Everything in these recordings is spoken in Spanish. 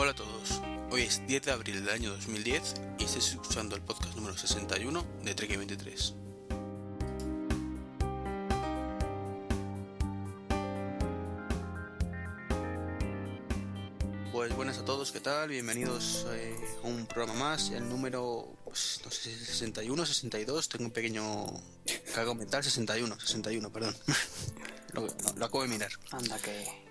Hola a todos, hoy es 10 de abril del año 2010 y estáis escuchando el podcast número 61 de Trek 23. Pues buenas a todos, ¿qué tal? Bienvenidos eh, a un programa más, el número, pues, no sé, 61, 62, tengo un pequeño cargo mental, 61, 61, perdón. lo, lo acabo de mirar. Anda que...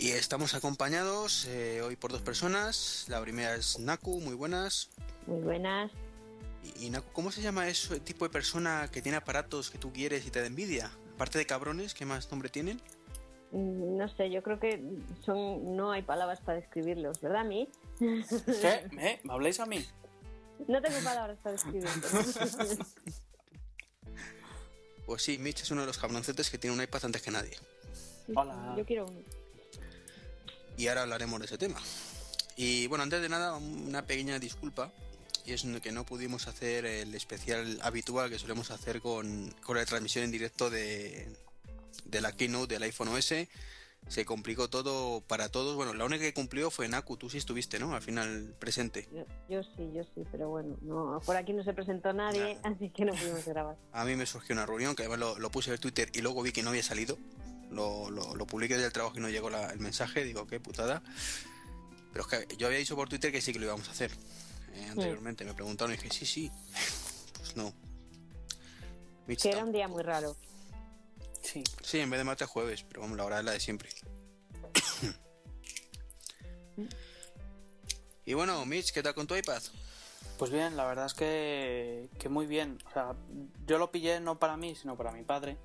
Y estamos acompañados eh, hoy por dos personas. La primera es Naku, muy buenas. Muy buenas. Y, y, Naku, ¿cómo se llama eso, el tipo de persona que tiene aparatos que tú quieres y te da envidia? Aparte de cabrones, ¿qué más nombre tienen? Mm, No sé, yo creo que son no hay palabras para describirlos, ¿verdad, mí? ¿Qué? ¿Me? ¿Me habláis a mí? No tengo palabras para describirlos. Pues sí, Mitch es uno de los cabroncetes que tiene un iPad antes que nadie. Hola. Yo quiero uno. Y ahora hablaremos de ese tema. Y bueno, antes de nada, una pequeña disculpa. Y es que no pudimos hacer el especial habitual que solemos hacer con, con la transmisión en directo de, de la keynote del iPhone OS. Se complicó todo para todos. Bueno, la única que cumplió fue Naku. Tú sí estuviste, ¿no? Al final presente. Yo, yo sí, yo sí, pero bueno, no, por aquí no se presentó nadie, Nada. así que no pudimos grabar. A mí me surgió una reunión que además lo, lo puse en Twitter y luego vi que no había salido. Lo, lo, lo publiqué desde el trabajo y no llegó la- el mensaje. Digo, qué putada. Pero es que yo había dicho por Twitter que sí que lo íbamos a hacer. eh, anteriormente me preguntaron y dije, sí, sí. Pues no. Mitch Que era un día muy raro. Sí. Sí, en vez de martes jueves, pero vamos, la hora es la de siempre. y bueno, Mitch, ¿qué tal con tu iPad? Pues bien, la verdad es que, que muy bien. O sea, yo lo pillé no para mí, sino para mi padre.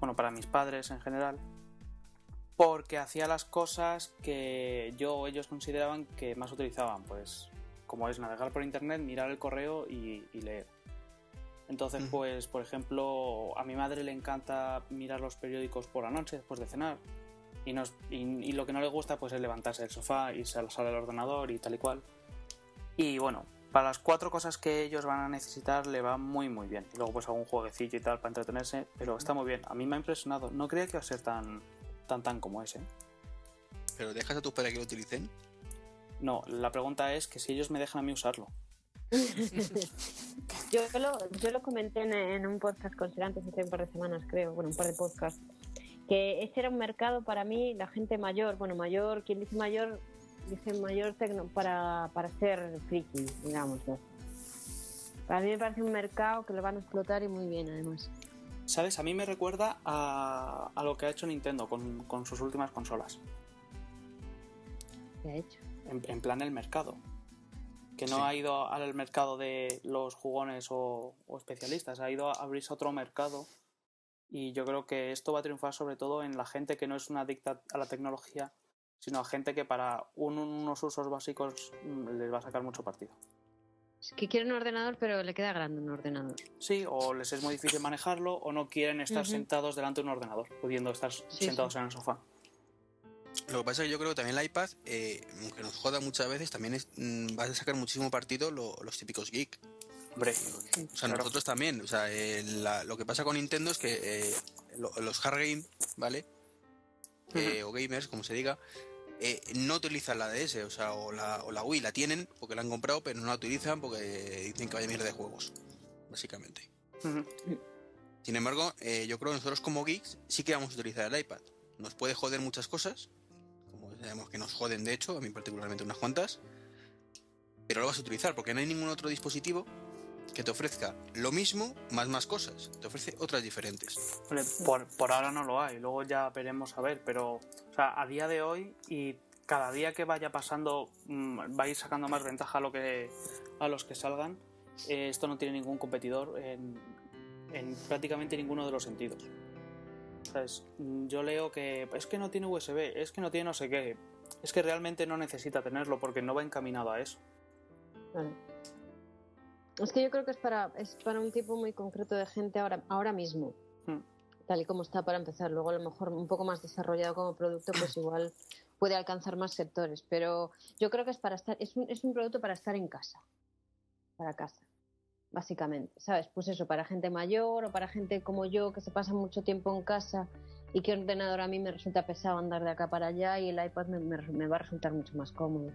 Bueno, para mis padres en general. Porque hacía las cosas que yo o ellos consideraban que más utilizaban. Pues como es navegar por internet, mirar el correo y, y leer. Entonces, pues, por ejemplo, a mi madre le encanta mirar los periódicos por la noche después de cenar. Y, nos, y, y lo que no le gusta pues es levantarse del sofá, irse a la sala del ordenador y tal y cual. Y bueno, para las cuatro cosas que ellos van a necesitar le va muy muy bien. Y luego pues algún jueguecillo y tal para entretenerse, pero está muy bien. A mí me ha impresionado. No creía que iba a ser tan tan tan como ese. ¿Pero dejas a tus padres que lo utilicen? No, la pregunta es que si ellos me dejan a mí usarlo. Yo lo, yo lo comenté en, en un podcast con Serantes hace un par de semanas, creo, bueno, un par de podcasts, que ese era un mercado para mí, la gente mayor, bueno, mayor, quien dice mayor, dice mayor tecno, para, para ser friki, digamos. ¿no? Para mí me parece un mercado que lo van a explotar y muy bien, además. ¿Sabes? A mí me recuerda a, a lo que ha hecho Nintendo con, con sus últimas consolas. ¿Qué ha hecho? En, en plan el mercado. Que no Sí. ha ido al mercado de los jugones o, o especialistas, ha ido a abrirse otro mercado. Y yo creo que esto va a triunfar sobre todo en la gente que no es una adicta a la tecnología, sino a gente que para un- unos usos básicos mm, les va a sacar mucho partido. Es que quiere un ordenador, pero le queda grande un ordenador. Sí, o les es muy difícil manejarlo o no quieren estar sentados delante de un ordenador, pudiendo estar sentados en el sofá. Lo que pasa es que yo creo que también el iPad, eh, aunque nos joda muchas veces, también es, mm, va a sacar muchísimo partido lo- los típicos geek. Hombre, O sea, Claro. nosotros también. O sea, eh, la- lo que pasa con Nintendo es que eh, lo- los hard game, ¿vale? Eh, O gamers, como se diga, eh, no utilizan la DS, o sea, o la, o la Wii, la tienen porque la han comprado, pero no la utilizan porque dicen que vaya mierda de juegos, básicamente. Sin embargo, eh, yo creo que nosotros como geeks sí que vamos a utilizar el iPad. Nos puede joder muchas cosas, como sabemos que nos joden de hecho, a mí particularmente unas cuantas, pero lo vas a utilizar porque no hay ningún otro dispositivo que te ofrezca lo mismo más más cosas, te ofrece otras diferentes. Por, por ahora no lo hay, luego ya veremos a ver, pero o sea, a día de hoy y cada día que vaya pasando mm, va a ir sacando más ventaja a, lo que, a los que salgan. Eh, esto no tiene ningún competidor en, en prácticamente ninguno de los sentidos. ¿Sabes? Mm, Yo leo que es que no tiene USB, es que no tiene no sé qué. Es que realmente no necesita tenerlo porque no va encaminado a eso. Es que yo creo que es para, es para un tipo muy concreto de gente ahora, ahora mismo, Hmm. tal y como está para empezar. Luego a lo mejor un poco más desarrollado como producto, pues igual puede alcanzar más sectores. Pero yo creo que es para estar, es un, es un producto para estar en casa, para casa, básicamente. ¿Sabes? Pues eso, para gente mayor o para gente como yo que se pasa mucho tiempo en casa y que ordenador a mí me resulta pesado andar de acá para allá y el iPad me, me- me va a resultar mucho más cómodo.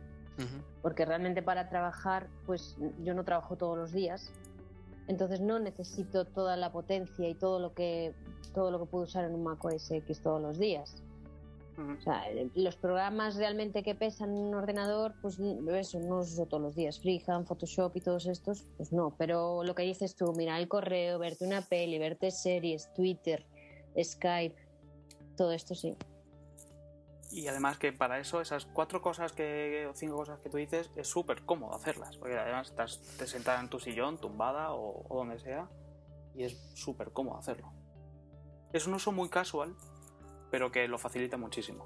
Porque realmente para trabajar, pues yo no trabajo todos los días, entonces no necesito toda la potencia y todo lo que todo lo que puedo usar en un Mac OS X todos los días. O sea, eh, los programas realmente que pesan en un ordenador, pues eso no los uso todos los días. Freehand, Photoshop y todos estos, pues no. Pero lo que dices tú, mirar el correo, verte una peli, verte series, Twitter, Skype, todo esto sí. Y además que para eso, esas cuatro cosas que, o cinco cosas que tú dices, es súper cómodo hacerlas. Porque además estás te sentada en tu sillón, tumbada o, o donde sea, y es súper cómodo hacerlo. Es un uso muy casual, pero que lo facilita muchísimo.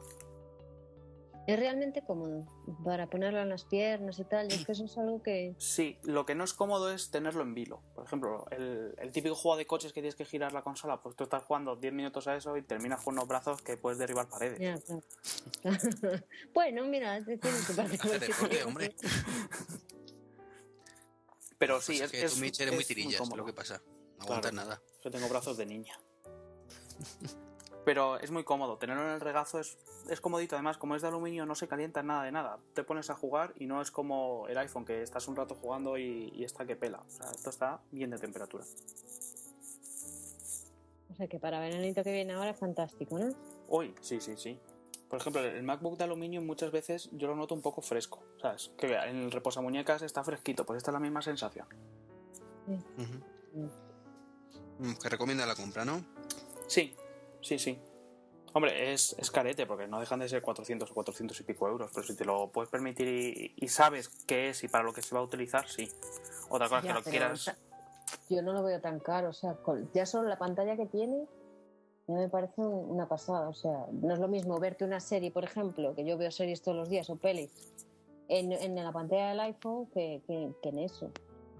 Es realmente cómodo para ponerlo en las piernas y tal. Y es que eso es algo que. Sí, lo que no es cómodo es tenerlo en vilo. Por ejemplo, el, el típico juego de coches que tienes que girar la consola, pues tú estás jugando 10 minutos a eso y terminas con unos brazos que puedes derribar paredes. Ya, claro. bueno, mira, tiene su parte deporte, hombre. Pero Pues sí, es es, que es- tú, Mitch, eres muy tirillas, es lo que pasa. No aguantas Claro. nada. Yo tengo brazos de niña. Pero es muy cómodo. Tenerlo en el regazo es, es comodito. Además, como es de aluminio, no se calienta nada de nada. Te pones a jugar y no es como el iPhone, que estás un rato jugando y, y está que pela. O sea, esto está bien de temperatura. O sea que para veranito que viene ahora es fantástico, ¿no? Uy, sí, sí, sí. Por ejemplo, el MacBook de aluminio muchas veces yo lo noto un poco fresco. ¿Sabes? Que en el reposamuñecas está fresquito. Pues esta es la misma sensación. Ujú. Mm, Que recomienda la compra, ¿no? Sí, sí, sí. Hombre, es, es carete porque no dejan de ser 400 o 400 y pico euros, pero si te lo puedes permitir y, y sabes qué es y para lo que se va a utilizar, sí. Otra cosa es Ya, que lo quieras... yo no lo veo tan caro, o sea, con- ya solo la pantalla que tiene ya me parece un- una pasada, o sea, no es lo mismo verte una serie, por ejemplo, que yo veo series todos los días o pelis en, en la pantalla del iPhone que, que- que en eso.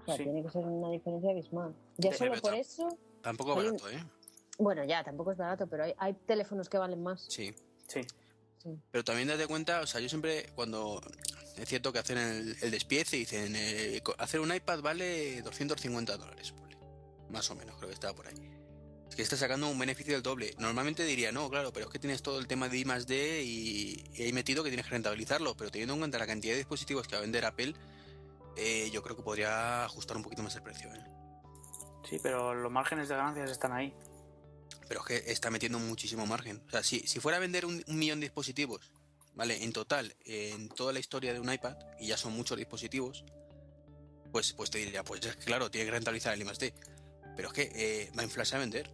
O sea, Sí. tiene que ser una diferencia abismal. Ya De- solo por eso, Tampoco barato, ¿eh? Bueno, ya, tampoco es barato, pero hay, hay teléfonos que valen más. Sí. Sí, Sí. Pero también date cuenta, o sea, yo siempre cuando es cierto que hacen el, el despiece y dicen eh, hacer un iPad vale 250 dólares, más o menos, creo que estaba por ahí. Es que está sacando un beneficio del doble. Normalmente diría, no, claro, pero es que tienes todo el tema de I más D y, y ahí metido que tienes que rentabilizarlo, pero teniendo en cuenta la cantidad de dispositivos que va a vender Apple, eh, yo creo que podría ajustar un poquito más el precio. ¿eh? sí, pero los márgenes de ganancias están ahí. Pero es que está metiendo muchísimo margen. O sea, si, si fuera a vender un, un millón de dispositivos, ¿vale? En total, en toda la historia de un iPad, y ya son muchos dispositivos, pues, pues te diría, pues es que claro, tiene que rentabilizar el I+D. Pero es que eh, va a inflarse a vender.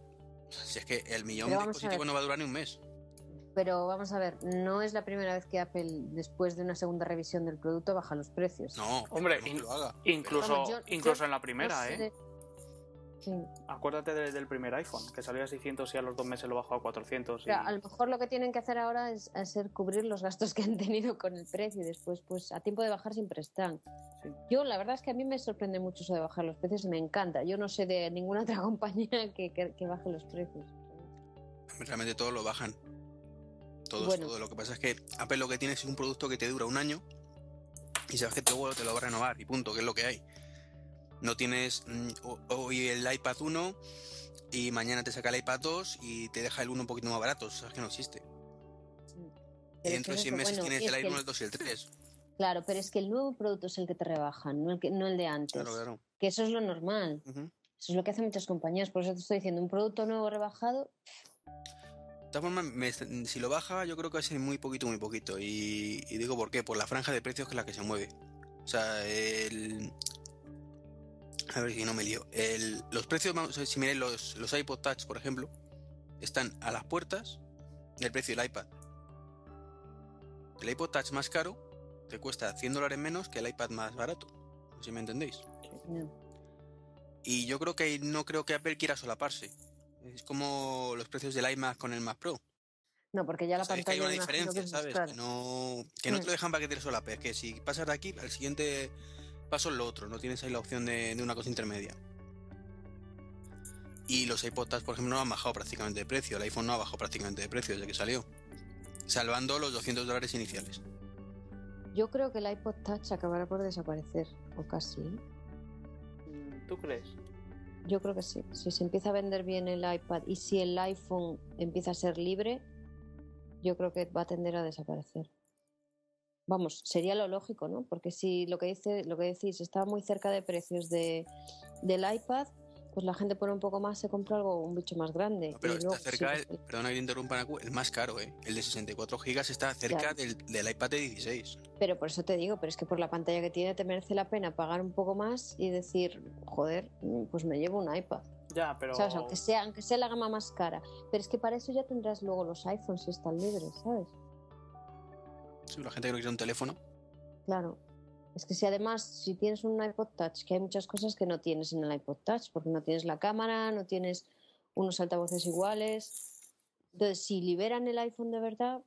Si es que el millón de dispositivos no va a durar ni un mes. Pero vamos a ver, no es la primera vez que Apple, después de una segunda revisión del producto, baja los precios. No, Hombre, que in- lo haga. Incluso, Vamos, yo- incluso yo en la No primera, ¿eh? Sí. Acuérdate de- del primer iPhone, que salió a 600 y a los dos meses lo bajó a 400. y- a lo mejor lo que tienen que hacer ahora es hacer cubrir los gastos que han tenido con el precio y después, pues a tiempo de bajar siempre están. Sí. Yo, la verdad es que a mí me sorprende mucho eso de bajar los precios y me encanta. Yo no sé de ninguna otra compañía que, que, que baje los precios. Realmente todos lo bajan. Todos, Bueno. todo. Lo que pasa es que Apple lo que tiene es un producto que te dura un año y sabes que luego te lo va a renovar y punto, que es lo que hay. No tienes mm, ho- hoy el iPad 1 y mañana te saca el iPad 2 y te deja el 1 un poquito más barato. Sabes que no existe. Y Pero dentro de es que 6 eso, meses bueno, tienes y es el iPhone, el- el 2 y el 3. Claro, pero es que el nuevo producto es el que te rebajan, no el, que, no el de antes. Claro, claro. Que eso es lo normal. Eso es lo que hacen muchas compañías. Por eso te estoy diciendo, un producto nuevo rebajado, De todas formas, me- si lo baja, yo creo que va a ser muy poquito, muy poquito. Y, y digo por qué, por la franja de precios que es la que se mueve. O sea, el. A ver si no me lío. El- los precios, vamos si miráis los, los iPod Touch, por ejemplo, están a las puertas del precio del iPad. El iPod Touch más caro te cuesta 100 dólares menos que el iPad más barato. Si me entendéis. no. Y yo creo que no creo que Apple quiera solaparse. Es como los precios del iMac con el Mac Pro. No, porque ya la Sabéis que hay pantalla una diferencia, ¿sabes? Que no, que no te Mm. lo dejan para que te solapes. Que si pasas de aquí, al siguiente paso es lo otro. No tienes ahí la opción de, de una cosa intermedia. Y los iPod Touch, por ejemplo, no han bajado prácticamente de precio. El iPhone no ha bajado prácticamente de precio desde que salió. Salvando los 200 dólares iniciales. Yo creo que el iPod Touch acabará por desaparecer, o casi. ¿eh? ¿Tú crees? Yo creo que sí. Si se empieza a vender bien el iPad y si el iPhone empieza a ser libre, yo creo que va a tender a desaparecer. Vamos, sería lo lógico, ¿no? Porque si lo que dice, lo que decís está muy cerca de precios de, del iPad, pues la gente pone un poco más, se compra algo, un bicho más grande. No, pero Y está luego, cerca, sí, el, perdona que te interrumpa, el más caro, ¿eh? El de 64 gigas está cerca Claro. del, del iPad de 16. Pero por eso te digo, pero es que por la pantalla que tiene te merece la pena pagar un poco más y decir, joder, pues me llevo un iPad. Ya, pero. ¿Sabes? Aunque sea, aunque sea la gama más cara. Pero es que para eso ya tendrás luego los iPhones si están libres, ¿sabes? Sí, la gente que no quiere un teléfono. Claro. Es que si además, si tienes un iPod Touch, que hay muchas cosas que no tienes en el iPod Touch, porque no tienes la cámara, no tienes unos altavoces iguales. Entonces, si liberan el iPhone de verdad,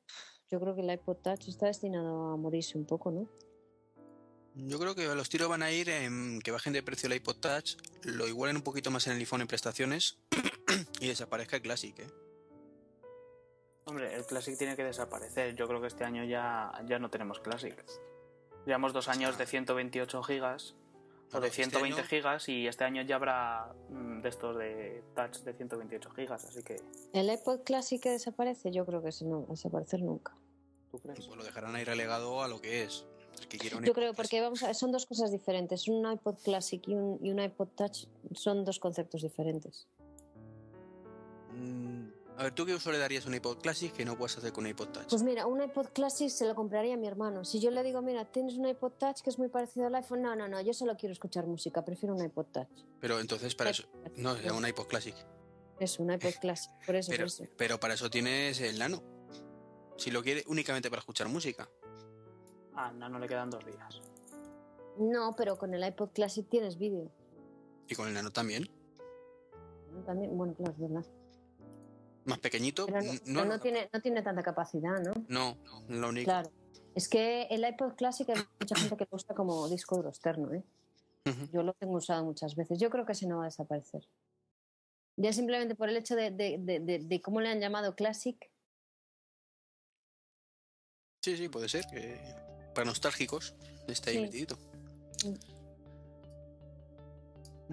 yo creo que el iPod Touch está destinado a morirse un poco, ¿no? Yo creo que los tiros van a ir en que bajen de precio el iPod Touch, lo igualen un poquito más en el iPhone en prestaciones y desaparezca el Classic, ¿eh? Hombre, el Classic tiene que desaparecer. Yo creo que este año ya, ya no tenemos Classic. Llevamos dos años de 128 gigas o de este 120 año- gigas y este año ya habrá mm, de estos de touch de 128 gigas, así que El iPod Classic que desaparece, yo creo que no va a desaparecer nunca. ¿tú crees? Pues lo dejarán ahí relegado a lo que es. Es que quiero un Yo iPod creo, Classic. porque vamos a, son dos cosas diferentes. Un iPod Classic y un, y un iPod Touch son dos conceptos diferentes. Mm, A ver, ¿tú qué uso le darías a un iPod Classic que no puedes hacer con un iPod Touch? Pues mira, un iPod Classic se lo compraría a mi hermano. Si yo le digo, mira, tienes un iPod Touch que es muy parecido al iPhone, no, no, no, yo solo quiero escuchar música, prefiero un iPod Touch. Pero entonces para eso... No, es un iPod Classic. Es un iPod Classic, por eso, Pero, por eso. pero para eso tienes el Nano. Si lo quiere únicamente para escuchar música. Ah, no, no le quedan dos días. No, pero con el iPod Classic tienes vídeo. Y con el Nano también. También, bueno, claro, es verdad. Más pequeñito. Pero no, no tiene, no tiene tanta capacidad, ¿no? No, lo único. Claro. Es que el iPod Classic hay mucha gente que lo usa como disco duro externo, ¿eh? Yo lo tengo usado muchas veces. Yo creo que ese no va a desaparecer. Ya simplemente por el hecho de, de- de- cómo le han llamado Classic. Sí, sí, puede ser. que para nostálgicos está ahí Sí. metidito. Mm.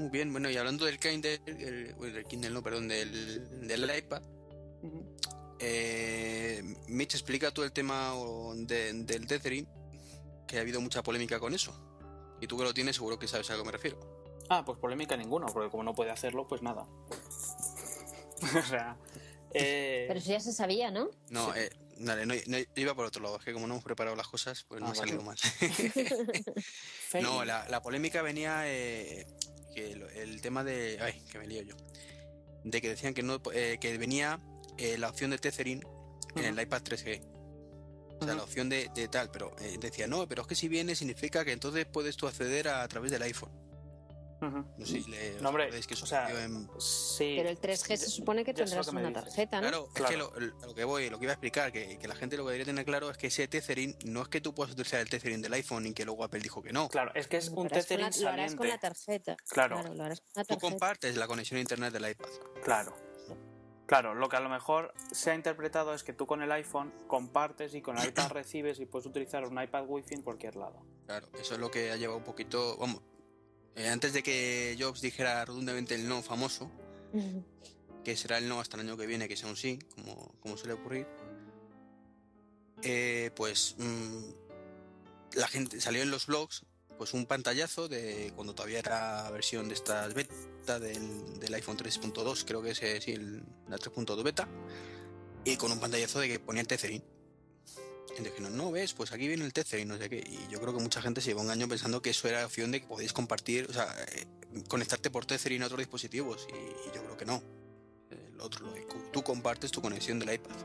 Muy bien, bueno, y hablando del Kindle, el, del Kindle no, perdón, del, del iPad, eh, Mitch, explica tú el tema de- del tethering, que ha habido mucha polémica con eso. Y tú que lo tienes, seguro que sabes a lo que me refiero. Ah, pues polémica ninguna, porque como no puede hacerlo, pues nada. o sea, eh, Pero eso ya se sabía, ¿no? No, eh, dale, no, no, iba por otro lado, es que como no hemos preparado las cosas, pues no Ah, ha salido vale. mal. No, la, la polémica venía eh, que el tema de. Ay, que me lío yo. De que decían que no eh, que venía eh, la opción de tethering en el iPad 3G. O sea, la opción de, de tal, pero eh, decía, no, pero es que si viene significa que entonces puedes tú acceder a, a través del iPhone. Ujú. No sé si le No, hombre, que eso o sea, salió en- Sí. Pero el 3G se supone que tendrás que una dices. tarjeta, ¿no? Claro, es que Claro. lo, que voy, lo que iba a explicar, que, que la gente lo que debería tener claro es que ese tethering no es que tú puedas utilizar el tethering del iPhone y que luego Apple dijo que no. Claro, es que es un harás con la- tethering Lo harás con la tarjeta. Claro. lo harás con la Tú tarjeta. compartes la conexión a internet del iPad. Claro. Claro, lo que a lo mejor se ha interpretado es que tú con el iPhone compartes y con el iPad recibes y puedes utilizar un iPad Wi-Fi en cualquier lado. Claro, eso es lo que ha llevado un poquito. Vamos, eh, antes de que Jobs dijera rotundamente el no famoso, que será el no hasta el año que viene, que sea un sí, como, como suele ocurrir, eh, pues mm, la gente salió en los blogs pues un pantallazo de cuando todavía era versión de estas beta del, del iPhone 3.2, creo que es eh, sí, el- la 3.2 beta, y con un pantallazo de que ponía el tethering. Y dijeron, no, ves, pues aquí viene el tethering, no sé qué. Y yo creo que mucha gente se llevó un año pensando que eso era opción de que podéis compartir, o sea, eh, conectarte por tethering a otros dispositivos. Y, y yo creo que no. El otro, lo de tú compartes tu conexión del iPad.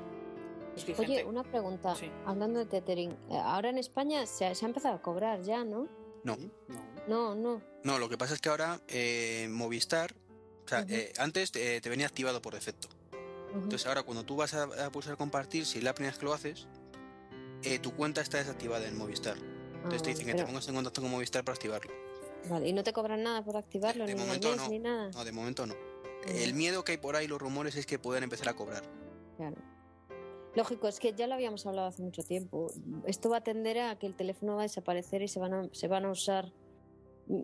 Oye, una pregunta. Sí. Hablando de tethering, eh, ahora en España se ha, se ha empezado a cobrar ya, ¿no? No. No. No, no. No, lo que pasa es que ahora eh, Movistar, o sea, eh, antes te, te venía activado por defecto. Entonces ahora cuando tú vas a, a pulsar compartir, si es la primera vez que lo haces, eh, tu cuenta está desactivada en Movistar. Entonces Ah, te dicen que pero- te pongas en contacto con Movistar para activarlo. Vale, y no te cobran nada por activarlo, De ni momento no. ni nada. No, de momento no. El miedo que hay por ahí, los rumores, es que puedan empezar a cobrar. Claro. Lógico, es que ya lo habíamos hablado hace mucho tiempo. Esto va a tender a que el teléfono va a desaparecer y se van a, se van a usar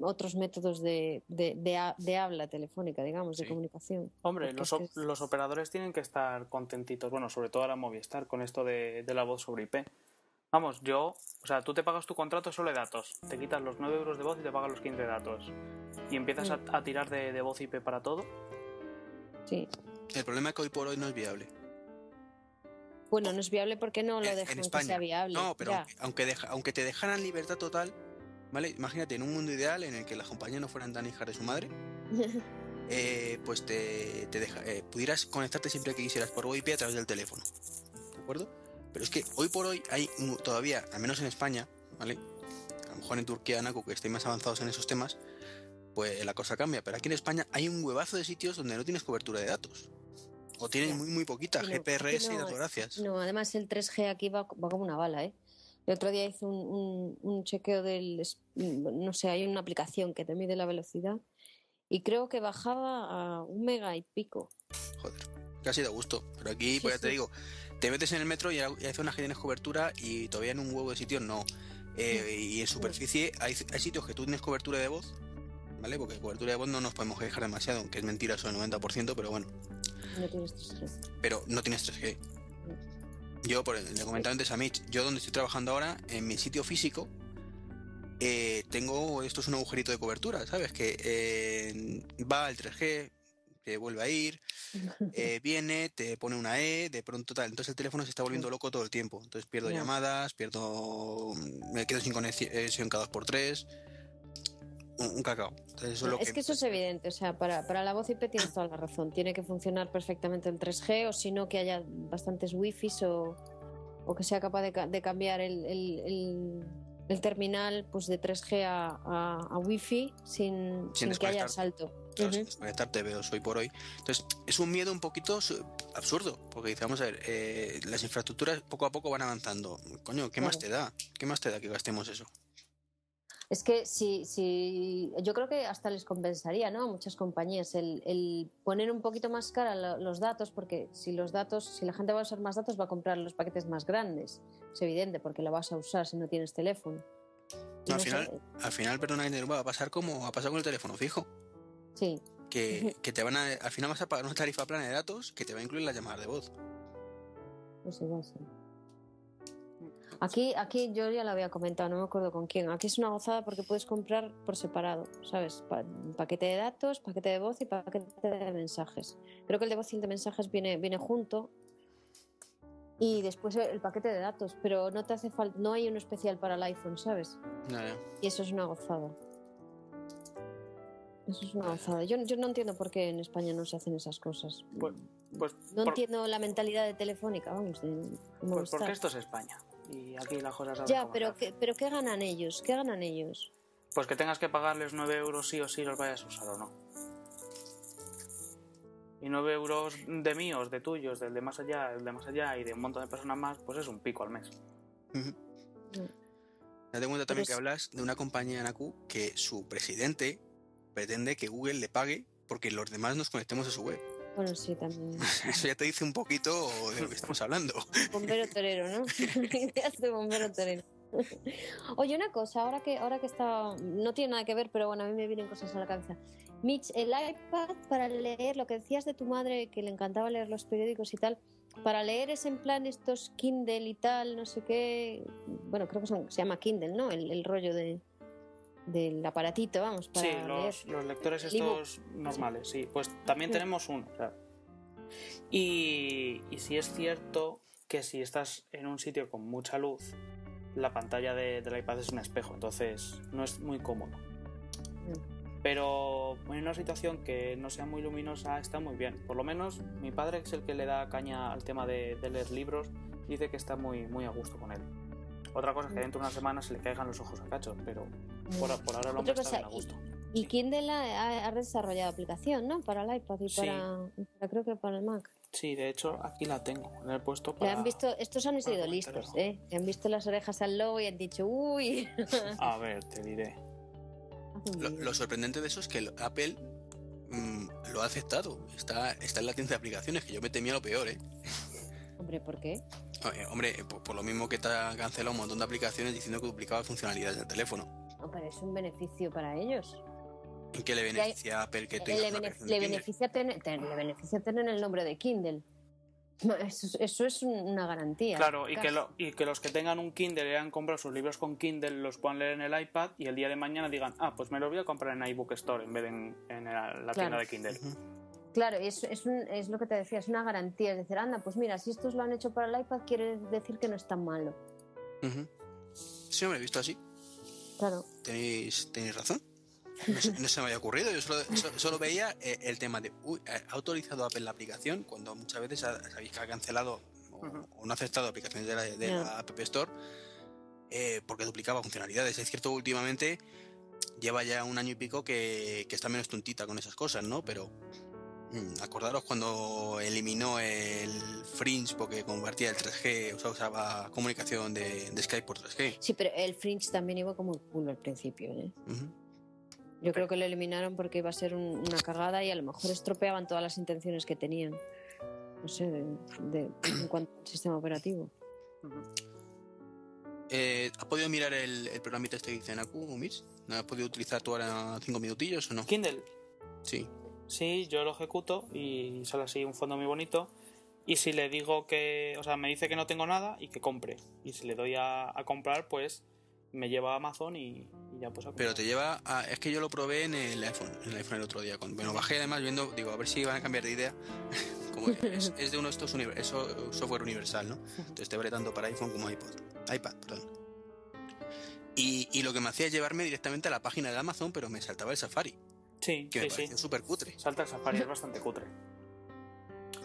otros métodos de, de, de, de habla telefónica, digamos, de Sí. comunicación. Hombre, los, es op- que es- los operadores tienen que estar contentitos, bueno, sobre todo ahora Movistar, con esto de, de la voz sobre IP. Vamos, yo, o sea, tú te pagas tu contrato solo de datos, te quitas los 9 euros de voz y te pagas los 15 de datos. Y empiezas a, Mm. a tirar de, de voz IP para todo. Sí. El problema es que hoy por hoy no es viable. Bueno, no es viable porque no lo En- en dejan que España. sea viable. No, pero aunque, aunque, deja- aunque te dejaran libertad total, ¿vale? Imagínate en un mundo ideal en el que las compañías no fueran tan hijas de su madre, eh, pues te, te deja, eh, pudieras conectarte siempre que quisieras por IP a través del teléfono. ¿De acuerdo? Pero es que hoy por hoy hay todavía, al menos en España, ¿vale? A lo mejor en Turquía, Naku, que estén más avanzados en esos temas, pues la cosa cambia. Pero aquí en España hay un huevazo de sitios donde no tienes cobertura de datos. O tienes Ya. muy, muy poquita, no, GPRS y no, datos gracias. No, además el 3G aquí va, va como una bala, ¿eh? El otro día hice un, un- un chequeo del... No sé, hay una aplicación que te mide la velocidad y creo que bajaba a un mega y pico. Joder, casi da gusto. Pero aquí, Sí, pues ya te digo, te metes en el metro y hay zonas que tienes cobertura y todavía en un huevo de sitios no. Eh, y en superficie hay, hay sitios que tú tienes cobertura de voz, ¿vale? Porque cobertura de voz no nos podemos quejar demasiado, aunque es mentira eso del 90%, pero bueno. No tienes 3G. Pero no tienes 3G. Yo, por el, le comentaba antes a Mitch, yo donde estoy trabajando ahora, en mi sitio físico, eh, tengo, esto es un agujerito de cobertura, ¿sabes? Que eh, va el 3G, te vuelve a ir, eh, viene, te pone una E, de pronto tal. Entonces el teléfono se está volviendo loco todo el tiempo. Entonces pierdo llamadas, pierdo. Me quedo sin conexión cada dos por tres. Un, un cacao. Entonces eso es lo es que eso es evidente, o sea, para, para la voz IP tienes toda la razón. Tiene que funcionar perfectamente el 3G o si no que haya bastantes wifis o, o que sea capaz de, de cambiar el, el- el- el terminal pues de 3G a, a, a wifi sin, sin que haya salto. Sin Ujú. desconectarte veo hoy por hoy. Entonces, es un miedo un poquito su- absurdo, porque dice, vamos a ver, eh, las infraestructuras poco a poco van avanzando. Coño, ¿qué más te da? ¿Qué más te da que gastemos eso? Es que si, si yo creo que hasta les compensaría ¿no? a muchas compañías el, el poner un poquito más cara lo- los datos, porque si los datos, si la gente va a usar más datos, va a comprar los paquetes más grandes. Es evidente, porque lo vas a usar si no tienes teléfono. No, al no sé, final, al final, perdona, va a pasar como ha pasado con el teléfono fijo. sí, Que, que te van a, al final vas a pagar una tarifa plana de datos que te va a incluir las llamadas de voz. pues igual sí. Aquí, aquí yo ya lo había comentado, no me acuerdo con quién. Aquí es una gozada porque puedes comprar por separado, ¿sabes? Pa- paquete de datos, paquete de voz y paquete de mensajes. Creo que el de voz y el de mensajes viene, viene junto. Y después el paquete de datos, pero no te hace falta, no hay uno especial para el iPhone, ¿sabes? Y eso es una gozada. Eso es una gozada. Yo, yo no entiendo por qué en España no se hacen esas cosas. Pues, pues, no por- entiendo la mentalidad de Telefónica, vamos, de, de pues porque esto es España. Y aquí las cosas Ya, pero. ¿qué, pero ¿qué ganan ellos? ¿Qué ganan ellos? Pues que tengas que pagarles 9 euros sí o sí los vayas a usar o no. Y 9 euros de míos, de tuyos, del de más allá, el de más allá y de un montón de personas más, pues es un pico al mes. Ya te cuenta también es- que hablas de una compañía en AQ que su presidente pretende que Google le pague porque los demás nos conectemos a su web. Bueno, sí, también. Eso ya te dice un poquito de lo que estamos hablando. Bombero torero, ¿no? Ideas de bombero torero. Oye, una cosa, ahora que ahora que está no tiene nada que ver, pero bueno, a mí me vienen cosas a la cabeza. Mitch, el iPad para leer, lo que decías de tu madre que le encantaba leer los periódicos y tal, para leer es en plan estos Kindle y tal, no sé qué. Bueno, creo que son- se llama Kindle, ¿no? El, el rollo de del aparatito, vamos, para Sí, leer. los, los lectores estos normales, sí. Pues también Sí. tenemos uno, claro. Y, y sí es cierto que si estás en un sitio con mucha luz, la pantalla de- del iPad es un espejo, entonces no es muy cómodo. Pero en una situación que no sea muy luminosa está muy bien. Por lo menos mi padre, que es el que le da caña al tema de, de leer libros, dice que está muy, muy a gusto con él. Otra cosa es que dentro de una semana se le caigan los ojos a cachos, pero por, por ahora está cosa, bien a gusto. Y Kindle ha, ha desarrollado aplicación, ¿no? Para el iPad y Sí. para, y para- creo que para el Mac. Sí, de hecho aquí la tengo. La he puesto para... han visto, estos han sido listos. ¿eh? Le han visto las orejas al lobo y han dicho, uy. A ver, te diré. Lo, lo sorprendente de eso es que el- Apple mm, lo ha aceptado. Está, está en la tienda de aplicaciones, que yo me temía lo peor, ¿eh? Hombre, ¿por qué? Eh, Hombre, por, por lo mismo que te ha cancelado un montón de aplicaciones diciendo que duplicaba funcionalidades del teléfono. Pero es un beneficio para ellos. ¿En qué le beneficia a Apple que tenga Le, una le beneficia tener, te- le beneficia tener el nombre de Kindle. Eso, eso es un- una garantía. Claro, y que, Casi. lo- y que los que tengan un Kindle y hayan comprado sus libros con Kindle los puedan leer en el iPad y el día de mañana digan, ah, pues me los voy a comprar en iBook Store en vez de en, en la, la tienda de Kindle. Claro, es, es, un- es lo que te decía, es una garantía. Es decir, anda, pues mira, si estos lo han hecho para el iPad, quiere decir que no es tan malo. Ujú. Sí, hombre, visto así. Claro. Tenéis, tenéis razón. No se, no se me había ocurrido. Yo solo, so- solo veía eh, el tema de, uy, eh, ha autorizado Apple la aplicación cuando muchas veces sabéis que ha cancelado o, no ha aceptado aplicaciones de la, de Ya. la App Store eh, porque duplicaba funcionalidades. Es cierto, últimamente lleva ya un año y pico que, que está menos tontita con esas cosas, ¿no? Pero acordaros cuando eliminó el Fringe porque convertía el 3G, o sea, usaba comunicación de, de Skype por 3G. Sí, pero el Fringe también iba como el culo al principio. ¿eh? Ujú. Yo creo que lo eliminaron porque iba a ser un- una cagada y a lo mejor estropeaban todas las intenciones que tenían. No sé, de, de- en cuanto al sistema operativo. Ujú. Eh, ¿Has podido mirar el, el programita este que dice Naku, Mirs? ¿No has podido utilizar tú ahora cinco minutillos o no? Kindle, Sí. Sí, yo lo ejecuto y sale así un fondo muy bonito. Y si le digo que, o sea, me dice que no tengo nada y que compre. Y si le doy a, comprar, pues me lleva a Amazon y, ya pues a Pero comprar. te lleva a... Es que yo lo probé en el iPhone, en el iPhone el otro día. Cuando me lo bajé además viendo, digo, a ver si van a cambiar de idea. Como es, de uno de estos univer- es so- software universal, ¿no? Entonces te vale tanto para iPhone como iPod. iPad, perdón. Y, y lo que me hacía es llevarme directamente a la página de Amazon, pero me saltaba el Safari, Sí, que me sí, sí. pareció súper cutre. Salta el Safari, es bastante cutre.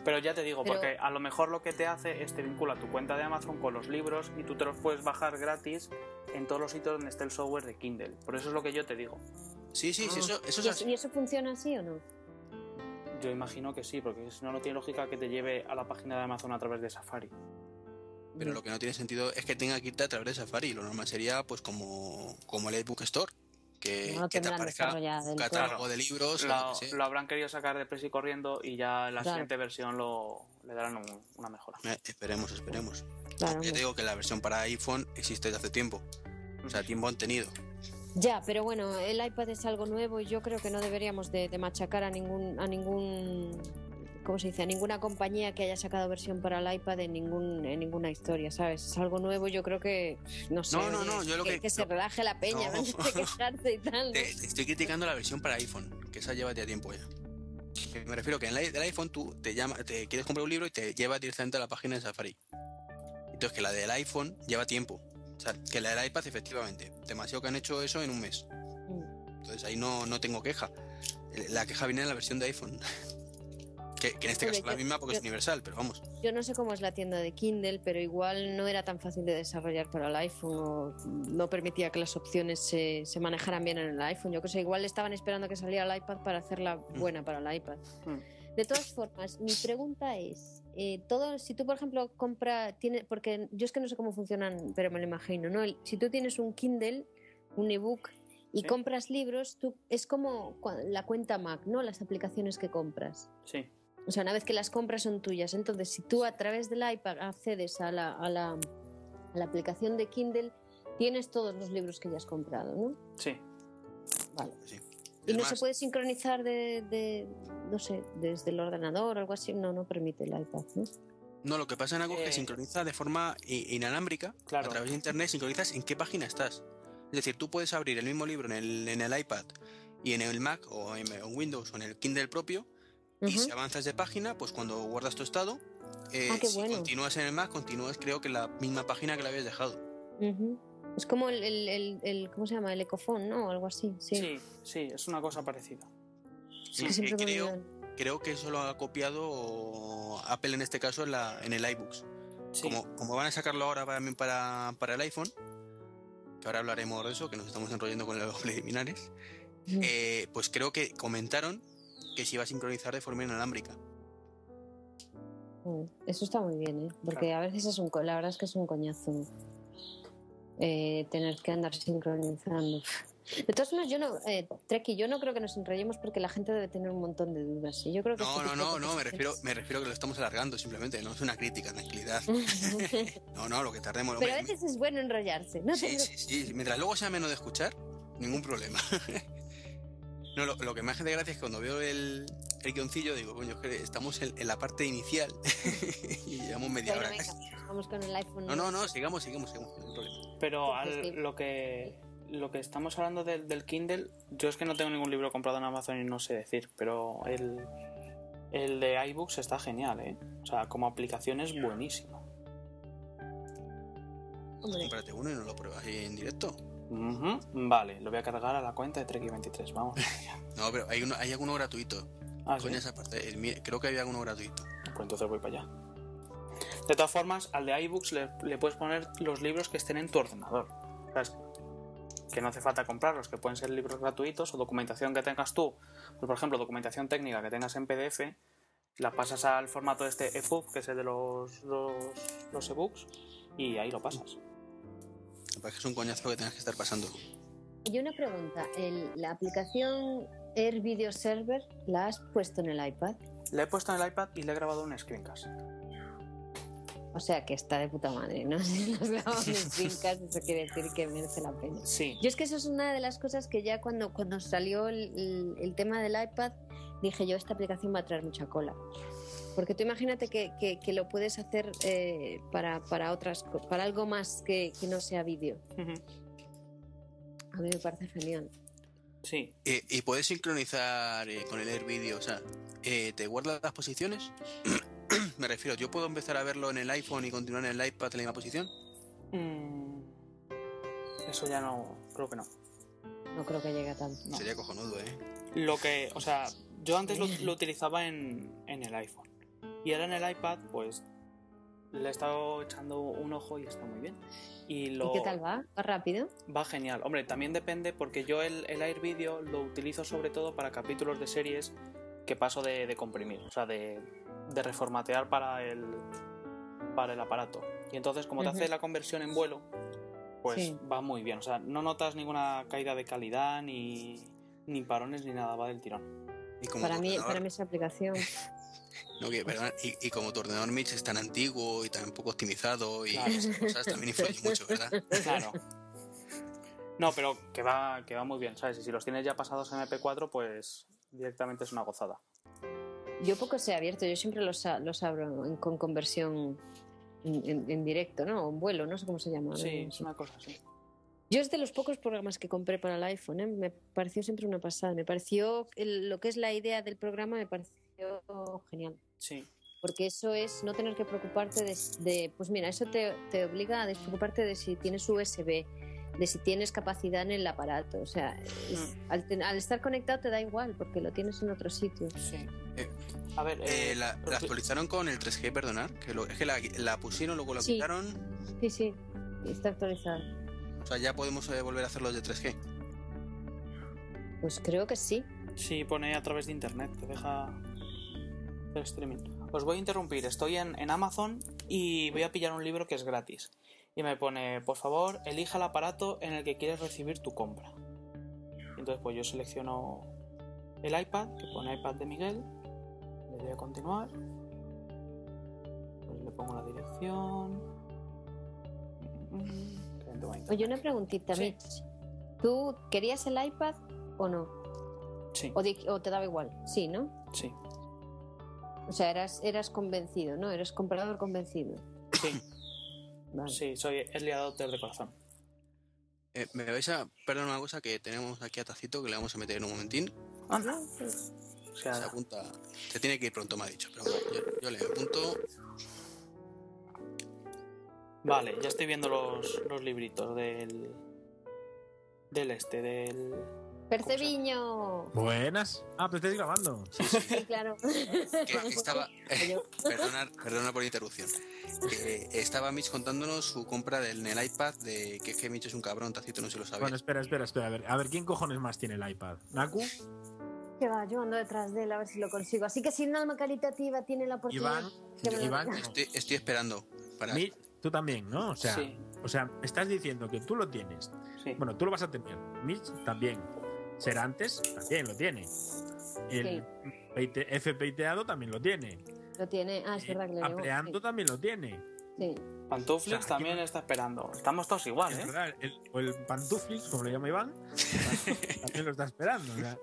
Pero ya te digo, Pero- porque a lo mejor lo que te hace es te vincula tu cuenta de Amazon con los libros y tú te los puedes bajar gratis en todos los sitios donde esté el software de Kindle. Por eso es lo que yo te digo. Sí, sí, sí, Ah. eso, eso ¿Y, es eso, así. y eso funciona así o no? Yo imagino que sí, porque si no, no tiene lógica que te lleve a la página de Amazon a través de Safari. Pero lo que no tiene sentido es que tenga que irte a través de Safari. Lo normal sería, pues, como, como el iBook Store. Que, No que te aparezca un catálogo de libros Lo, habrán querido sacar de presa y corriendo y ya en la Claro. siguiente versión lo, le darán un- una mejora. Eh, esperemos, esperemos. Claro, Ya hombre. te digo que la versión para iPhone existe desde hace tiempo. O sea, tiempo han tenido. Ya, pero bueno, el iPad es algo nuevo y yo creo que no deberíamos de, de machacar a ningún, a ningún, ¿cómo se dice? A ninguna compañía que haya sacado versión para el iPad en ningún, en ninguna historia, ¿sabes? Es algo nuevo, yo creo que, no sé, No, no, oye, no, yo lo que- se relaje la peña, No. de quejarse y tal. ¿no? Te, te estoy criticando la versión para iPhone, que esa lleva ya tiempo ya. Me refiero que en la, del iPhone tú te llama, te quieres comprar un libro y te lleva directamente a la página de Safari. Entonces que la del iPhone lleva tiempo. O sea, que la del iPad efectivamente. Demasiado que han hecho eso en un mes. Mm. Entonces ahí no, no tengo queja. La queja viene en la versión de iPhone. Que, que en este caso es la yo- misma porque es yo- universal, pero vamos. Yo no sé cómo es la tienda de Kindle, pero igual no era tan fácil de desarrollar para el iPhone o no permitía que las opciones se, se manejaran bien en el iPhone. Yo que sé, igual estaban esperando que saliera el iPad para hacerla buena para el iPad. Mm. De todas formas, mi pregunta es, eh, todo, si tú por ejemplo compras, tiene, porque yo es que no sé cómo funcionan, pero me lo imagino, ¿no? El- si tú tienes un Kindle, un ebook y Sí. compras libros, tú es como la cuenta Mac, ¿no? Las aplicaciones que compras. Sí, O sea, una vez que las compras son tuyas. Entonces, si tú a través del iPad accedes a la, a la, a la aplicación de Kindle, tienes todos los libros que ya has comprado, ¿no? sí. Vale. Sí. ¿Y Es no más, se puede sincronizar de, de, no sé, desde el ordenador o algo así? No, no permite el iPad, ¿no? No, lo que pasa en algo es que Eh, sincroniza de forma inalámbrica. Claro. A través de internet sincronizas en qué página estás. Es decir, tú puedes abrir el mismo libro en el, en el iPad y en el Mac o en, en Windows o en el Kindle propio. Y si avanzas de página, pues cuando guardas tu estado, eh, Ah, si bueno. continúas en el Mac, continúas creo que en la misma página que la habías dejado. Es como el, el, el, el- ¿cómo se llama? El ecofón, ¿no? O algo así. Sí. Sí, sí, es una cosa parecida. Es que creo, creo que eso lo ha copiado Apple en este caso en, la, en el iBooks. Sí. Como, como van a sacarlo ahora también para, para el iPhone, que ahora hablaremos de eso, que nos estamos enrollando con los preliminares, eh, pues creo que comentaron que se iba a sincronizar de forma inalámbrica. Mm, Eso está muy bien, ¿eh? Porque a veces es un, la verdad es que es un coñazo eh, tener que andar sincronizando. De todas formas, yo no, eh, Treki, yo no creo que nos enrollemos porque la gente debe tener un montón de dudas. Y yo creo que No, este no, no, no, me refiero, me refiero que lo estamos alargando simplemente, no es una crítica, tranquilidad. No, no, lo que tardemos. Pero a veces es bueno enrollarse, ¿no? Sí, sí, sí. Mientras luego sea menos de escuchar, ningún problema. no, lo, lo que me hace de gracia es que cuando veo el, el guioncillo digo, coño, es que estamos en, en la parte inicial y llevamos media Bueno, hora venga, casi. vamos con el iPhone. No, no, no, sigamos, sigamos, sigamos, problema. Pero al- lo que lo que estamos hablando del, del Kindle, yo es que no tengo ningún libro comprado en Amazon y no sé decir, pero el, el de iBooks está genial, ¿eh? O sea, como aplicación es buenísimo. Hombre, Cómprate uno y no lo pruebas ahí en directo. Vale, lo voy a cargar a la cuenta de Trek23, vamos. No, pero hay, uno, hay alguno gratuito. Ah, ¿sí? Coño, esa parte, el creo que había alguno gratuito. Pues entonces voy para allá. De todas formas, al de iBooks le, le puedes poner los libros que estén en tu ordenador. ¿Sabes? Que no hace falta comprarlos, que pueden ser libros gratuitos o documentación que tengas tú. Pues, por ejemplo, documentación técnica que tengas en PDF, la pasas al formato este EPUB, que es el de los, los, los ebooks, y ahí lo pasas. Que es un coñazo que tengas que estar pasando. y una pregunta, el- la aplicación Air Video Server, ¿la has puesto en el iPad? Le he puesto en el iPad y le he grabado un screencast. O sea que está de puta madre, ¿no? Si los grabamos en Screencast, eso quiere decir que merece la pena. Sí, Yo es que eso es una de las cosas que ya cuando, cuando salió el, el- el tema del iPad, dije yo, esta aplicación va a traer mucha cola. Porque tú imagínate que, que- que lo puedes hacer eh, para, para otras para algo más que, que no sea vídeo. A mí me parece genial. sí. Eh, y puedes sincronizar eh, con el Air Video, o sea, eh, ¿te guarda las posiciones? Me refiero, ¿yo puedo empezar a verlo en el iPhone y continuar en el iPad en la misma posición? Mm, Eso ya no, creo que no. No creo que llegue a tanto. No. Sería cojonudo, ¿eh? Lo que, o sea, yo antes lo, lo utilizaba en, en el iPhone. Y ahora en el iPad, pues le he estado echando un ojo y está muy bien. Y, lo, ¿Y qué tal va? ¿Va rápido? Va genial. Hombre, también depende porque yo el, el Air Video lo utilizo sobre todo para capítulos de series que paso de, de comprimir, o sea, de, de reformatear para el, para el aparato. Y entonces, como te Ujú. hace la conversión en vuelo, pues Sí. va muy bien. O sea, no notas ninguna caída de calidad, ni, ni parones, ni nada, va del tirón. Y Para mí, para mí esa aplicación. no, que- y, y como tu ordenador Mitch es tan antiguo y tan poco optimizado y Claro. esas cosas también influyen mucho, ¿verdad? Claro. No, pero que va, que va muy bien, ¿sabes? Y si los tienes ya pasados en MP4, pues directamente es una gozada. Yo poco sé abierto, yo siempre los, los abro en- con conversión en, en- en directo, ¿no? O en vuelo, no sé cómo se llama. Sí, es una cosa así. Yo es de los pocos programas que compré para el iPhone, ¿eh? me pareció siempre una pasada. Me pareció el- lo que es la idea del programa me pareció genial. Sí. Porque eso es no tener que preocuparte de, de- pues mira, eso te, te obliga a despreocuparte de si tienes USB, de si tienes capacidad en el aparato. O sea, es- al, ten- al estar conectado te da igual porque lo tienes en otro sitio. Sí. Eh, A ver, Eh, eh, la, la actualizaron con el 3G, perdonar, que lo- es que la, la pusieron, luego la Sí. quitaron, Sí, sí, está actualizado. o sea, ya podemos eh, volver a hacer los de 3G. Pues creo que sí. Sí, pone a través de internet, te deja hacer streaming. Os voy a interrumpir, estoy en, en Amazon y voy a pillar un libro que es gratis. Y me pone, por favor, elija el aparato en el que quieres recibir tu compra. Y entonces pues yo selecciono el iPad, que pone iPad de Miguel, le doy a continuar, pues le pongo la dirección. Oye, una preguntita, Sí. Mitch. ¿Tú querías el iPad o no? Sí, ¿O, di- o te daba igual? Sí, ¿no? sí, O sea, eras, eras convencido, ¿no? Eres comprador convencido. sí, Vale. sí, soy early adopter de corazón. Eh, me vais a perdonar una cosa que tenemos aquí a Tacito que le vamos a meter en un momentín. Anda. Se apunta, se tiene que ir pronto, me ha dicho, pero bueno, yo, yo le apunto. Vale, ya estoy viendo los, los libritos del. Del este, del. ¡Percebiño! Buenas. Ah, pero estáis grabando. Sí, sí, Sí, claro. que estaba. Perdona, perdona por la interrupción. Que estaba Mitch contándonos su compra del, en el iPad de que, que Mitch es un cabrón, Tacito no se lo sabía. Bueno, espera, espera, espera. A ver, a ver, ¿quién cojones más tiene el iPad? ¿Naku? Que va, yo ando detrás de él a ver si lo consigo. Así que si un alma caritativa tiene la oportunidad. Iván, Iván. Estoy, estoy esperando para. Mi- tú también, ¿no? O sea, Sí, o sea, estás diciendo que tú lo tienes. sí. Bueno, tú lo vas a tener. Mitch también. Serantes también lo tiene. El peite- F peiteado también lo tiene. Lo tiene. Ah, es Eh, verdad que le llegó. Apleando Sí. también lo tiene. Sí. Pantuflix O sea, aquí también no- está esperando. Estamos todos igual, Es ¿eh? verdad, el, o el pantuflix, como le llama Iván, también lo está esperando. o sea,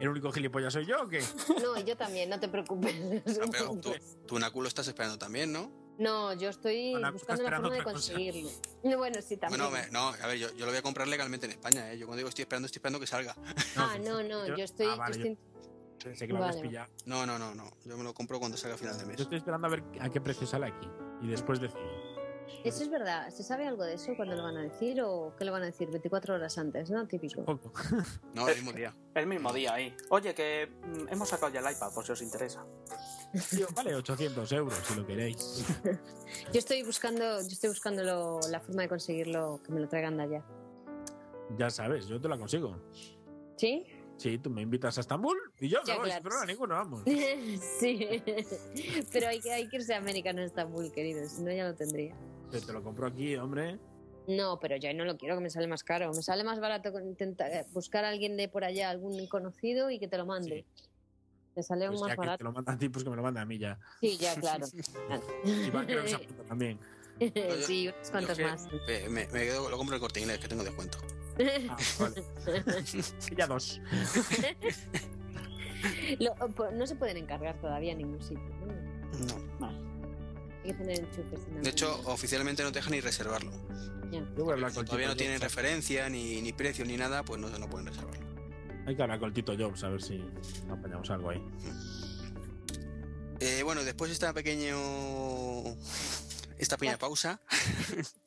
¿El único gilipollas soy yo o qué? No, yo también, no te preocupes. Ah, pero tú, tú Naku lo estás esperando también, ¿no? No, yo estoy Ana, buscando la forma de cosa. conseguirlo. No, Bueno, sí, también. Bueno, me- no, a ver, yo, yo lo voy a comprar legalmente en España, ¿eh? Yo cuando digo estoy esperando, estoy esperando que salga. Ah, no, no, yo estoy. Ah, vale, yo estoy- yo pensé que lo Vale. pillado. No, no, no, no. Yo me lo compro cuando salga a final de mes. Yo estoy esperando a ver a qué precio sale aquí. Y después decido. Eso es verdad. ¿Se sabe algo de eso? ¿Cuándo lo van a decir o qué lo van a decir? 24 horas antes, ¿no? Típico. Poco. No, el mismo día. El mismo día ahí. Oye, que mm, hemos sacado ya el iPad, por si os interesa. Tío, vale 800 euros si lo queréis. Yo estoy buscando, yo estoy buscando lo- la forma de conseguirlo, que me lo traigan de allá. Ya sabes, yo te la consigo. ¿Sí? Sí, tú me invitas a Estambul y yo Ya, no claro. pero ninguno, vamos. sí. Pero hay que, hay que irse a América, no a Estambul, querido. Si no, ya lo tendría. Te, te lo compro aquí, hombre. No, pero yo no lo quiero, que me sale más caro. Me sale más barato intentar buscar a alguien de por allá, algún conocido y que te lo mande. Te sale Pues más ya que te barato. lo manda a ti, pues que me lo manda a mí ya. Sí, ya, claro. Iván creo que se apunta también. sí, unos cuantos más. Me, quedo, lo compro el corte inglés, que tengo descuento. Ah, vale. ya dos. Lo- po- no se pueden encargar todavía en ningún sitio. ¿no? No. Hay que tener enchufes. en De hecho, oficialmente no te dejan ni reservarlo. ya. Yo voy a hablar con Todavía no tienen referencia, ni, ni precio, ni nada, pues no, no pueden reservarlo. Hay que hablar con Tito Jobs a ver si apañamos algo ahí. Eh, bueno, después de esta pequeño esta pequeña pausa,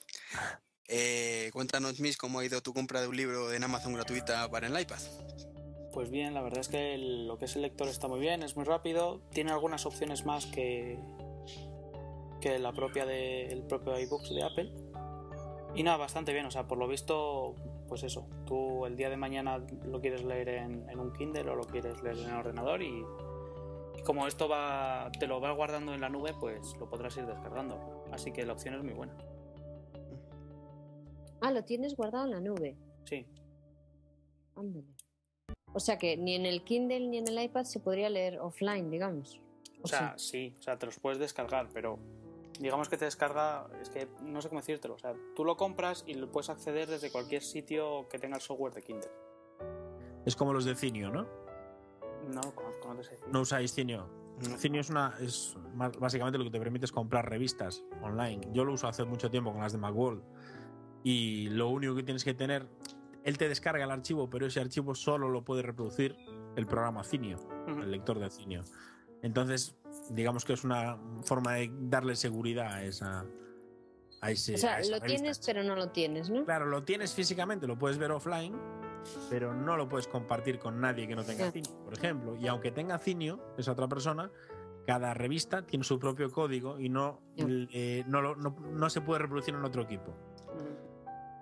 eh, cuéntanos, Miss, cómo ha ido tu compra de un libro en Amazon gratuita para el iPad. Pues bien, la verdad es que el- lo que es el lector está muy bien, es muy rápido, tiene algunas opciones más que, que la propia de, el propio iBooks de Apple. Y nada, bastante bien, o sea, por lo visto, pues eso, tú el día de mañana lo quieres leer en, en un Kindle o lo quieres leer en el ordenador y, y como esto va, te lo vas guardando en la nube, pues lo podrás ir descargando. Así que la opción es muy buena. Ah, lo tienes guardado en la nube. Sí, Ándale. O sea que ni en el Kindle ni en el iPad se podría leer offline, digamos. O sea, sí, o sea, te los puedes descargar, pero digamos que te descarga, es que no sé cómo decírtelo, o sea, tú lo compras y lo puedes acceder desde cualquier sitio que tenga el software de Kindle. Es como los de Cinio, ¿no? No conozco, no te sé. No usáis Cinio. No. Cinio es una. Es básicamente lo que te permite es comprar revistas online. Yo lo uso hace mucho tiempo con las de Macworld. Y lo único que tienes que tener. Él te descarga el archivo, pero ese archivo solo lo puede reproducir el programa Cinio, el lector de Cinio. Entonces, digamos que es una forma de darle seguridad a esa. A ese, o sea, a esa lo revista. tienes, pero no lo tienes, ¿no? Claro, lo tienes físicamente, lo puedes ver offline, pero no lo puedes compartir con nadie que no tenga. Cinio, por ejemplo. Y aunque tenga Cinio, esa otra persona, cada revista tiene su propio código y no, eh, no, lo- no- no se puede reproducir en otro equipo.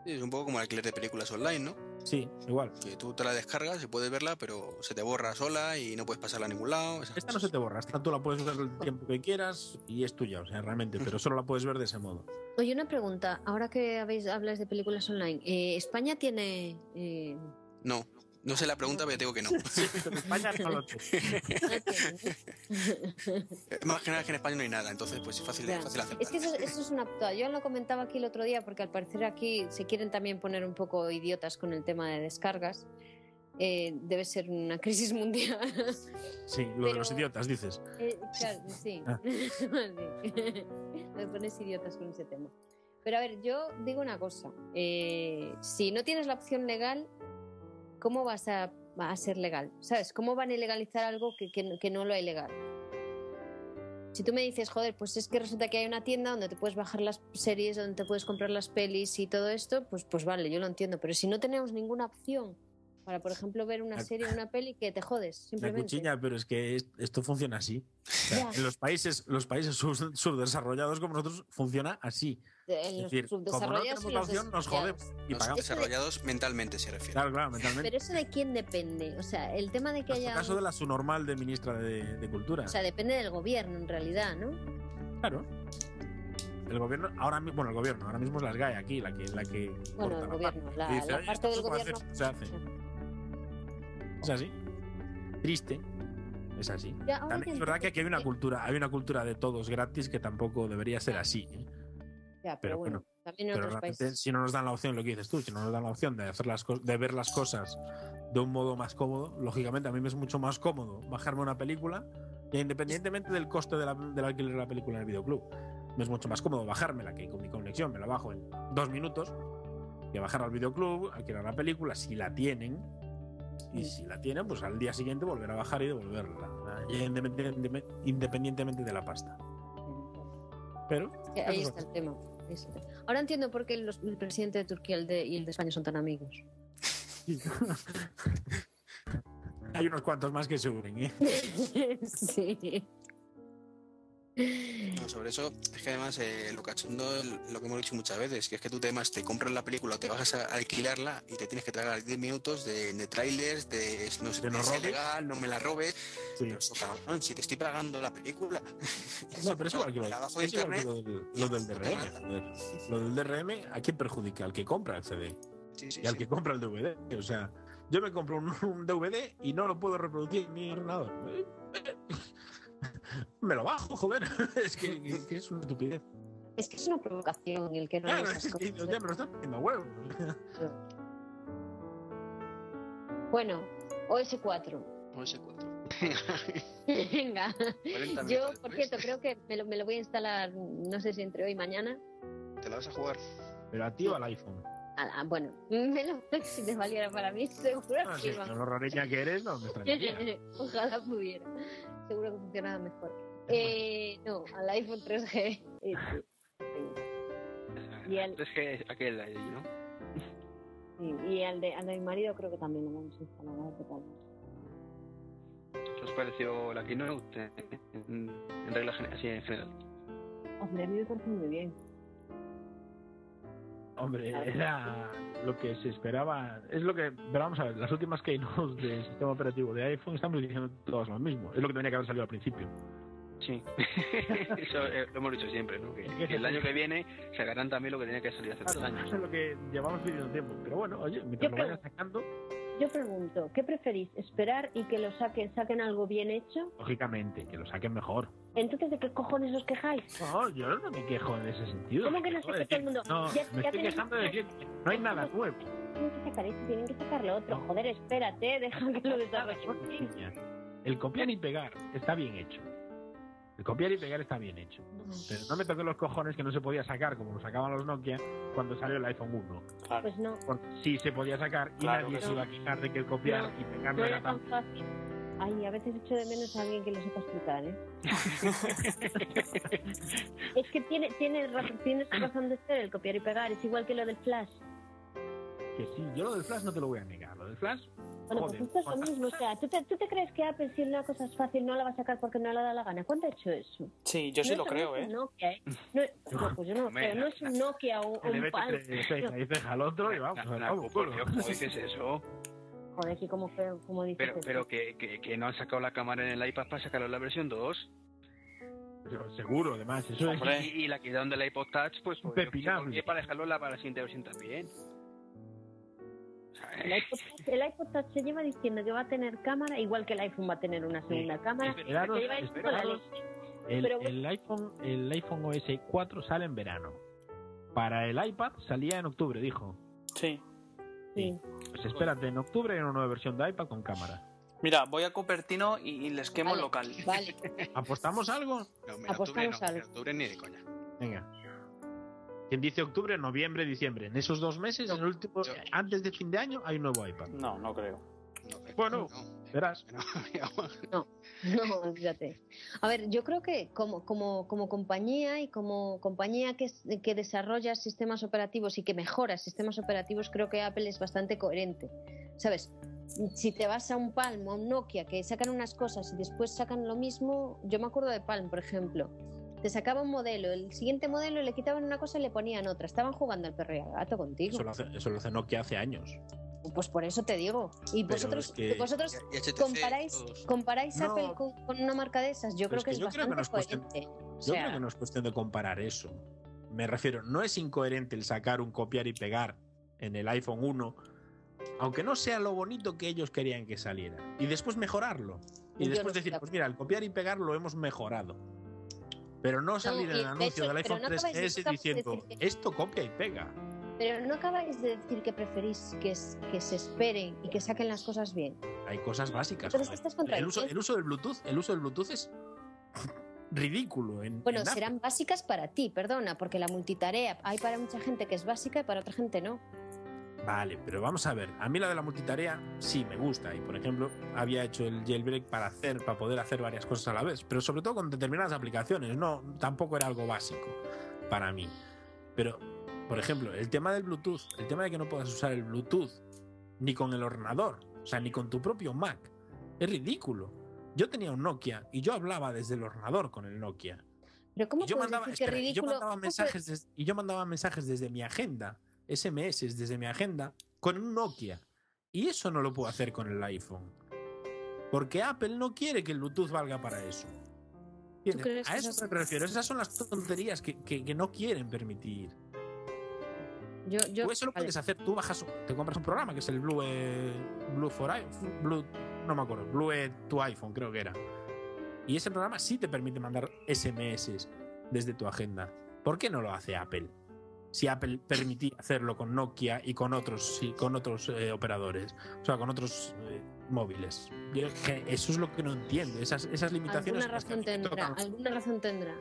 Sí, es un poco como el alquiler de películas online, ¿no? Sí, igual. Que tú te la descargas y puedes verla, pero se te borra sola y no puedes pasarla a ningún lado. Esta no se te borra, esta tú la puedes ver el tiempo que quieras y es tuya, o sea, realmente, pero solo la puedes ver de ese modo. Oye, una pregunta. Ahora que habéis hablas de películas online, eh, ¿España tiene eh, No, no sé la pregunta, pero te digo que no. Más que nada que en España no hay nada, entonces pues es fácil, Ya. fácil aceptar. Es que eso, eso es una putada. Yo lo comentaba aquí el otro día porque al parecer aquí se quieren también poner un poco idiotas con el tema de descargas. Eh, debe ser una crisis mundial. Sí, lo de los idiotas, dices. Eh, claro, sí. Ah. Me pones idiotas con ese tema. Pero a ver, yo digo una cosa. Eh, si no tienes la opción legal, ¿cómo vas a, a ser legal? ¿Sabes? ¿Cómo van a ilegalizar algo que, que no- que no lo hay legal? Si tú me dices, joder, pues es que resulta que hay una tienda donde te puedes bajar las series, donde te puedes comprar las pelis y todo esto, pues, pues vale, yo lo entiendo. Pero si no tenemos ninguna opción para, por ejemplo, ver una La- serie o una peli, que te jodes, La simplemente. cuchilla, pero es que es- esto funciona así. O sea, en los países, los países sub- subdesarrollados como nosotros funciona así. En Es los decir, como no subdesarrollados tenemos y la los opción, nos jodemos y Los pagamos. desarrollados mentalmente se refiere. Claro, claro, mentalmente. Pero eso de quién depende. O sea, el tema de que En haya. el caso de la subnormal de ministra de, de Cultura. O sea, depende del gobierno en realidad, ¿no? claro. El gobierno, ahora mismo, bueno, el gobierno, ahora mismo es la SGAE aquí, la que, la que Bueno, corta el la gobierno, parte. la- dice, la "Oye, parte esto del se puede gobierno". hacer, no se hace. Es así. Triste. Es así. Ya, También es verdad que aquí hay una cultura, hay una cultura de todos gratis que tampoco debería ser así. ¿eh? Ya, pero, Pero bueno, bueno, también en Pero otros realmente, países. si no nos dan la opción, lo que dices tú, si no nos dan la opción de hacer las cosas, de ver las cosas de un modo más cómodo, lógicamente a mí me es mucho más cómodo bajarme una película, e independientemente del coste de la- del alquiler de la película en el videoclub, me es mucho más cómodo bajármela que con mi conexión me la bajo en dos minutos, que bajar al videoclub, alquilar la película, si la tienen, y si la tienen, pues al día siguiente volver a bajar y devolverla, ya independientemente, de la pasta. Pero Sí, ahí está el tema. Ahora entiendo por qué los- el presidente de Turquía y el de, y el de España son tan amigos. hay unos cuantos más que se unen, ¿eh? sí. No, sobre eso, es que además eh, lo cachondo, lo que hemos dicho muchas veces, que es que tú te, además, te compras la película, te vas a alquilarla y te tienes que tragar 10 minutos de, de trailers, de no sé, De no es ilegal, no me la robes. Sí. Pero eso, cabrón, si te estoy pagando la película. No, pero es igual que lo, de internet. del, lo del DRM. Lo del DRM, ¿a quién perjudica? Al que compra el CD Sí, sí, y al que compra el DVD. O sea, yo me compro un, un DVD y no lo puedo reproducir en mi ordenador. Me lo bajo, joder. Es que, es una estupidez. Es que es una provocación el que no Claro, es que cosas. ya me lo están poniendo a huevo. Bueno, OS4. No sé cuánto. Venga. 40 Yo, por cierto, creo que me lo, me lo voy a instalar, no sé si entre hoy y mañana. ¿Te la vas a jugar? Pero a ti o al iPhone. Ah, bueno, me lo, si te valiera para mí, seguro Ah, que sí, iba. con lo que eres, no me extrañaría. Ojalá pudiera. Seguro que funcionaba mejor. Eh, no, al iPhone 3G. Eh, sí. Y al- Es que aquel ahí, ¿no? Sí, y al de, al de mi marido creo que también lo. A ver qué tal. ¿Qué os pareció la keynote en, en regla general? Así en general. Hombre, a mí me parece muy bien. Hombre, era lo que se esperaba. Es lo que. Pero vamos a ver, las últimas keynotes del sistema operativo de iPhone estamos diciendo todas lo mismo. Es lo que tenía que haber salido al principio. Sí. Eso eh, lo hemos dicho siempre, ¿no? Que, el año que viene sacarán también lo que tenía que salir hace tres Claro, años. eso es lo que llevamos pidiendo tiempo. Pero bueno, oye, mientras Yo lo vayan sacando, Yo pregunto, ¿qué preferís? ¿Esperar y que lo saquen, saquen algo bien hecho? lógicamente, que lo saquen mejor. Entonces, ¿de qué cojones os quejáis? No, yo no me quejo en ese sentido. ¿Cómo que no se queja todo el mundo? No, Ya- me ya estoy quejando de decir que no hay nada nuevo. Tienen que sacar esto, tienen que sacar lo otro. Joder, espérate, deja que lo desarrollen. Niña, El copiar y pegar está bien hecho. El copiar y pegar está bien hecho. Pero no me toquen los cojones que no se podía sacar como lo sacaban los Nokia cuando salió el iPhone 1. Claro. Pues no, Porque sí se podía sacar y Claro nadie se iba a quejar de que el copiar No, y pegar no era tan fácil. Ay, a veces echo de menos a alguien que lo sepa explicar, ¿eh? es que tiene, tiene, ra- tienes razón de ser el copiar y pegar, es igual que lo del flash. que sí. Yo lo del Flash no te lo voy a negar. Lo del Flash, Bueno, Joder, pues esto es lo ¿cuántas- mismo. O sea, ¿tú te, ¿tú te crees que Apple, si una cosa es fácil, no la va a sacar porque no le da la gana? ¿Cuándo ha hecho eso? Sí, yo sí No lo creo, ¿eh? un Nokia, ¿eh? No, no, pues yo no, pero no es un Nokia o, un ceja y ceja al otro y vamos, vamos, ¿cómo dices eso? Joder, que como, como dices Pero, pero que, que, que no han sacado la cámara en el iPad para sacarlo en la versión 2. Pero seguro, además. Eso es. Y, y la quitaron del iPod Touch, pues, pues Pepinable. ¿por qué para dejarlo en la, para la siguiente versión también. El iPod, Touch- el iPod Touch se lleva diciendo que va a tener cámara, igual que el iPhone va a tener una segunda cámara. Esperaros, esperaros. El, Pero el iPhone, el iPhone OS 4 sale en verano. Para el iPad salía en octubre, dijo. Sí. Sí. Pues espérate, en octubre hay una nueva versión de iPad con cámara. Mira, voy a Cupertino y, y les quemo Vale, el local. Vale, ¿Apostamos algo? no, apostamos octubre no, algo. octubre ni de coña. Venga. Quien dice octubre, noviembre, diciembre. En esos dos meses, en el último, yo- antes de fin de año, hay un nuevo iPad. No, no creo. No, Bueno. no, Verás. no, no, olvídate. A ver, yo creo que como, como, como compañía y como compañía que, que desarrolla sistemas operativos y que mejora sistemas operativos, creo que Apple es bastante coherente. ¿Sabes? Si te vas a un Palm o a un Nokia que sacan unas cosas y después sacan lo mismo, yo me acuerdo de Palm, por ejemplo. Te sacaba un modelo, el siguiente modelo le quitaban una cosa y le ponían otra. Estaban jugando al perro y al gato contigo. Eso eso lo hace Nokia hace años. Pues por eso te digo. Y Pero vosotros, es que- vosotros Y HTC, comparáis, todos. comparáis No. Apple con, con una marca de esas. Yo Pero creo es que que es yo creo que bastante es cuestión- coherente. Yo sea, creo que no es cuestión de comparar eso. Me refiero, no es incoherente el sacar un copiar y pegar en el iPhone 1, aunque no sea lo bonito que ellos querían que saliera, y después mejorarlo. Y Yo después no decir, de pues mira, el copiar y pegar lo hemos mejorado. Pero no salir en el de anuncio hecho, del iPhone no acabáis de- 3GS no acabáis de diciendo decir que- esto copia y pega. Pero no acabáis de decir que preferís que, es- que se esperen y que saquen las cosas bien. Hay cosas básicas. Estás el, uso, el uso del Bluetooth, el uso del Bluetooth es ridículo. En, Bueno, en serán básicas para ti, perdona, porque la multitarea hay para mucha gente que es básica y para otra gente no. Vale, pero vamos a ver. A mí la de la multitarea sí me gusta. Y por ejemplo, había hecho el jailbreak para hacer, para poder hacer varias cosas a la vez. Pero sobre todo con determinadas aplicaciones. No, tampoco era algo básico para mí. Pero, por ejemplo, el tema del Bluetooth, el tema de que no puedas usar el Bluetooth ni con el ordenador, o sea, ni con tu propio Mac, es ridículo. Yo tenía un Nokia y yo hablaba desde el ordenador con el Nokia. Pero ¿cómo Y yo mandaba, decir que espera, y yo ridículo? mandaba ¿Cómo mensajes des- y yo mandaba mensajes desde mi agenda, SMS desde mi agenda, con un Nokia. Y eso no lo puedo hacer con el iPhone. Porque Apple no quiere que el Bluetooth valga para eso. ¿Entiendes? crees A eso eso- me refiero. Esas son las tonterías que, que- que no quieren permitir. Yo, eso lo puedes hacer. Tú bajas, te compras un programa que es el Blue, eh, Blue for iPhone. Blue, no me acuerdo. Blue eh, tu iPhone, creo que era. Y ese programa sí te permite mandar SMS desde tu agenda. ¿Por qué no lo hace Apple? Si Apple permitía hacerlo con Nokia y con otros, con otros eh, operadores, o sea, con otros eh, móviles. Yo eso es lo que no entiendo. Esas, esas limitaciones. alguna razón tendrá, alguna razón tendrá.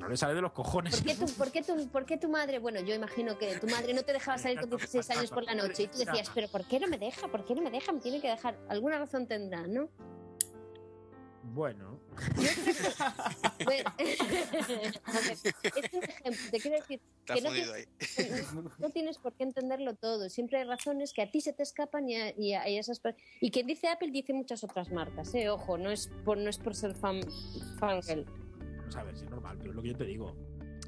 No le sale de los cojones. ¿Por qué, tu, por, qué tu, por qué tu madre, bueno, yo imagino que tu madre no te dejaba salir con 16 años por la noche y tú decías, pero ¿por qué no me deja? ¿Por qué no me deja? Me tiene que dejar. Alguna razón tendrá, ¿no? Bueno, es un ejemplo, te quiero decir, Te Que has no ahí. no tienes por qué entenderlo todo. Siempre hay razones que a ti se te escapan y a, y a- esas Y quien dice Apple dice muchas otras marcas, ¿eh? Ojo, no es por, no es por ser fan, fangirl. Vamos a ver si es normal, pero es lo que yo te digo.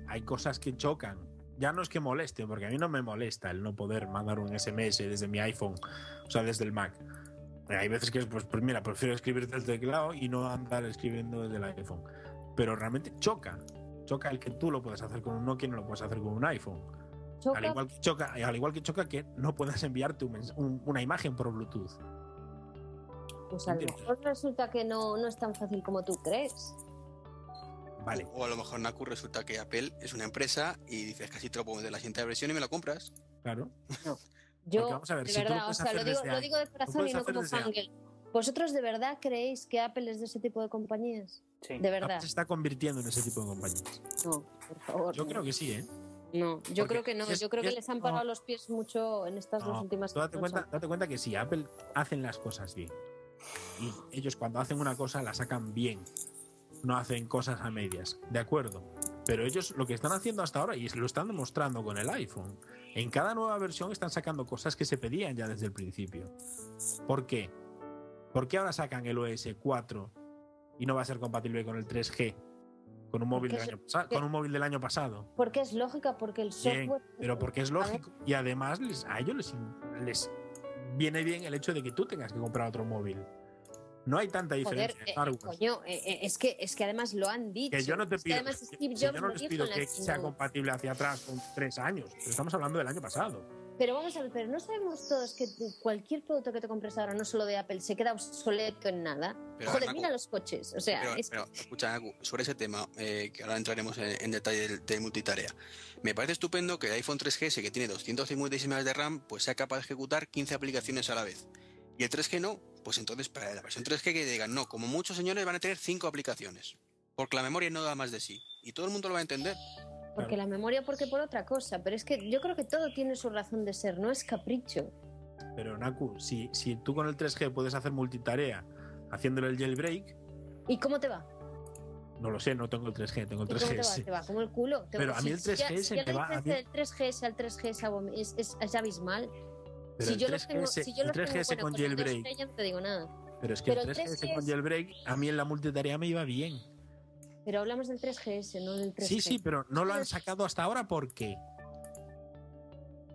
Hay cosas que chocan. Ya no es que moleste, porque a mí no me molesta el no poder mandar un SMS desde mi iPhone, o sea, desde el Mac. Hay veces que, pues, pues mira, prefiero escribir desde el teclado y no andar escribiendo desde el iPhone. Pero realmente choca. Choca el que tú lo puedes hacer con un Nokia y no lo puedes hacer con un iPhone. Choca, Al igual que choca, al igual que choca que no puedas enviarte un mens- un- una imagen por Bluetooth. pues a lo mejor resulta que no, no es tan fácil como tú crees. Vale. O a lo mejor, Naku, resulta que Apple es una empresa y dices casi te lo pongo de la siguiente versión y me la compras. Claro. Yo, vamos a ver, de si tú lo verdad, o sea, lo digo, lo de corazón y no como fangirl. ¿Vosotros de verdad creéis que Apple es de ese tipo de compañías? Sí. De Apple verdad. se está convirtiendo en ese tipo de compañías. No, por favor. Yo no. creo que sí, ¿eh? No, yo Porque creo que no. es- yo creo que es- les han no. parado los pies mucho en estas dos No, últimas date cuenta, date cuenta que si Apple hacen las cosas bien y ellos cuando hacen una cosa la sacan bien, no hacen cosas a medias, de acuerdo. Pero ellos lo que están haciendo hasta ahora y lo están demostrando con el iPhone, en cada nueva versión están sacando cosas que se pedían ya desde el principio. ¿Por qué? ¿Por qué ahora sacan el OS 4 y no va a ser compatible con el 3G? Con un móvil, del año, pasa- con un móvil del año pasado. Porque es lógica, porque el Bien, software. pero porque es lógico. Y además les- a ellos les, les viene bien el hecho de que tú tengas que comprar otro móvil. No hay tanta Joder, diferencia en eh, coño, eh, eh, es, que, es que además lo han dicho. que yo no te Es que pido, además que- Steve Jobs yo no les pido que sea compatible hacia atrás con tres años. pero Estamos hablando del año pasado. Pero vamos a ver, pero no sabemos todos que cualquier producto que te compres ahora, no solo de Apple, se queda obsoleto en nada. Pero, Joder, Naku, mira los coches. O sea, Pero, es pero, escucha, Naku, sobre ese tema, eh, que ahora entraremos en, en detalle del, del multitarea. Me parece estupendo que el iPhone 3GS, que tiene 256 MB de RAM, pues sea capaz de ejecutar 15 aplicaciones a la vez. Y el 3G no, pues entonces para la versión 3G que digan, no, como muchos señores van a tener 5 aplicaciones. Porque la memoria no da más de sí. Y todo el mundo lo va a entender. porque la memoria, porque por otra cosa. Pero es que yo creo que todo tiene su razón de ser, no es capricho. Pero Naku, si, si tú con el 3G puedes hacer multitarea haciéndole el jailbreak, ¿Y cómo te va? no lo sé, no tengo el 3G, tengo el ¿Y cómo te va? 3GS. Te va como el culo. Pero a mí el si ya- 3GS si ya me va- del 3GS al 3GS abom- es, es, es abismal. Pero si el yo los tengo, 3GS, si yo el los tengo 3GS bueno, con jailbreak. 2G ya no te digo nada. Pero es que Pero el el 3GS con 3GS jailbreak a mí en la multitarea me iba bien. Pero hablamos del 3GS, no del 3G. Sí, sí, pero no lo han sacado hasta ahora porque.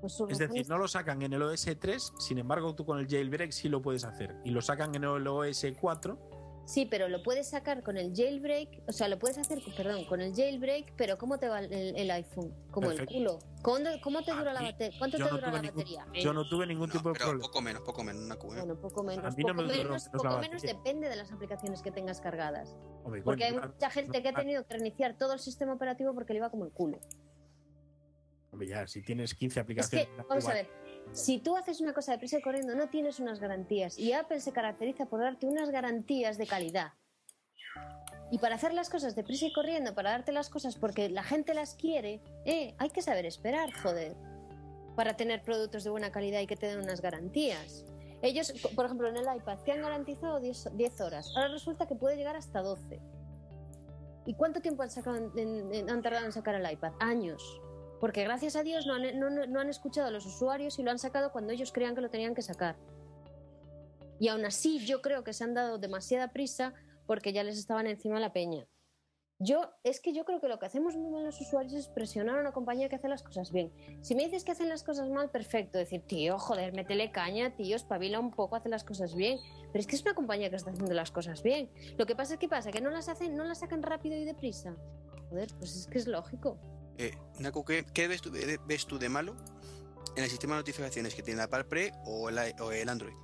Pues Es decir, no lo sacan en el OS 3, sin embargo tú con el jailbreak sí lo puedes hacer. Y lo sacan en el OS 4 Sí, pero lo puedes sacar con el jailbreak, o sea, lo puedes hacer, perdón, con el jailbreak, pero ¿cómo te va el, el iPhone? Como Perfecto. el culo. ¿Cómo, cómo te A dura la mí- batería? ¿Cuánto te no dura la ningún- batería? Yo no tuve ningún No, tipo de pero problema. poco menos, poco menos, una ¿eh? Bueno, poco menos. A mí no poco me duró menos, poco menos depende de las aplicaciones que tengas cargadas. Hombre, Porque hay mucha gente que ha tenido que reiniciar todo el sistema operativo porque le iba como el culo. hombre, ya, si tienes 15 Es que, aplicaciones. vamos a ver, si tú haces una cosa deprisa y corriendo, no tienes unas garantías. Y Apple se caracteriza por darte unas garantías de calidad. Y para hacer las cosas deprisa y corriendo, para darte las cosas porque la gente las quiere, eh, hay que saber esperar, joder. Para tener productos de buena calidad y que te den unas garantías. Ellos, por ejemplo, en el iPad, te han garantizado 10, 10 horas. Ahora resulta que puede llegar hasta 12. ¿Y cuánto tiempo han, sacado en- en- han tardado en sacar el iPad? Años. Porque gracias a Dios no han, no- han escuchado a los usuarios y lo han sacado cuando ellos creían que lo tenían que sacar. Y aún así yo creo que se han dado demasiada prisa porque ya les estaban encima la peña. Yo, es que yo creo que lo que hacemos muy mal los usuarios es presionar a una compañía que hace las cosas bien. Si me dices que hacen las cosas mal, perfecto. Decir, tío, joder, métele caña, tío, espabila un poco, hace las cosas bien. Pero es que es una compañía que está haciendo las cosas bien. Lo que pasa es que pasa, que no las hacen, no las sacan rápido y deprisa. Joder, pues es que es lógico. Eh, Naku, ¿qué, qué ves, tú de, ves tú de malo en el sistema de notificaciones que tiene la Apple Pre o o el Android?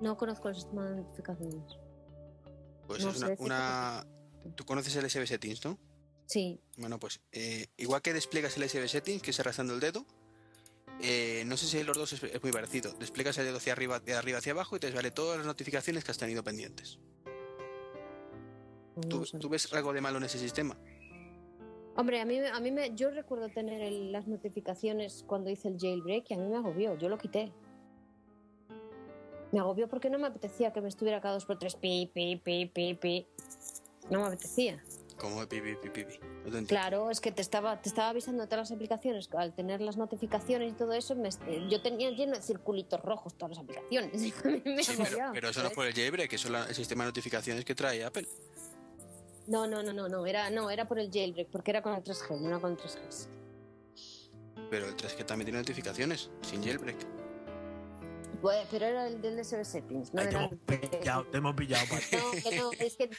No conozco el sistema de notificaciones. Pues No es una, Tú conoces el SB Settings, ¿no? Sí, Bueno, pues eh, igual que despliegas el SB Settings, que es arrastrando el dedo, eh, no sé si los dos es, es muy parecido. Despliegas el dedo hacia arriba, de arriba hacia abajo y te sale todas las notificaciones que has tenido pendientes. ¿Tú, tú ves algo de malo en ese sistema? Hombre, a mí, a mí me, yo recuerdo tener el- las notificaciones cuando hice el jailbreak y a mí me agobió, yo lo quité. Me agobió porque no me apetecía que me estuviera cada dos por tres pi, pi, pi, pi, pi. No me apetecía. Como pi, pi, pi, pi, pi. No. Claro, es que te estaba, te estaba avisando de todas las aplicaciones. Al tener las notificaciones y todo eso, me- yo tenía lleno de circulitos rojos todas las aplicaciones. Me Sí, pero, agobiaba, pero eso no es ¿sabes? por el jailbreak, eso es el sistema de notificaciones que trae Apple. No, no, no, no, no, era, no, era por el jailbreak, porque era con el 3G, no era con el 3G. Pero el 3G también tiene notificaciones, sin jailbreak. Pues, pero era el del SB Settings, no Ahí te hemos pillado, te hemos pillado. No, que no, es que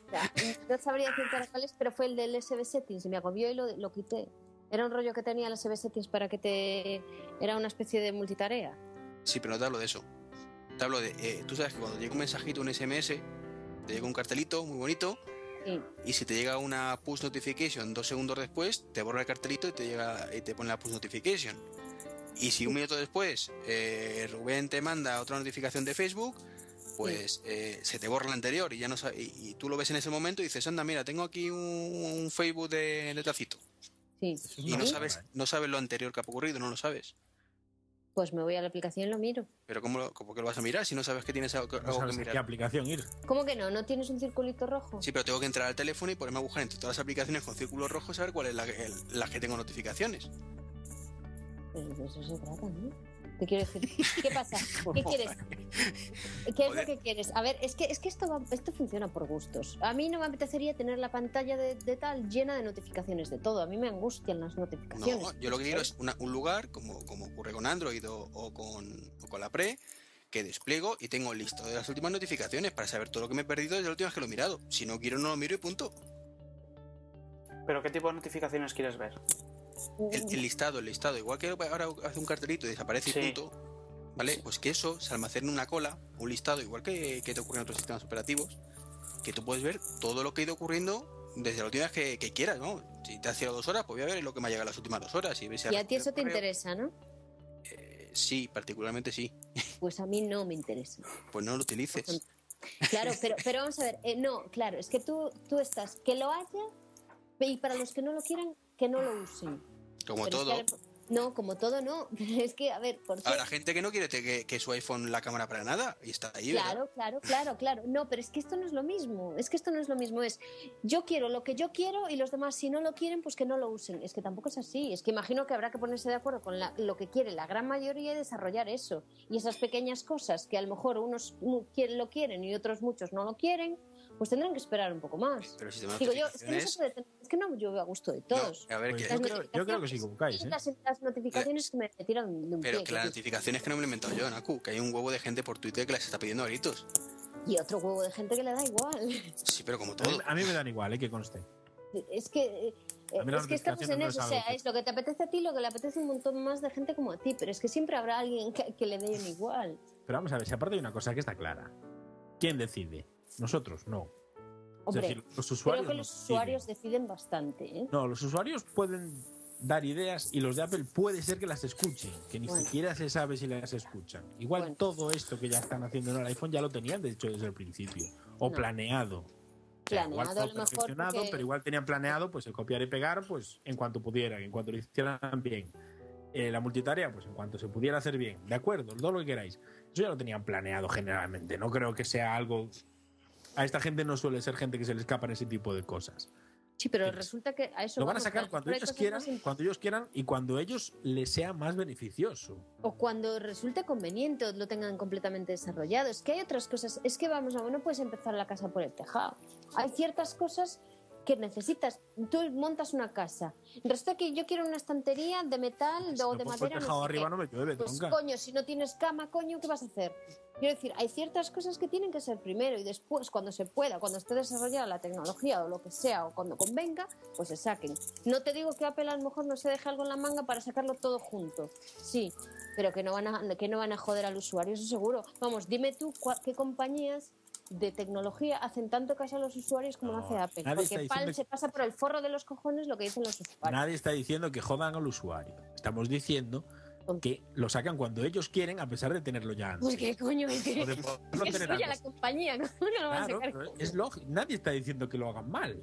no sabría decirte ahora cuál es, pero fue el del SB Settings y me agobió y lo, lo quité. Era un rollo que tenía el SB Settings para que te... Era una especie de multitarea. Sí, pero no te hablo de eso. Te hablo de. eh, tú sabes que cuando llega un mensajito, un SMS, te llega un cartelito muy bonito. Sí, Y si te llega una push notification dos segundos después, te borra el cartelito y te llega y te pone la push notification. Y si un minuto después eh, Rubén te manda otra notificación de Facebook, pues eh, se te borra la anterior y ya no y, y tú lo ves en ese momento y dices, anda, mira, tengo aquí un, un Facebook de, de Tacito. sí. Y no sabes, no sabes lo anterior que ha ocurrido, no lo sabes. Pues me voy a la aplicación y lo miro. Pero ¿cómo, lo, cómo que lo vas a mirar si no sabes que tienes algo, No algo sabes que a qué mirar? aplicación ir. ¿Cómo que no? ¿No tienes un circulito rojo? Sí, pero tengo que entrar al teléfono y ponerme a buscar entre todas las aplicaciones con círculo rojo saber cuál es la, que- el- la que tengo notificaciones. Pues de eso se trata, ¿no? Te quiero decir, ¿qué pasa? ¿Qué quieres? ¿Qué es lo que quieres? A ver, es que, es que esto, va- esto funciona por gustos. A mí no me apetecería tener la pantalla de, de tal llena de notificaciones de todo. A mí me angustian las notificaciones. No, yo lo que quiero es una- un lugar, como, como ocurre con Android o, o con, o con la Pre, que despliego y tengo listo de las últimas notificaciones para saber todo lo que me he perdido desde la última vez que lo he mirado. Si no quiero, no lo miro y punto. ¿Pero qué tipo de notificaciones quieres ver? El, el listado, el listado, igual que ahora hace un cartelito y desaparece y punto, ¿vale? Pues que eso se almacene en una cola, un listado, igual que, que te ocurre en otros sistemas operativos, que tú puedes ver todo lo que ha ido ocurriendo desde la última vez que, que quieras, ¿no? Si te has tirado dos horas, pues voy a ver lo que me ha llegado las últimas dos horas. Y, ver si ha Y a ti eso te correo. interesa, ¿no? Eh, sí, particularmente sí. Pues a mí no me interesa. Pues no lo utilices. Claro, pero, pero vamos a ver, eh, no, claro, es que tú, tú estás, que lo haya, y para los que no lo quieran, que no lo usen. Como Pero es todo. que- no, como todo no. Es que, a ver, ¿por? Habrá gente que no quiere que, que su iPhone la cámara para nada y está ahí, ¿verdad? Claro, claro, claro, claro. No, pero es que esto no es lo mismo. Es que esto no es lo mismo. Es yo quiero lo que yo quiero y los demás, si no lo quieren, pues que no lo usen. Es que tampoco es así. Es que imagino que habrá que ponerse de acuerdo con la- lo que quiere la gran mayoría y desarrollar eso. Y esas pequeñas cosas que a lo mejor unos lo quieren y otros muchos no lo quieren, pues tendrán que esperar un poco más. Pero el sistema de Digo yo, es que no, se puede tener- es que no yo a gusto de no, todos. a ver, Pues yo, Las creo, yo creo que sí equivocáis, ¿eh? Las, las notificaciones que me tiran de un pero pie, que las notificaciones que no me lo he inventado yo, Naku, que hay un huevo de gente por Twitter que las está pidiendo a gritos. Y otro huevo de gente que le da igual. Sí, pero como A mí, todo. a mí me dan igual, eh, que conste. Es que, eh, la es que estamos en no eso. es O sea, es lo que te apetece a ti, lo que le apetece a un montón más de gente como a ti. Pero es que siempre habrá alguien que, que le dé un igual. Pero vamos a ver, si aparte hay una cosa que está clara. ¿Quién decide? Nosotros, no. Hombre, decir, los creo usuarios. que no los deciden. usuarios deciden bastante. ¿eh? No, los usuarios pueden dar ideas y los de Apple puede ser que las escuchen, que ni Bueno. siquiera se sabe si las escuchan. Igual Bueno. todo esto que ya están haciendo en el iPhone ya lo tenían de hecho desde el principio o No. planeado. O sea, Planeado igual a todo lo mejor perfeccionado, porque- pero igual tenían planeado pues el copiar y pegar pues en cuanto pudieran, en cuanto lo hicieran bien. Eh, la multitarea, pues en cuanto se pudiera hacer bien. De acuerdo, todo lo que queráis. Eso ya lo tenían planeado generalmente. No creo que sea algo. A esta gente no suele ser gente que se le escapan ese tipo de cosas. Sí, pero resulta que a eso Lo van a sacar cuando ellos quieran, cuando ellos quieran y cuando ellos les sea más beneficioso. O cuando resulte conveniente o lo tengan completamente desarrollado. Es que hay otras cosas. Es que vamos a no puedes empezar la casa por el tejado. Hay ciertas cosas que necesitas. Tú montas una casa. Resulta que yo quiero una estantería de metal Si o no de madera. no sé arriba qué. no me llueve, Pues tronca. coño, si no tienes cama, coño, ¿qué vas a hacer? Quiero decir, hay ciertas cosas que tienen que ser primero y después, cuando se pueda, cuando esté desarrollada la tecnología o lo que sea, o cuando convenga, pues se saquen. No te digo que Apple a lo mejor no se deje algo en la manga para sacarlo todo junto. Sí, pero que no van a, que no van a joder al usuario, eso seguro. Vamos, dime tú qué compañías de tecnología hacen tanto caso a los usuarios como No, hace Apple. Porque que- se pasa por el forro de los cojones lo que dicen los usuarios. Nadie está diciendo que jodan al usuario. Estamos diciendo que lo sacan cuando ellos quieren a pesar de tenerlo ya antes. Pues qué coño, es que tener suya la compañía, ¿no? No lo van a Claro, sacar es lógico. Nadie está diciendo que lo hagan mal.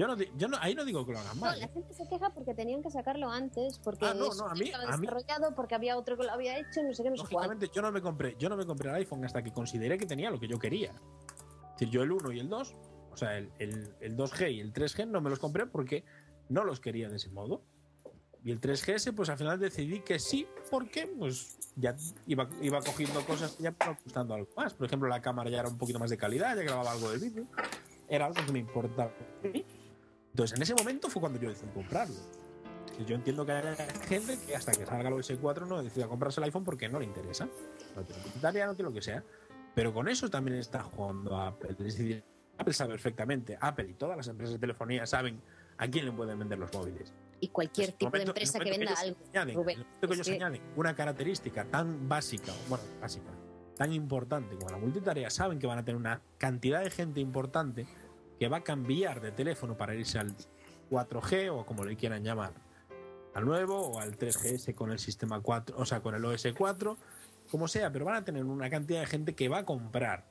Yo no, yo no, ahí no digo que lo hagan No, mal. la ¿eh? gente se queja porque tenían que sacarlo antes, porque Ah, no, eso no, a mí- estaba a mí- desarrollado, porque había otro que lo había hecho, no sé qué, no sé yo no me compré, yo no me compré el iPhone hasta que consideré que tenía lo que yo quería. Es decir, yo el 1 y el 2, o sea, el, el- el 2G y el 3G no me los compré porque no los quería de ese modo. Y el 3GS, pues al final decidí que sí, porque pues ya iba, iba cogiendo cosas que ya me gustando algo más. Por ejemplo, la cámara ya era un poquito más de calidad, ya grababa algo de vídeo. Era algo que me importaba. Entonces, en ese momento fue cuando yo decidí comprarlo. Y Yo entiendo que hay gente que hasta que salga el OS4 no decida comprarse el iPhone porque no le interesa. No tiene computaria, no tiene lo que sea. Pero con eso también está jugando Apple. Es decir, Apple sabe perfectamente, Apple y todas las empresas de telefonía saben a quién le pueden vender los móviles. Y cualquier el tipo de momento- empresa en que venda algo. añaden- Rubén, el momento que ellos que- añaden una característica tan básica, bueno, básica, tan importante como la multitarea, saben que van a tener una cantidad de gente importante que va a cambiar de teléfono para irse al 4G o como le quieran llamar, al nuevo o al 3GS con el sistema 4, o sea, con el OS4, como sea, pero van a tener una cantidad de gente que va a comprar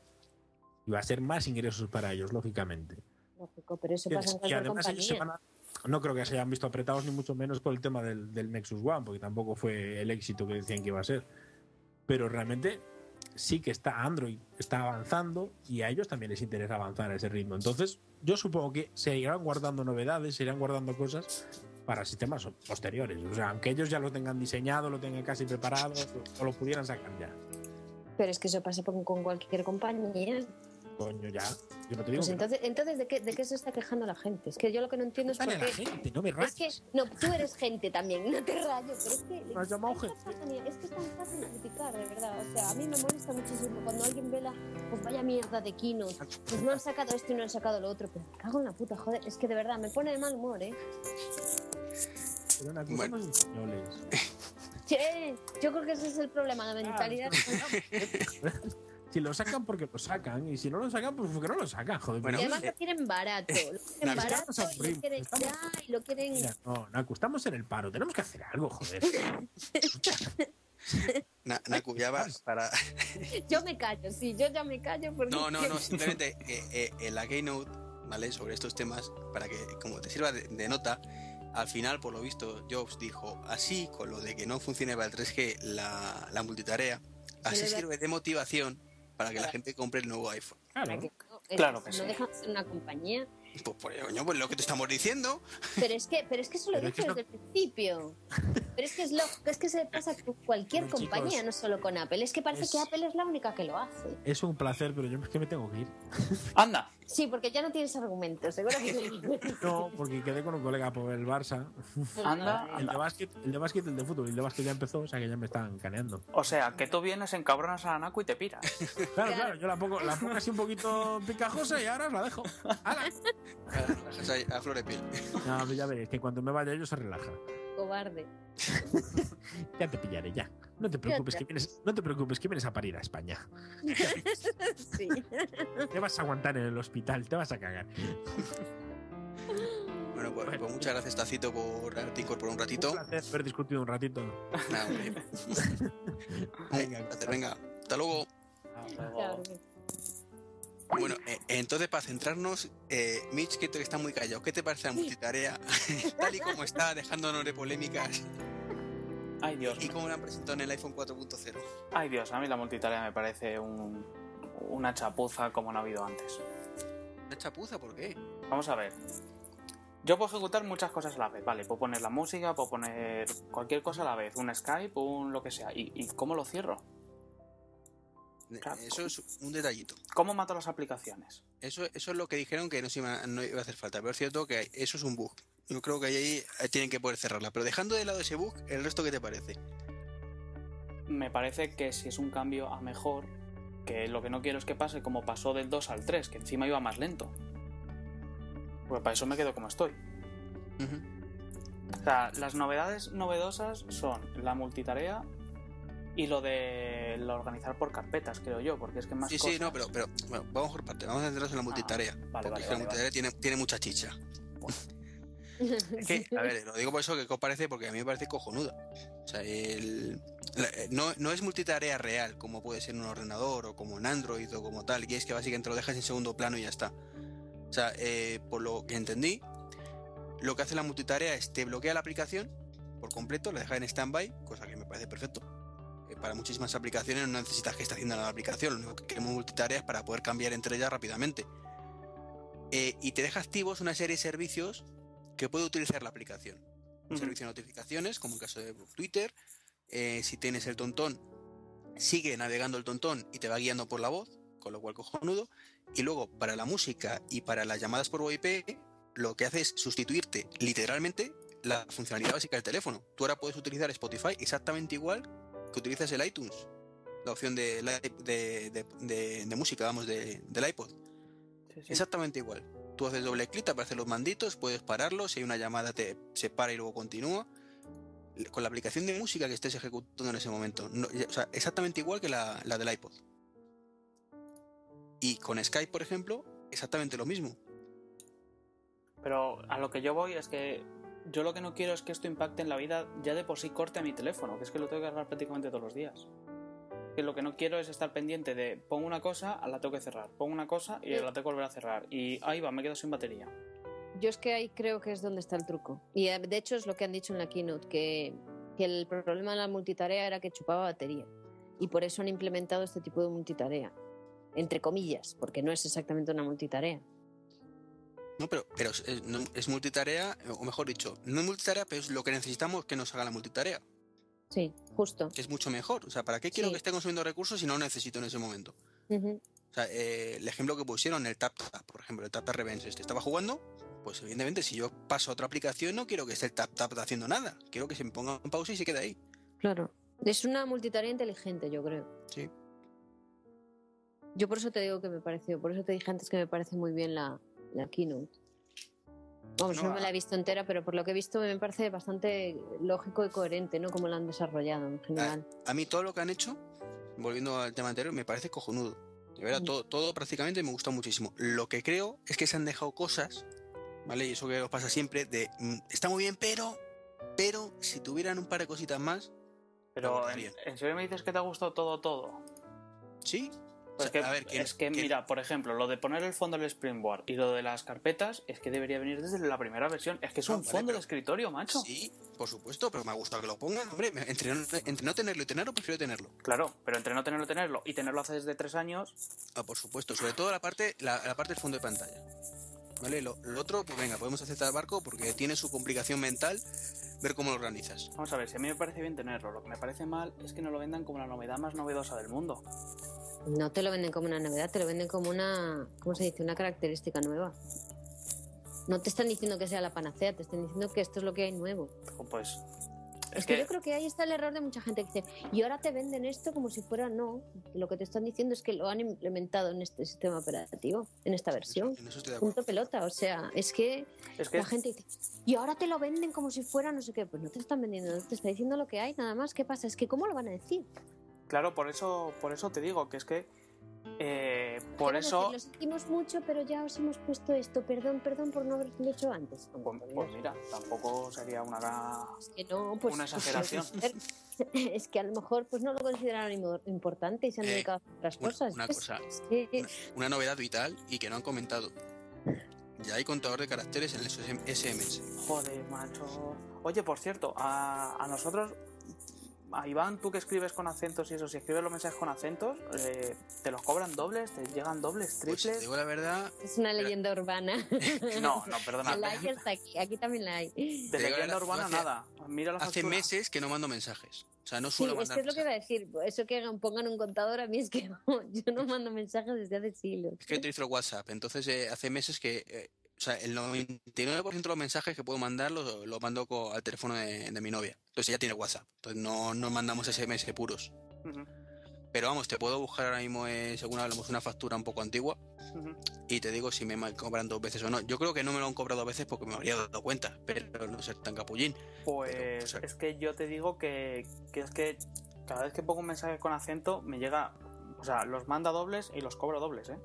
y va a ser más ingresos para ellos, lógicamente. Lógico, pero eso pasa en cualquier compañía. a- no creo que se hayan visto apretados ni mucho menos por el tema del, del Nexus One, porque tampoco fue el éxito que decían que iba a ser. Pero realmente sí que está Android, está avanzando y a ellos también les interesa avanzar a ese ritmo. Entonces, yo supongo que se irán guardando novedades, se irán guardando cosas para sistemas posteriores. O sea, aunque ellos ya lo tengan diseñado, lo tengan casi preparado, o lo pudieran sacar ya. Pero es que eso pasa con, cualquier compañía. Coño, ya. Yo no te digo Pues no. entonces, entonces ¿de, qué, ¿de qué se está quejando la gente? Es que yo lo que no entiendo es por a la qué... gente, no me Es rayes. que, no, tú eres gente también, no te rayo, pero es que... Me has llamado gente. Es que es tan fácil criticar, de verdad. O sea, a mí me molesta muchísimo cuando alguien vela, pues vaya mierda de Keynote, pues no han sacado esto y no han sacado lo otro, pero me cago en la puta, joder, es que de verdad me pone de mal humor, ¿eh? Pero una cosa Bueno. más españoles. Che, yo creo que ese es el problema, la mentalidad. Si lo sacan porque lo sacan y si no lo sacan pues porque no lo sacan, joder. Y Bueno, además eh, lo quieren barato, lo quieren barato y lo quieren estamos- ya, y lo quieren... Mira, no, Naku, estamos en el paro, tenemos que hacer algo, joder. Na- Naku, ya vas para. Yo me callo, sí, yo ya me callo porque... No, no, no, simplemente eh, eh, en la Keynote, ¿vale? Sobre estos temas, para que como te sirva de, de nota, al final, por lo visto, Jobs dijo, así con lo de que no funcione para el 3G la, la multitarea, así sirve de motivación para que la gente compre el nuevo iPhone. Claro. que es- Claro que no sí. deja de ser una compañía. Pues, por coño, pues lo que te estamos diciendo. Pero es que, pero es que eso lo es dije que desde el principio. Pero es que es lógico, es que se pasa con cualquier chicos, compañía, no solo con Apple. Es que parece es- que Apple es la única que lo hace. Es un placer, pero yo es que me tengo que ir. Anda. Sí, porque ya no tienes argumentos, seguro que sí. No, porque quedé con un colega por el Barça. Anda, El de básquet, el de básquet, el de fútbol. Y el de básquet ya empezó, o sea que ya me están caneando. O sea, que tú vienes, encabronas a la Naku y te piras. Claro, claro, yo la pongo, la pongo así un poquito picajosa y ahora os la dejo. ¡Hala! A flor de piel. No, ya veréis que cuando me vaya yo se relaja. Cobarde. Ya te pillaré, ya. No te preocupes que vienes, no te preocupes que vienes a parir a España. sí. Te vas a aguantar en el hospital, te vas a cagar. Bueno, pues, pues muchas gracias, Tacito, por haberte incorporado un Un ratito. placer haber discutido un ratito. Nada, hombre. Venga, Un placer, venga. Hasta luego. Bueno, eh, entonces para centrarnos, eh, Mitch, que te- está muy callado, ¿qué te parece la multitarea? Tal y como está, dejándonos de polémicas Ay Dios, y como la han presentado en el iPhone 4.0. ay Dios, a mí la multitarea me parece un- una chapuza como no ha habido antes. ¿Una chapuza? ¿Por qué? Vamos a ver. Yo puedo ejecutar muchas cosas a la vez, vale. Puedo poner la música, puedo poner cualquier cosa a la vez, un Skype, un lo que sea. ¿Y, y cómo lo cierro? Claro. Eso es un detallito. ¿Cómo mato las aplicaciones? Eso, eso es lo que dijeron que no, se iba, no iba a hacer falta, pero es cierto que eso es un bug. Yo creo que ahí tienen que poder cerrarla. Pero dejando de lado ese bug, ¿el resto qué te parece? Me parece que si es un cambio a mejor, que lo que no quiero es que pase como pasó del 2 al 3, que encima iba más lento. Pues para eso me quedo como estoy. O sea, las novedades novedosas son la multitarea y lo de lo organizar por carpetas, creo yo, porque es que más Sí, cosas... sí, no, pero, pero bueno, vamos por parte. Vamos a centrarnos en la multitarea. vale, porque vale, la multitarea tiene, tiene mucha chicha. Es que, a ver, lo digo por eso que os parece, porque a mí me parece cojonuda. O sea, el, la- eh, no, no es multitarea real, como puede ser en un ordenador o como en Android o como tal, y es que básicamente lo dejas en segundo plano y ya está. O sea, eh, por lo que entendí, lo que hace la multitarea es te bloquea la aplicación por completo, la deja en standby, cosa que me parece perfecto. Eh, para muchísimas aplicaciones no necesitas que esté haciendo la aplicación, lo único que queremos multitarea es para poder cambiar entre ellas rápidamente. Eh, y te deja activos una serie de servicios que puede utilizar la aplicación. Un servicio de notificaciones, como el caso de Twitter. Eh, si tienes el tontón, sigue navegando el tontón y te va guiando por la voz, con lo cual cojonudo. Y luego, para la música y para las llamadas por VoIP, lo que hace es sustituirte literalmente la funcionalidad básica del teléfono. Tú ahora puedes utilizar Spotify exactamente igual que utilizas el iTunes, la opción de, de, de- de- música, vamos, de- del iPod. Sí, sí. Exactamente igual. Tú haces doble clic, te aparecen los manditos, puedes pararlos, si hay una llamada te se para y luego continúa. Con la aplicación de música que estés ejecutando en ese momento. O sea, exactamente igual que la, la del iPod. Y con Skype, por ejemplo, exactamente lo mismo. Pero a lo que yo voy es que yo lo que no quiero es que esto impacte en la vida ya de por sí corte a mi teléfono, que es que lo tengo que cargar prácticamente todos los días. Que lo que no quiero es estar pendiente de pongo una cosa, la tengo que cerrar, pongo una cosa y la tengo que volver a cerrar. Y ahí va, me quedo sin batería. Yo es que ahí creo que es donde está el truco. Y eh, de hecho es lo que han dicho en la keynote, que, que el problema de la multitarea era que chupaba batería. Y por eso han implementado este tipo de multitarea. Entre comillas, porque no es exactamente una multitarea. No, pero, pero es, es- no- es multitarea, o mejor dicho, no es multitarea, pero es lo que necesitamos que nos haga la multitarea, Sí, justo. que es mucho mejor. O sea, ¿para qué quiero Sí. que esté consumiendo recursos si no lo necesito en ese momento? O sea, eh, el ejemplo que pusieron, el Tap Tap, por ejemplo, el Tap Tap Revenge, este estaba jugando, pues evidentemente si yo paso a otra aplicación no quiero que esté el Tap Tap haciendo nada, quiero que se me ponga en pausa y se quede ahí. Claro. Es una multitarea inteligente, yo creo. Sí. Yo por eso te digo que me pareció, por eso te dije antes que me parece muy bien la, la keynote. Vamos, No, no, me a- la he visto entera, pero por lo que he visto me parece bastante lógico y coherente, ¿no? Como la han desarrollado en general. A mí todo lo que han hecho, volviendo al tema anterior, me parece cojonudo. De verdad, Mm. todo, todo prácticamente me gusta muchísimo. Lo que creo es que se han dejado cosas, ¿vale? Y eso que os pasa siempre, de mm, está muy bien, pero, pero si tuvieran un par de cositas más, Pero ¿en, en serio me dices que te ha gustado todo, todo? sí. Pues sea, que, a ver, ¿quién- es que, mira, por ejemplo, lo de poner el fondo del Springboard y lo de las carpetas, es que debería venir desde la primera versión. Es que es No, un vale, fondo de escritorio, macho. Sí, por supuesto, pero me ha gustado que lo pongan. Hombre, entre no, entre no tenerlo y tenerlo, prefiero tenerlo. Claro, pero entre no tenerlo, tenerlo y tenerlo hace desde tres años, Ah, por supuesto, sobre todo la parte, la, la parte del fondo de pantalla. ¿Vale? Lo, lo otro, pues venga, podemos aceptar el barco porque tiene su complicación mental ver cómo lo organizas. vamos a ver, si a mí me parece bien tenerlo, lo que me parece mal es que no lo vendan como la novedad más novedosa del mundo. No te lo venden como una novedad, te lo venden como una, ¿cómo se dice? Una característica nueva. No te están diciendo que sea la panacea, te están diciendo que esto es lo que hay nuevo. Pues Es, que, yo creo que ahí está el error de mucha gente que dice, y ahora te venden esto como si fuera no. Lo que te están diciendo es que lo han implementado en este sistema operativo, en esta versión. En eso estoy de acuerdo. Punto pelota. O sea, es que, es que la gente dice, y ahora te lo venden como si fuera no sé qué. Pues no te están vendiendo, te está diciendo lo que hay, nada más. ¿Qué pasa? Es que, ¿cómo lo van a decir? Claro, por eso, por eso te digo que es que eh, por Quiero eso. decir, lo sentimos mucho, pero ya os hemos puesto esto. Perdón, perdón por no haberlo hecho antes. Pues, pues mira, tampoco sería una, Es que no, pues, una pues, exageración. es que a lo mejor pues no lo consideraron im- importante y se han Eh, dedicado a otras una- cosas. una Es- cosa, es que- Una, una novedad vital y que no han comentado. Ya hay contador de caracteres en el SMS. Joder, macho. Oye, por cierto, a, a nosotros, a Iván, tú que escribes con acentos y eso, si escribes los mensajes con acentos, eh, ¿te los cobran dobles? ¿Te llegan dobles, Pues triples? digo la verdad, Es una leyenda urbana. No, no, perdona. La hay hasta aquí. Aquí también la hay. De Te digo la leyenda urbana hace- nada. Mira la hace meses que no mando mensajes. O sea, no Sí, suelo es mandar que es lo que iba a decir. Eso que pongan un contador a mí es que no, yo no mando mensajes desde hace siglos. Es que utilizo el WhatsApp. Entonces, eh, hace meses que. eh, o sea, el 99% de los mensajes que puedo mandar los, los mando al teléfono de, de mi novia. Entonces ella tiene WhatsApp. Entonces no, no mandamos SMS puros. Pero vamos, te puedo buscar ahora mismo, eh, según hablamos, una factura un poco antigua y te digo si me cobran dos veces o no. Yo creo que no me lo han cobrado dos veces porque me habría dado cuenta, pero no ser tan capullín. Pues Pero, o sea- es que yo te digo que, que es que cada vez que pongo un mensaje con acento me llega, o sea, los manda dobles y los cobro dobles, ¿eh?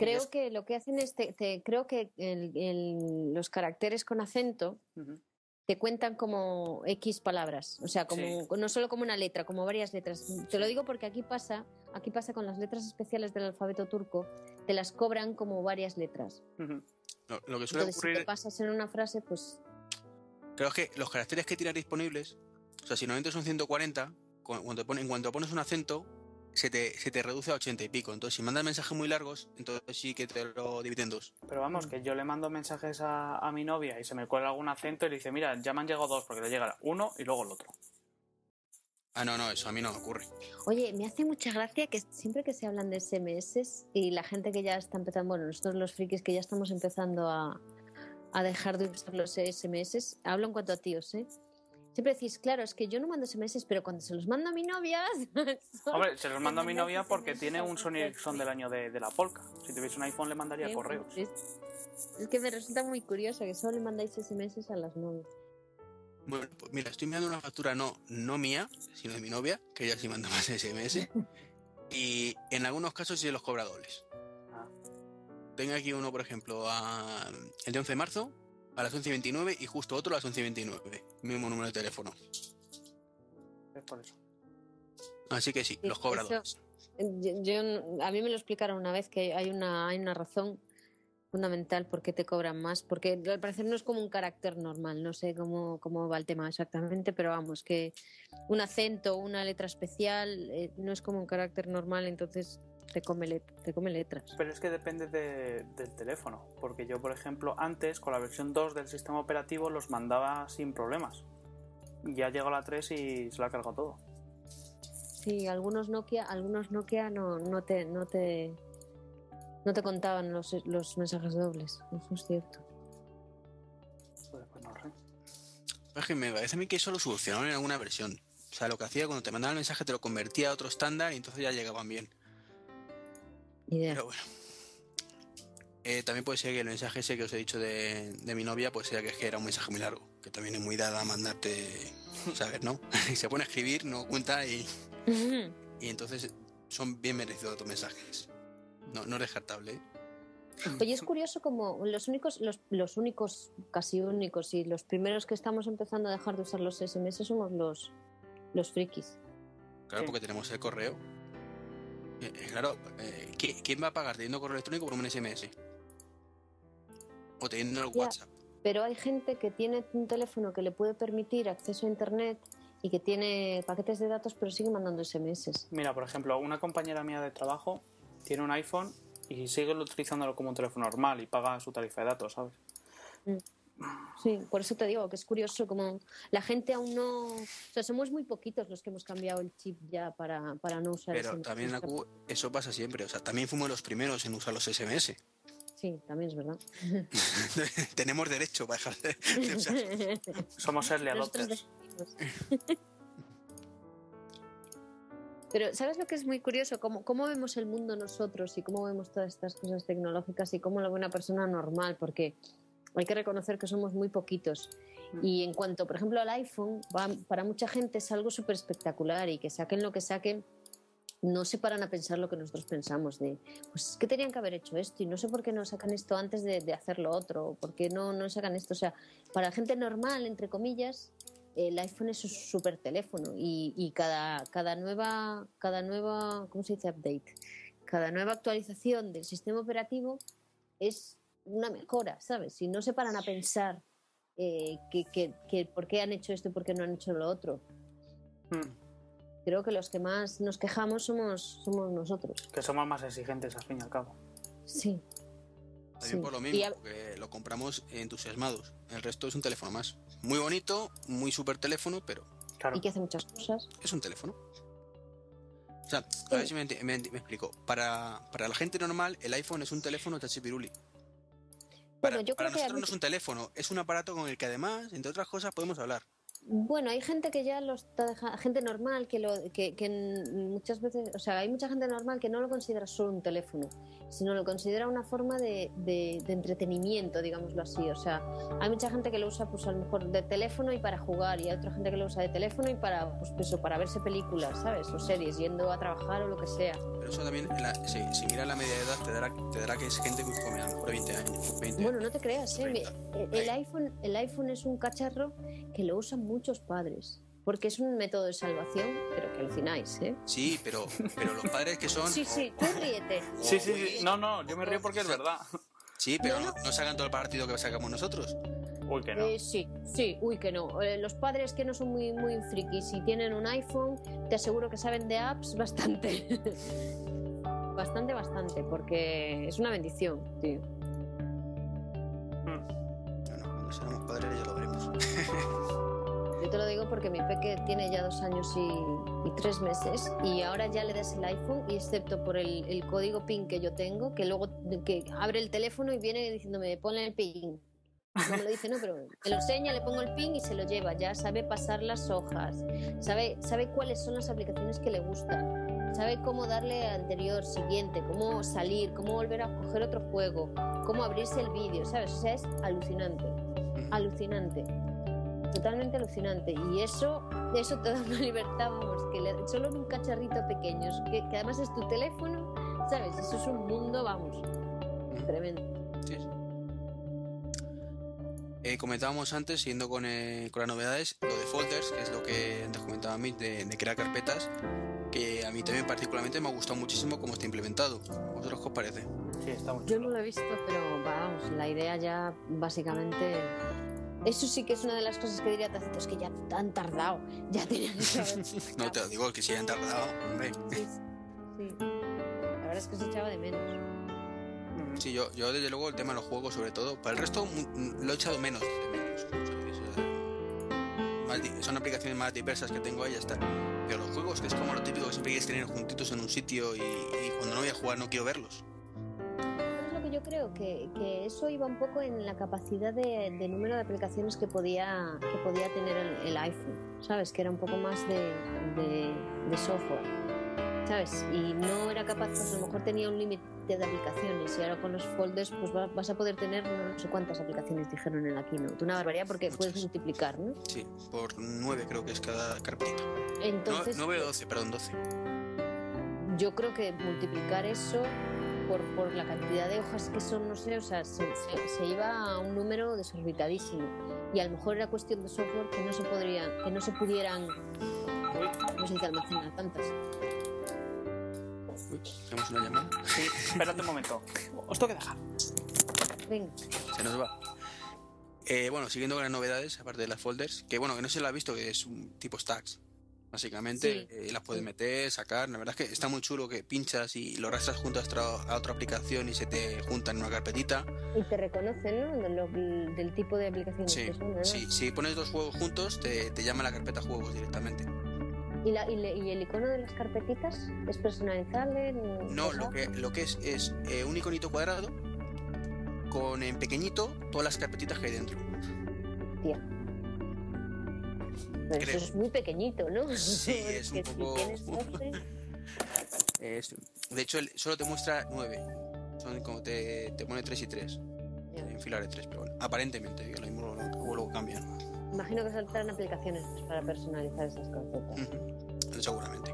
Creo es- que lo que hacen es, te, te- creo que el- el- los caracteres con acento Ujú. te cuentan como X palabras, o sea, como no solo como una letra, como varias letras. Te lo digo porque aquí pasa, aquí pasa con las letras especiales del alfabeto turco, te las cobran como varias letras. Ujú. Lo, lo que suele Entonces, si ocurrir, te pasas en una frase, pues creo que los caracteres que tienes disponibles, o sea, si normalmente son 140, cu- cuando, pone- en cuanto pones un acento, se te, se te reduce a 80 y pico. Entonces, si mandas mensajes muy largos, entonces sí que te lo dividen en dos. Pero vamos, que yo le mando mensajes a, a mi novia y se me cuela algún acento y le dice, mira, ya me han llegado dos, porque le llega uno y luego el otro. Ah, no, no, eso a mí no me ocurre. Oye, me hace mucha gracia que siempre que se hablan de SMS y la gente que ya está empezando, bueno, nosotros los frikis que ya estamos empezando a, a dejar de usar los SMS, hablo en cuanto a tíos, ¿eh? Siempre decís, claro, es que yo no mando SMS, pero cuando se los mando a mi novia... son- Hombre, se los mando a mi novia porque tiene un Sony Ericsson del año de, de la Polka. Si tuviese un iPhone le mandaría Sí, correos. Es, es que me resulta muy curioso que solo le mandáis SMS a las novias. Bueno, pues mira, estoy mirando una factura no, no mía, sino de mi novia, que ella sí manda más SMS. y en algunos casos sí se los cobra dobles. Ah. Tengo aquí uno, por ejemplo, a, el de 11 de marzo, a las 11 y 29 y justo otro a las 11 y 29. Mismo número de teléfono. Es por eso. Así que sí, Sí, los cobra eso- dobles. Yo, yo- a mí me lo explicaron una vez que hay una, hay una razón fundamental por qué te cobran más, porque al parecer no es como un carácter normal, no sé cómo, cómo va el tema exactamente, pero vamos, que un acento, una letra especial, eh, no es como un carácter normal, entonces te come, let- te come letras. Pero es que depende de- del teléfono. Porque yo, por ejemplo, antes, con la versión 2 del sistema operativo, los mandaba sin problemas. Ya llegó la 3 y se lo ha cargado todo. Sí, algunos Nokia, algunos Nokia no, no te, no te, no te contaban los, los mensajes dobles, eso es cierto. Pues, pues no sé. Es que me parece a mí que eso lo solucionaron en alguna versión. O sea, lo que hacía cuando te mandaban el mensaje te lo convertía a otro estándar y entonces ya llegaban bien. Idea. Pero bueno. Eh, también puede ser que el mensaje ese que os he dicho de, de mi novia, pues sea que, es que era un mensaje muy largo, que también es muy dada a mandarte, ¿sabes? ¿No? y se pone a escribir, no cuenta y, y entonces son bien merecidos tus mensajes. No, no es descartable. ¿eh? Oye, es curioso como los únicos, los, los únicos, casi únicos y los primeros que estamos empezando a dejar de usar los SMS somos los, los frikis. Claro, Sí. porque tenemos el correo. Eh, claro, eh, ¿qui- ¿quién va a pagar teniendo correo electrónico por un SMS? O teniendo el Ya. WhatsApp. Pero hay gente que tiene un teléfono que le puede permitir acceso a Internet y que tiene paquetes de datos, pero sigue mandando SMS. Mira, por ejemplo, una compañera mía de trabajo tiene un iPhone y sigue utilizándolo como un teléfono normal y paga su tarifa de datos, ¿sabes? Mm. Sí, por eso te digo que es curioso como la gente aún no... O sea, somos muy poquitos los que hemos cambiado el chip ya para, para no usar Pero ese- también la Q, eso pasa siempre. O sea, también fuimos los primeros en usar los SMS. Sí, también es verdad. Tenemos derecho para dejar de, de usar. Somos early adopters. Pero ¿sabes lo que es muy curioso? ¿Cómo, ¿Cómo vemos el mundo nosotros y cómo vemos todas estas cosas tecnológicas y cómo lo ve una persona normal? Porque hay que reconocer que somos muy poquitos. Y en cuanto, por ejemplo, al iPhone, para mucha gente es algo súper espectacular y que saquen lo que saquen, no se paran a pensar lo que nosotros pensamos de, pues es que tenían que haber hecho esto y no sé por qué no sacan esto antes de, de hacer lo otro, o por qué no, no sacan esto. O sea, para gente normal, entre comillas, el iPhone es un súper teléfono y, y cada, cada nueva, cada nueva, ¿cómo se dice? Update. Cada nueva actualización del sistema operativo es una mejora, ¿sabes? Y no se paran a pensar eh, que, que- que por qué han hecho esto y por qué no han hecho lo otro. Mm, Creo que los que más nos quejamos somos, somos nosotros. Que somos más exigentes al fin y al cabo. Sí. También Sí. por lo mismo, a- porque lo compramos entusiasmados. El resto es un teléfono más. Muy bonito, muy super teléfono, pero Claro. y que hace muchas cosas. es un teléfono. O sea, a ver si me, explico. Para, para la gente normal, el iPhone es un teléfono tachipiruli. Para, Bueno, yo para creo que nosotros no es un teléfono, es un aparato con el que además, entre otras cosas, podemos hablar. Bueno, hay gente que ya lo está dejando, gente normal que lo que, que muchas veces, o sea, hay mucha gente normal que no lo considera solo un teléfono, sino lo considera una forma de, de- de entretenimiento, digámoslo así. O sea, hay mucha gente que lo usa, pues a lo mejor de teléfono y para jugar, y hay otra gente que lo usa de teléfono y para, pues eso, para verse películas, ¿sabes? O series, yendo a trabajar o lo que sea. Pero eso también, la- si, si miras la media edad, te dará, te dará que es gente que come a lo mejor 20 años. 20. Bueno, no te creas, ¿eh? El iPhone, el iPhone es un cacharro que lo usan muchos padres. Porque es un método de salvación, pero que alucináis, ¿eh? Sí, pero, pero los padres que son... Sí, sí, tú ríete. Sí, sí, sí. No, no, yo me río porque es verdad. Sí, pero No, no, no sacan todo el partido que sacamos nosotros. Uy, que no. Eh, sí, sí, uy que no. Eh, los padres que no son muy, muy frikis y tienen un iPhone, te aseguro que saben de apps bastante. bastante, bastante, porque es una bendición, tío. Mm. Bueno, cuando seamos padres ya lo veremos. Yo te lo digo porque mi peque tiene ya dos años y, y tres meses y ahora ya le das el iPhone y excepto por el, el código PIN que yo tengo, que luego que abre el teléfono y viene diciéndome, ponle el PIN. No me lo dice, no, pero me lo enseña, le pongo el PIN y se lo lleva. Ya sabe pasar las hojas, sabe, sabe cuáles son las aplicaciones que le gustan, sabe cómo darle anterior, siguiente, cómo salir, cómo volver a coger otro juego, cómo abrirse el vídeo, ¿sabes? O sea, es alucinante alucinante. Totalmente alucinante. Y eso, eso te da una libertad, vamos, que le- solo en un cacharrito pequeño, que, que además es tu teléfono, ¿sabes? Eso es un mundo, vamos, tremendo. Sí. Eh, comentábamos antes, siguiendo con, eh, con las novedades, lo de folders, que es lo que antes comentaba a mí, de, de crear carpetas, que a mí también particularmente me ha gustado muchísimo cómo está implementado. ¿Vosotros qué os parece? Sí, está muy Yo no lo he visto, pero vamos, la idea ya básicamente... Eso sí que es una de las cosas que diría Tacito, es que ya han tardado, ya tenían que. No te lo digo, que si hayan tardado, hombre. Sí, sí. La verdad es que se echaba de menos. Mm. Sí, yo, yo desde luego el tema de los juegos sobre todo, para el resto mm, lo he echado menos de menos. son aplicaciones más diversas que tengo ahí, ya está. Pero los juegos, que es como lo típico que siempre quieres tener juntitos en un sitio y, y cuando no voy a jugar no quiero verlos. Yo creo, que, que eso iba un poco en la capacidad de, de número de aplicaciones que podía, que podía tener el, el iPhone, ¿sabes? Que era un poco más de, de- de software, ¿sabes? Y no era capaz, pues a lo mejor tenía un límite de aplicaciones y ahora con los folders pues va- vas a poder tener no sé cuántas aplicaciones dijeron en la keynote, una barbaridad porque puedes Muchas. multiplicar, ¿no? Sí, por 9 creo que es cada carpetita. Entonces, 9 o 12, perdón, 12. yo creo que multiplicar eso por, por la cantidad de hojas que son, no sé, o sea, se, se- se iba a un número desorbitadísimo. Y a lo mejor era cuestión de software que no se podrían, que no se pudieran, no sé, almacenar tantas. Uy, tenemos una llamada. Sí, espérate un momento. Os tengo que dejar. Venga, Se nos va. Eh, bueno, siguiendo con las novedades, aparte de las folders, que bueno, que no se lo ha visto, que es un tipo stacks. Básicamente, Sí. eh, las puedes meter, sacar. La verdad es que está muy chulo que pinchas y lo arrastras junto a otra, aplicación y se te juntan en una carpetita. Y te reconocen, ¿no? Lo- del tipo de aplicación Sí, que son, ¿no? sí, si pones dos juegos juntos, te, te llama la carpeta juegos directamente. ¿Y, la- y le- y el icono de las carpetitas es personalizable? No, lo que, lo que es es eh, un iconito cuadrado con en pequeñito todas las carpetitas que hay dentro. Tía. Pero Creo. eso es muy pequeñito, ¿no? Sí, es un poco- Si tienes 12, Es- de hecho, solo te muestra 9. Son como te, te pone 3 y 3. ya. En filar de 3, pero bueno, aparentemente, lo mismo lo, o luego cambian. imagino que saldrán aplicaciones pues, para personalizar esas carpetas. Seguramente.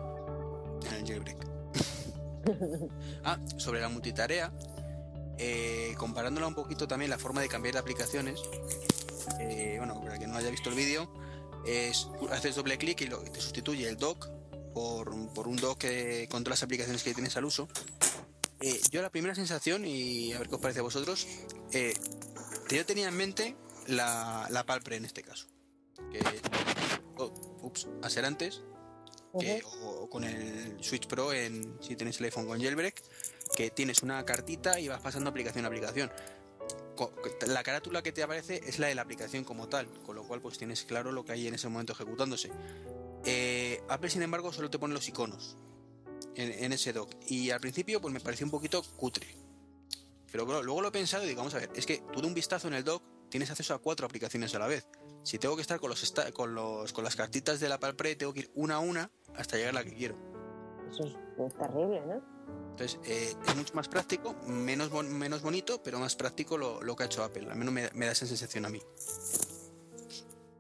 En el jailbreak. Ah, sobre la multitarea, eh, comparándola un poquito también la forma de cambiar de aplicaciones. eh, bueno, para que no haya visto el vídeo, es haces doble clic y lo, te sustituye el dock por, por un dock que, con todas las aplicaciones que tienes al uso. Eh, yo la primera sensación, y a ver qué os parece a vosotros, eh, yo tenía en mente la, la Palpre en este caso. Que, oh, ups, a ser antes, que- o, o con el Switch Pro en, si tienes el iPhone con jailbreak, que tienes una cartita y vas pasando aplicación a aplicación. La carátula que te aparece es la de la aplicación como tal, con lo cual pues tienes claro lo que hay en ese momento ejecutándose. Eh, Apple sin embargo solo te pone los iconos en, ese dock y al principio pues me pareció un poquito cutre. Pero luego lo he pensado y digo, vamos a ver, es que tú de un vistazo en el dock tienes acceso a cuatro aplicaciones a la vez. Si tengo que estar con los con los con las cartitas de la Palpre, tengo que ir una a una hasta llegar a la que quiero. Eso es, es terrible, ¿no? Entonces, eh, es mucho más práctico, menos, bon- menos bonito, pero más práctico lo, lo que ha hecho Apple. Al menos me, me da esa sensación a mí.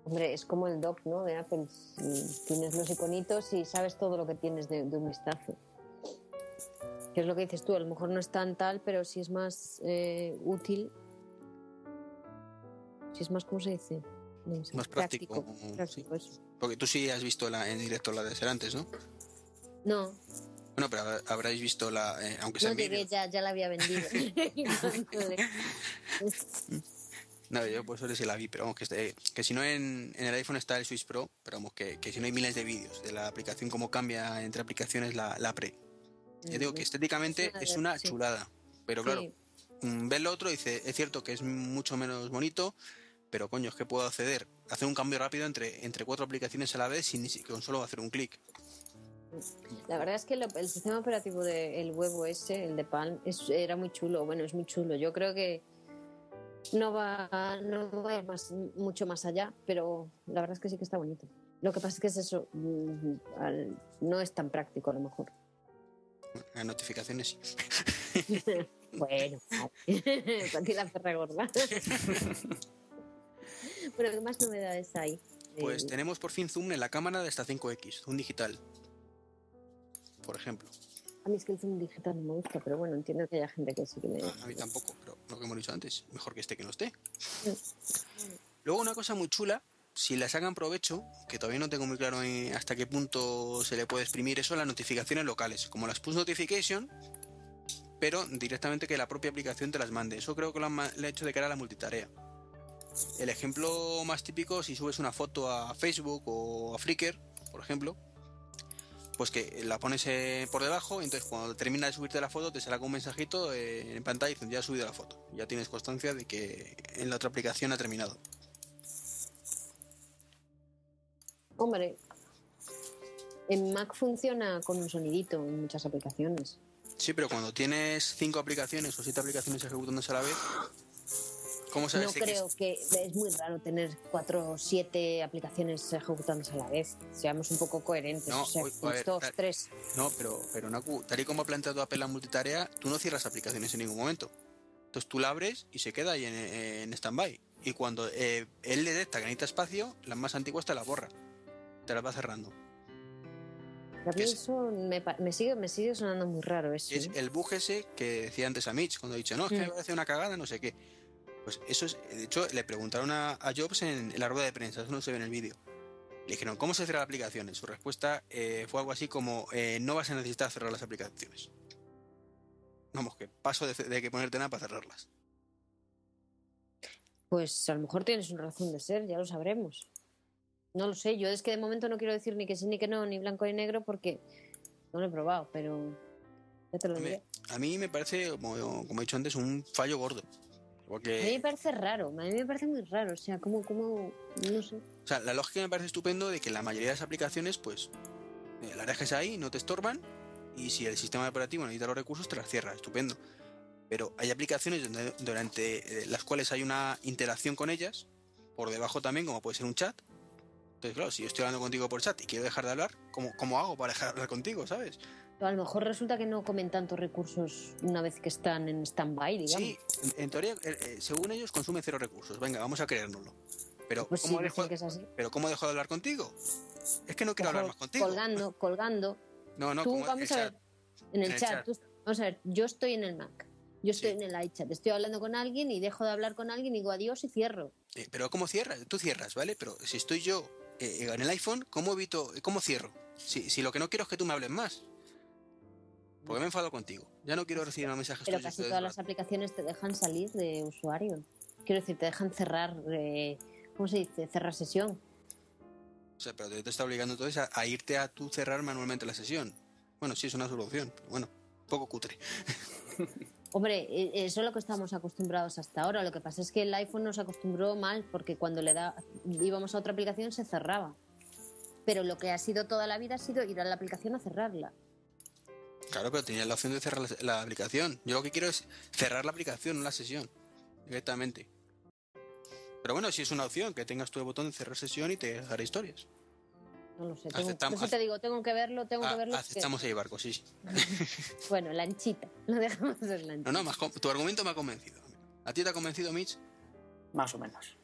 Hombre, es como el dock, ¿no? De Apple. Si tienes los iconitos y sabes todo lo que tienes de, de un vistazo. Que es lo que dices tú, a lo mejor no es tan tal, pero sí es más eh, útil. Sí es más, ¿cómo se dice? No Más práctico. Porque tú sí has visto la, en directo la de ser antes, ¿no? No, Bueno, pero habrá- habréis visto la, eh, aunque sea no llegué, ya, ya la había vendido. No, yo pues solo sí la vi, pero vamos, que, este- que si no en, en el iPhone está el Switch Pro, pero vamos, que, que si no hay miles de vídeos de la aplicación, cómo cambia entre aplicaciones la, la Pre. Ya digo que estéticamente es una chulada, pero claro, Sí. mm, ves lo otro y dice, es cierto que es mucho menos bonito, pero coño, es que puedo acceder, hacer un cambio rápido entre, entre cuatro aplicaciones a la vez sin ni si- con solo hacer un clic. La verdad es que lo- el sistema operativo del web OS, el de Palm, es- era muy chulo. Bueno, es muy chulo. Yo creo que no va, no va a ir más, mucho más allá, pero la verdad es que sí que está bonito. Lo que pasa es que es eso, mm, no es tan práctico a lo mejor. Las notificaciones bueno, vale. para ti la perra gorda. bueno, ¿qué más novedades hay? Pues Eh, tenemos por fin zoom en la cámara de esta 5X, zoom digital. Por ejemplo. a mí es que el zoom digital no me gusta, pero bueno, entiendo que haya gente que sí que le... A mí tampoco, pero lo que hemos dicho antes, mejor que esté que no esté. Luego una cosa muy chula, si le sacan provecho, que todavía no tengo muy claro hasta qué punto se le puede exprimir eso, las notificaciones locales, como las push notification, pero directamente que la propia aplicación te las mande. Eso creo que lo han hecho de cara a la multitarea. El ejemplo más típico, si subes una foto a Facebook o a Flickr, por ejemplo, pues que la pones eh, por debajo, y entonces cuando termina de subirte la foto te sale un mensajito eh, en pantalla diciendo ya has subido la foto. Ya tienes constancia de que en la otra aplicación ha terminado. Hombre, en Mac funciona con un sonidito en muchas aplicaciones. Sí, pero cuando tienes cinco aplicaciones o siete aplicaciones ejecutándose a la vez, ¿cómo sabes No que creo que es muy raro tener cuatro o siete aplicaciones ejecutándose a la vez. Seamos un poco coherentes. No, o sea, uy, ver, dos, tal- tres. No, pero, pero Naku, tal y como ha planteado Apple la multitarea, tú no cierras aplicaciones en ningún momento. Entonces tú la abres y se queda ahí en, en stand-by. Y cuando eh, él le detecta que necesita espacio, las más antiguas te las borra. Te las va cerrando. A mí es- eso me, me sigue, me sigue sonando muy raro eso. Es ¿eh? el bug ese que decía antes a Mitch, cuando ha dicho, no, es que me Mm. parece una cagada, no sé qué. Pues eso es, de hecho, le preguntaron a, a Jobs en, en la rueda de prensa, eso no se ve en el vídeo. Le dijeron, ¿cómo se cierra la aplicación? Su respuesta eh, fue algo así como, eh, no vas a necesitar cerrar las aplicaciones. Vamos, que paso de, de que ponerte nada para cerrarlas. Pues a lo mejor tienes una razón de ser, ya lo sabremos. No lo sé, yo es que de momento no quiero decir ni que sí ni que no, ni blanco ni negro, porque no lo he probado, pero ya te lo diré. a mí me parece, como, como he dicho antes, un fallo gordo. A mí me Porque, parece raro, a mí me parece muy raro, o sea, como, como, no sé. o sea, la lógica me parece estupendo de que la mayoría de las aplicaciones, pues, eh, las dejes ahí, no te estorban, y si el sistema operativo necesita los recursos, te las cierra, estupendo. Pero hay aplicaciones donde- durante eh, las cuales hay una interacción con ellas, por debajo también, como puede ser un chat. Entonces, claro, si yo estoy hablando contigo por chat y quiero dejar de hablar, ¿cómo, cómo hago para dejar de hablar contigo, sabes? A lo mejor resulta que no comen tantos recursos una vez que están en stand-by, digamos. Sí, en, en teoría, eh, eh, según ellos, consume cero recursos. Venga, vamos a creérnoslo. Pero, pues sí, ¿cómo dicen dejo, que es así. pero ¿cómo dejo de hablar contigo? Es que no quiero hablar más contigo. Colgando, colgando. No, no, Tú, vamos a ver, en el, en el chat, chat. tú- vamos a ver, yo estoy en el Mac, yo estoy Sí. en el iChat, estoy hablando con alguien y dejo de hablar con alguien y digo adiós y cierro. Eh, pero ¿cómo cierras? Tú cierras, ¿vale? Pero si estoy yo eh, en el iPhone, ¿cómo evito, cómo cierro? Si, si lo que no quiero es que tú me hables más. Porque me he enfadado contigo. Ya no quiero recibir más mensajes Pero casi todas las aplicaciones te dejan salir de usuario. Quiero decir, te dejan cerrar, eh, ¿cómo se dice? Cerrar sesión. O sea, pero te, está obligando entonces a, a irte a tú cerrar manualmente la sesión. Bueno, sí, es una solución. Pero bueno, poco cutre. Hombre, eh, eso es lo que estamos acostumbrados hasta ahora. Lo que pasa es que el iPhone nos acostumbró mal porque cuando le da, íbamos a otra aplicación se cerraba. Pero lo que ha sido toda la vida ha sido ir a la aplicación a cerrarla. Claro, pero tenías la opción de cerrar la, la aplicación. Yo lo que quiero es cerrar la aplicación, no la sesión. Directamente. Pero bueno, si es una opción, que tengas tu botón de cerrar sesión y te haré historias. No lo sé. Tengo, Aceptamos- te digo, tengo que verlo, tengo Ah, que verlo. porque- aceptamos ahí barco, sí. Bueno, lanchita. Lo dejamos en lanchita. No, no, más tu argumento me ha convencido. ¿A ti te ha convencido, Mitch? Más o menos.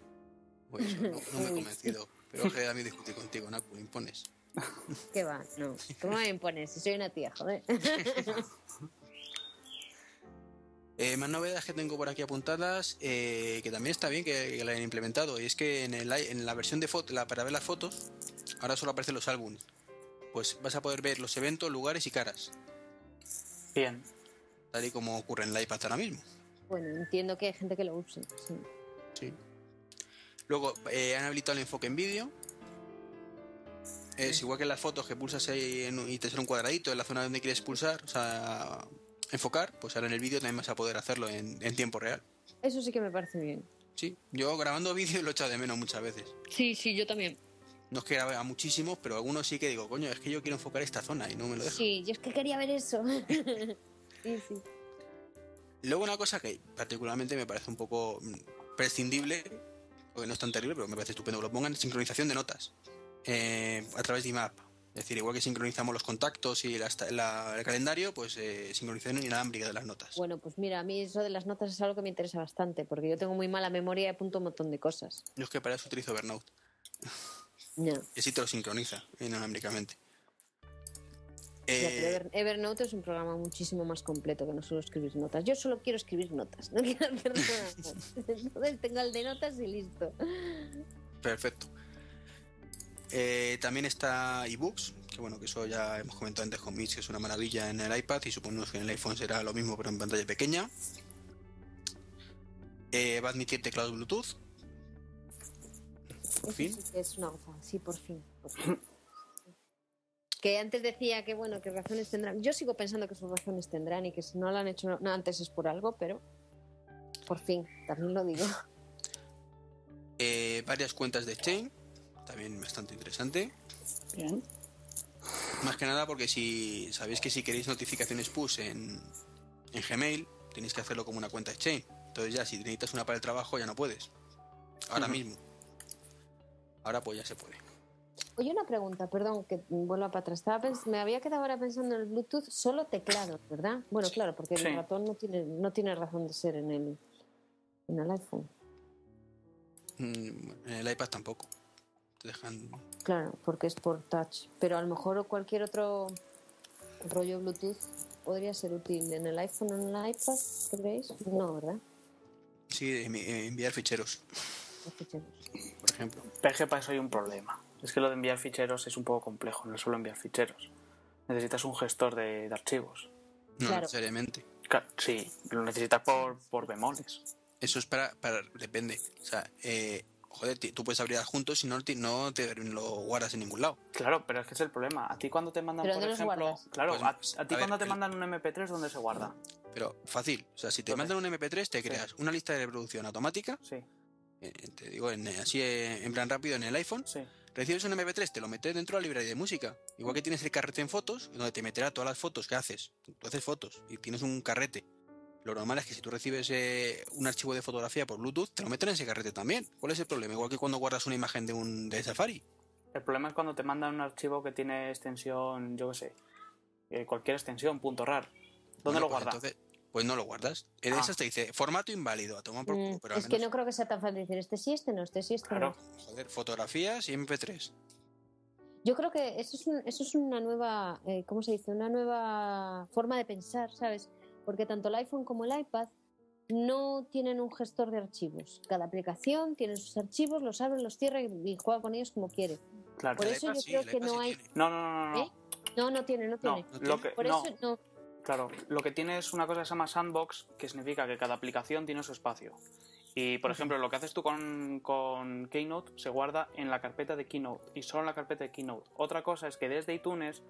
Pues no, no me ha convencido. Pero que a mí discutir contigo, Naku, impones. ¿Qué va? No. ¿Cómo me impones? Si soy una tía, joder. Eh, más novedades que tengo por aquí apuntadas, eh, que también está bien que, que la hayan implementado, y es que en, el, i- en la versión de foto, la, para ver las fotos, ahora solo aparecen los álbumes. Pues vas a poder ver los eventos, lugares y caras, Bien. tal y como ocurre en el iPad ahora mismo. Bueno, entiendo que hay gente que lo use. sí. Sí. Luego eh, han habilitado el enfoque en vídeo. Es igual que en las fotos que pulsas ahí en- y te sale un cuadradito en la zona donde quieres pulsar, o sea, enfocar, pues ahora en el vídeo también vas a poder hacerlo en, en tiempo real. Eso sí que me parece bien. Sí, yo grabando vídeo lo he echado de menos muchas veces. Sí, sí, yo también. No es que grabe a muchísimos, pero algunos sí que digo, coño, es que yo quiero enfocar esta zona y no me lo deja. Sí, yo es que quería ver eso. sí, sí. Luego una cosa que particularmente me parece un poco mm, prescindible, porque no es tan terrible, pero me parece estupendo que lo pongan, sincronización de notas eh, a través de IMAP. Es decir, igual que sincronizamos los contactos y la- la- el calendario, pues eh, sincronización inalámbrica de las notas. Bueno, pues mira, a mí eso de las notas es algo que me interesa bastante, porque yo tengo muy mala memoria y apunto un montón de cosas. Yo es que para eso utilizo Evernote, Ya. y así te lo sincroniza inalámbricamente. Eh, Evernote es un programa muchísimo más completo que no solo escribir notas. Yo solo quiero escribir notas, no quiero hacer nada más. Entonces tengo el de notas y listo. Perfecto. Eh, también está ebooks, que bueno, que eso ya hemos comentado antes con Mitch, que es una maravilla en el iPad y suponemos que en el iPhone será lo mismo pero en pantalla pequeña. Eh, va a admitir teclados Bluetooth. Eso fin. sí que es una sí, por fin. por fin. que antes decía que bueno, que razones tendrán. Yo sigo pensando que sus razones tendrán y que si no lo han hecho no, antes es por algo, pero por fin, también lo digo. Eh, varias cuentas de Chain, también bastante interesante. Bien. Más que nada porque si sabéis que si queréis notificaciones push en, en Gmail, tenéis que hacerlo como una cuenta Exchange. Entonces ya si necesitas una para el trabajo ya no puedes. Ahora mismo. Ahora pues ya se puede. Oye, una pregunta, perdón, que vuelva para atrás. Estaba me había quedado ahora pensando en el Bluetooth, solo teclados, ¿verdad? Bueno, claro, porque Sí. el ratón no tiene, no tiene razón de ser en el, en el iPhone. Mm, En el iPad tampoco. Te dejan. Claro, porque es por touch. Pero a lo mejor cualquier otro rollo Bluetooth podría ser útil en el iPhone o en el iPad, ¿creéis? No, ¿verdad? Sí, envi- enviar ficheros, Los ficheros. por ejemplo. Pero es que para eso hay un problema. Es que lo de enviar ficheros es un poco complejo, no es solo enviar ficheros. Necesitas un gestor de, de archivos. No Claro. necesariamente. Claro, sí, lo necesitas por, por bemoles. Eso es para, para. Depende. O sea, eh, joder, tú puedes abrir adjuntos y no, te- no te lo guardas en ningún lado. Claro, pero es que es el problema. A ti cuando te mandan, ¿Pero por ejemplo, claro, Pues, a, a ti a ver, cuando te el- mandan un MP3, ¿dónde se guarda? Pero fácil, o sea, si te mandan un MP3, te Sí. creas una lista de reproducción automática, Sí, eh, te digo, en, así eh, en plan rápido en el iPhone, sí. recibes un MP3, te lo metes dentro de la librería de música. Igual que tienes el carrete en fotos, donde te meterá todas las fotos que haces. Tú haces fotos y tienes un carrete. Lo normal es que si tú recibes eh, un archivo de fotografía por Bluetooth, te lo meten en ese carrete también. ¿Cuál es el problema? Igual que cuando guardas una imagen de un de Safari. El problema es cuando te mandan un archivo que tiene extensión, yo qué sé, eh, cualquier extensión, punto rar. ¿Dónde Bueno, lo pues guardas? entonces, pues no lo guardas. En Ah. esas te dice formato inválido, a tomar por culo, Mm, pero es que no creo que sea tan fácil decir este sí, este no, este sí, este Claro. no. Joder, fotografías y MP3. Yo creo que eso es, un- eso es una nueva, eh, ¿cómo se dice? Una nueva forma de pensar, ¿sabes? Porque tanto el iPhone como el iPad no tienen un gestor de archivos. Cada aplicación tiene sus archivos, los abre, los cierra y, juega con ellos como quiere. Claro. Por eso iPad yo sí, creo que no sí hay- tiene. No, no, no, no. no. ¿Eh? No, no tiene, no tiene. ¿No lo que, Por no, eso no. claro, lo que tiene es una cosa que se llama sandbox, que significa que cada aplicación tiene su espacio. Y, por ejemplo, lo que haces tú con, con Keynote se guarda en la carpeta de Keynote y solo en la carpeta de Keynote. Otra cosa es que desde iTunes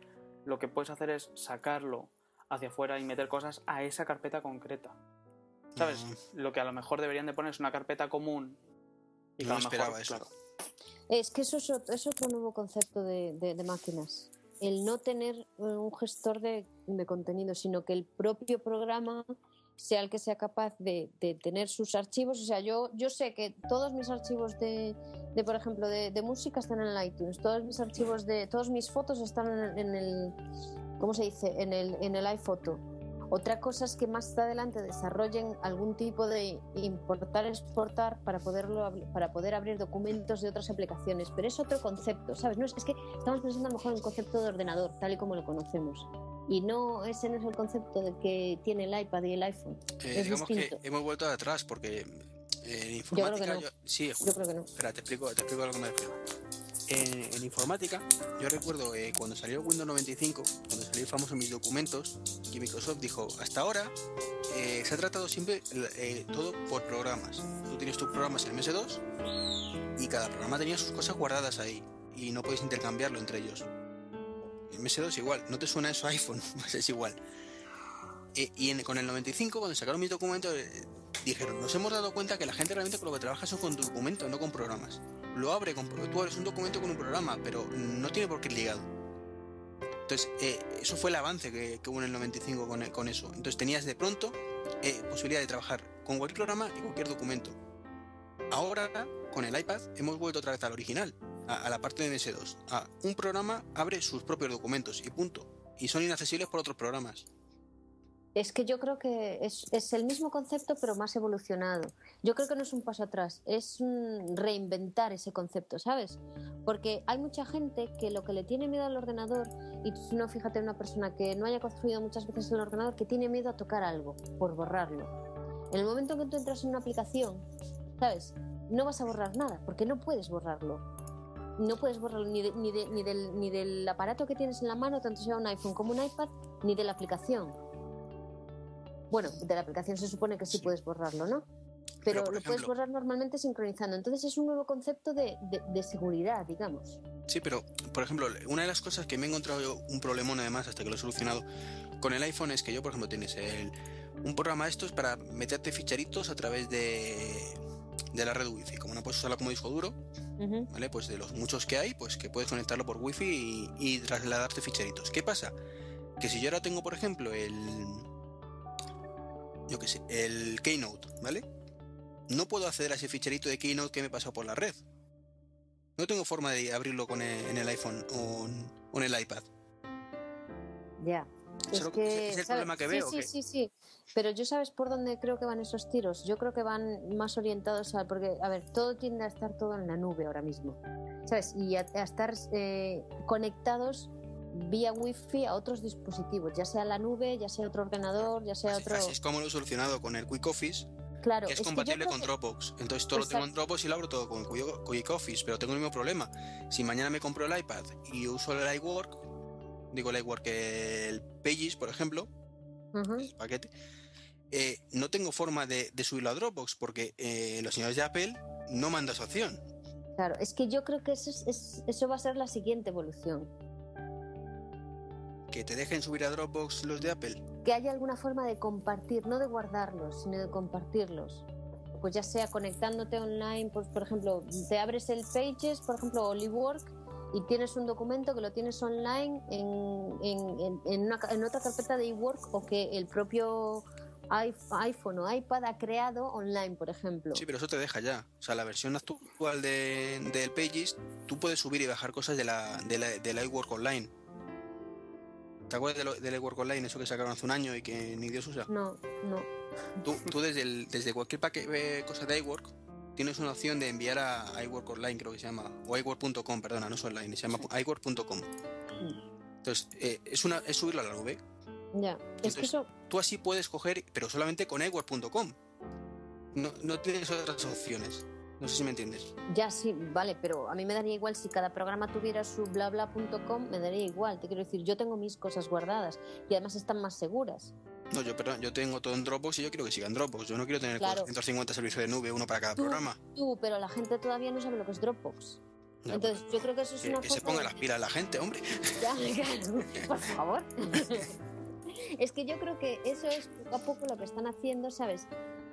lo que puedes hacer es sacarlo hacia afuera y meter cosas a esa carpeta concreta. ¿Sabes? Mm. Lo que a lo mejor deberían de poner es una carpeta común. Y No lo mejor, esperaba eso. claro, Es que eso es otro, es otro nuevo concepto de, de- de máquinas. El no tener eh, un gestor de, de contenido, sino que el propio programa sea el que sea capaz de, de tener sus archivos. O sea, yo, yo sé que todos mis archivos de, de, por ejemplo, de, de música están en el iTunes, todos mis archivos de, todas mis fotos están en el ¿cómo se dice? En el, en el iPhoto. Otra cosa es que más adelante desarrollen algún tipo de importar, exportar para poderlo para poder abrir documentos de otras aplicaciones, pero es otro concepto, ¿sabes? No es, es que estamos pensando a lo mejor en un concepto de ordenador, tal y como lo conocemos. Y no, ese no es el concepto del que tiene el iPad y el iPhone. Eh, Es digamos distinto. que hemos vuelto atrás porque eh, en informática. no. yo- sí, Yo creo que no. Espera, te explico, te explico a lo que me refiero. En, informática, yo recuerdo eh, cuando salió Windows 95, cuando salió el famoso Mis Documentos, que Microsoft dijo, hasta ahora eh, se ha tratado siempre eh, todo por programas. Tú tienes tus programas en MS2 y cada programa tenía sus cosas guardadas ahí y no puedes intercambiarlo entre ellos. En MS2 igual, no te suena eso a iPhone, pues es igual. Y en- con el 95, cuando sacaron mis documentos, dijeron, nos hemos dado cuenta que la gente realmente con lo que trabaja son con documentos, no con programas. Lo abre con tú abres un documento con un programa, pero no tiene por qué ir ligado. Entonces, eh, eso fue el avance que, hubo en el 95 con, con eso. Entonces tenías de pronto eh, posibilidad de trabajar con cualquier programa y cualquier documento. Ahora, con el iPad, hemos vuelto otra vez al original, a, a la parte de MS2. A un programa abre sus propios documentos y punto. Y son inaccesibles por otros programas. Es que yo creo que es, es el mismo concepto, pero más evolucionado. Yo creo que no es un paso atrás, es un reinventar ese concepto, ¿sabes? Porque hay mucha gente que lo que le tiene miedo al ordenador, y tú no fíjate una persona que no haya construido muchas veces el ordenador, que tiene miedo a tocar algo, por borrarlo. En el momento que tú entras en una aplicación, ¿sabes? No vas a borrar nada, porque no puedes borrarlo. No puedes borrarlo ni, de- ni, de- ni del, ni del aparato que tienes en la mano, tanto sea un iPhone como un iPad, ni de la aplicación. Bueno, de la aplicación se supone que sí, Sí. puedes borrarlo, ¿no? Pero, lo puedes borrar normalmente sincronizando. Entonces es un nuevo concepto de, de- de seguridad, digamos. Sí, pero, por ejemplo, una de las cosas que me he encontrado yo un problemón además hasta que lo he solucionado con el iPhone es que yo, por ejemplo, tienes el, un programa de estos para meterte ficheritos a través de, de la red Wi-Fi. Como no puedes usarla como disco duro. ¿vale? Pues de los muchos que hay, pues que puedes conectarlo por Wi-Fi y, y trasladarte ficheritos. ¿Qué pasa? Que si yo ahora tengo, por ejemplo, el. Yo qué sé, el Keynote, ¿vale? No puedo acceder a ese ficherito de Keynote que me pasado por la red. No tengo forma de abrirlo con el- en el iPhone o en, o en el iPad. Ya. Es que- el problema que veo, Sí, sí, sí. Pero yo sabes por dónde creo que van esos tiros. Yo creo que van más orientados a. Porque, a ver, todo tiende a estar todo en la nube ahora mismo. ¿Sabes? Y a, a estar eh, conectados vía wifi a otros dispositivos, ya sea la nube, ya sea otro ordenador, ya sea Así, otro. así es como lo he solucionado con el Quick Office, claro, que es compatible con que- Dropbox. Entonces todo lo tengo en. Dropbox y lo abro todo con Quick Office, pero tengo el mismo problema. Si mañana me compro el iPad y uso el iWork, digo el iWork, el Pages, por ejemplo, el paquete, eh, no tengo forma de, de subirlo a Dropbox porque eh, los señores de Apple no mandan esa opción. Claro, es que yo creo que eso, es- es- eso va a ser la siguiente evolución. Que te dejen subir a Dropbox los de Apple. Que haya alguna forma de compartir, no de guardarlos, sino de compartirlos. Pues ya sea conectándote online, pues por ejemplo, te abres el Pages, por ejemplo, o Livework, y tienes un documento que lo tienes online en, en- en- en una ca- en otra carpeta de eWork o que el propio iPhone o iPad ha creado online, por ejemplo. Sí, pero eso te deja ya. O sea, la versión actual de, del Pages, tú puedes subir y bajar cosas de la, de la, del iWork Online. ¿Te acuerdas de lo- del iWork Online, eso que sacaron hace un año y que ni Dios usa? No, no. Tú, tú desde, el- desde cualquier paquete, cosa de iWork, tienes una opción de enviar a iWork Online, creo que se llama, o iWork.com, perdona, no es online, se llama iWork.com. Entonces, eh, es, una, es subirlo a la nube. Ya. Es que Entonces- eso, Tú así puedes coger, pero solamente con iWork.com. No, no tienes otras opciones. No sé si me entiendes. Ya sí, vale, pero a mí me daría igual si cada programa tuviera su blabla.com, me daría igual. Te quiero decir, yo tengo mis cosas guardadas y además están más seguras. No, yo, perdón, yo tengo todo en Dropbox y yo quiero que siga en Dropbox. Yo no quiero tener Claro. 450 servicios de nube, uno para cada Tú- programa. Tú, pero la gente todavía no sabe lo que es Dropbox. Ya, Entonces, yo creo que eso es que, una que se forma ponga de- las pilas la gente, hombre. Ya, claro, por favor. es que yo creo que eso es poco a poco lo que están haciendo, ¿sabes?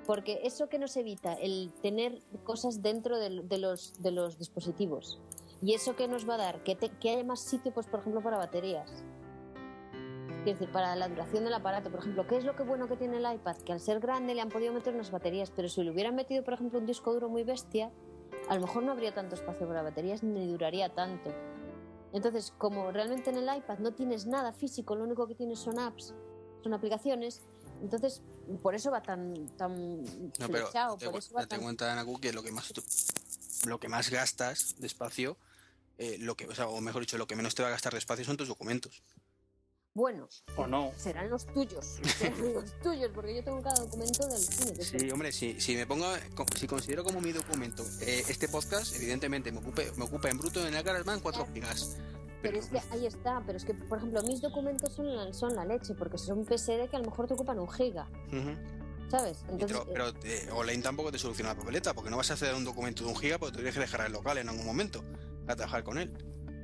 Porque eso que nos evita el tener cosas dentro de, los, dispositivos. Y eso que nos va a dar, que, te- haya más sitio, pues por ejemplo, para baterías. Es decir, para la duración del aparato, por ejemplo, ¿qué es lo que bueno que tiene el iPad? Que al ser grande le han podido meter unas baterías, pero si le hubieran metido, por ejemplo, un disco duro muy bestia, a lo mejor no habría tanto espacio para baterías ni duraría tanto. Entonces, como realmente en el iPad no tienes nada físico, lo único que tienes son apps, son aplicaciones, entonces por eso va tan tan No, pero flechado, date, por eso va tan... cuenta, Anaku, que lo que más tú- lo que más gastas de espacio, eh, lo que, o, sea, o mejor dicho, lo que menos te va a gastar de espacio son tus documentos. Bueno, O no. serán los tuyos, serán los tuyos, porque yo tengo cada documento del cine. Sí, hombre, si, si me pongo, si considero como mi documento eh, este podcast, evidentemente me ocupe, me ocupa en bruto en la GarageBand 4 gigas. Pero es que ahí está, pero es que, por ejemplo, mis documentos son la, son la leche, porque son PSD que a lo mejor te ocupan un giga, Ujú. ¿sabes? Y Entonces, pero pero, eh, online tampoco te soluciona la papeleta, porque no vas a hacer un documento de un giga, porque tienes que dejar el local en algún momento para trabajar con él.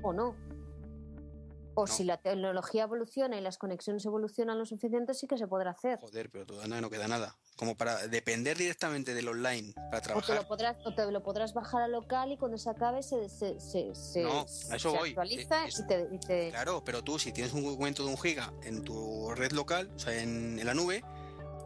o no. O No. si la tecnología evoluciona y las conexiones evolucionan lo suficiente, sí que se podrá hacer. Joder, pero todavía no queda nada. Como para depender directamente del online para O te, trabajar. lo podrás, o te lo podrás bajar al local y cuando se acabe se, se, se, se- No, eso voy. actualiza es- y te, y te- Claro, pero tú si tienes un documento de un giga en tu red local, o sea, en, en la nube,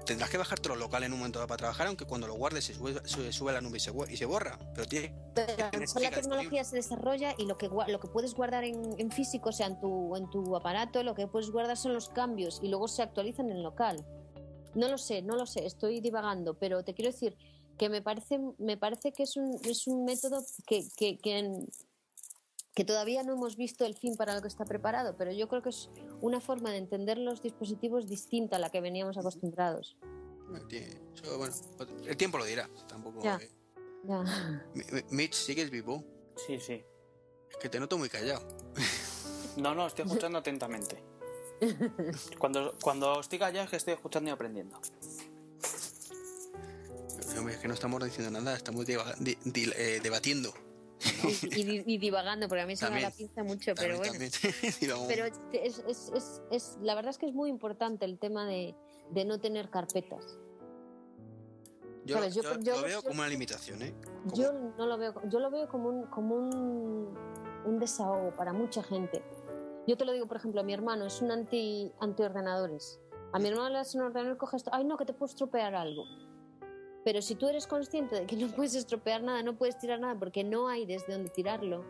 tendrás que bajártelo local en un momento para trabajar, aunque cuando lo guardes se sube, se sube a la nube y se, gua- y se borra. Pero tiene Pero a lo mejor la tecnología se desarrolla y lo que, lo que puedes guardar en, en físico, o sea, en tu, en tu aparato, lo que puedes guardar son los cambios y luego se actualizan en el local. No lo sé, no lo sé, estoy divagando, pero te quiero decir que me parece, me parece que es un, es un método que, que, que, en- que todavía no hemos visto el fin para lo que está preparado, pero yo creo que es una forma de entender los dispositivos distinta a la que veníamos acostumbrados. eso, bueno, el tiempo lo dirá. Tampoco. Ya. eh. Ya. Mi- mi- Mitch, ¿sigues vivo? Sí, sí. Es que te noto muy callado. No, no, estoy escuchando atentamente. Cuando, cuando estoy callado es que estoy escuchando y aprendiendo. Es que no estamos diciendo nada, estamos eh, debatiendo. Y, y- y divagando, porque a mí se me da la pinza mucho, pero bueno. Pero es, es- es- es- la verdad es que es muy importante el tema de, de no tener carpetas. yo, sabes, yo- yo yo- lo veo como una limitación, ¿eh? Como- Yo no lo veo, yo lo veo como un, como un, un desahogo para mucha gente. Yo te lo digo, por ejemplo, a mi hermano es un anti antiordenadores. A mi hermano le das un ordenador y coge esto, ay no, que te puedo estropear algo. Pero si tú eres consciente de que no puedes estropear nada, no puedes tirar nada porque no hay desde donde tirarlo,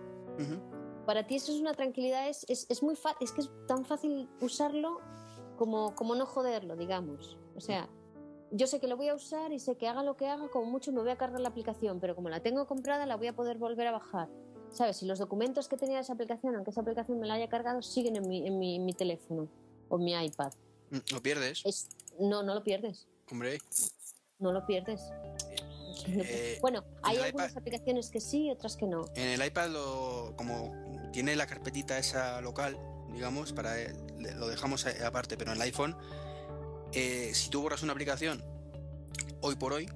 para ti eso es una tranquilidad, es, es, es muy es que es tan fácil usarlo como, como no joderlo, digamos. O sea, yo sé que lo voy a usar y sé que haga lo que haga, como mucho me voy a cargar la aplicación, pero como la tengo comprada, la voy a poder volver a bajar. ¿Sabes? Y los documentos que tenía esa aplicación, aunque esa aplicación me la haya cargado, siguen en mi, en mi, en mi teléfono o en mi iPad. Mm, Lo pierdes, Es, no, no lo pierdes. hombre. No lo pierdes. Eh, bueno, hay algunas iPad- aplicaciones que sí, otras que no. En el iPad, lo, como tiene la carpetita esa local, digamos, para eh, lo dejamos aparte, pero en el iPhone, eh, si tú borras una aplicación hoy por hoy,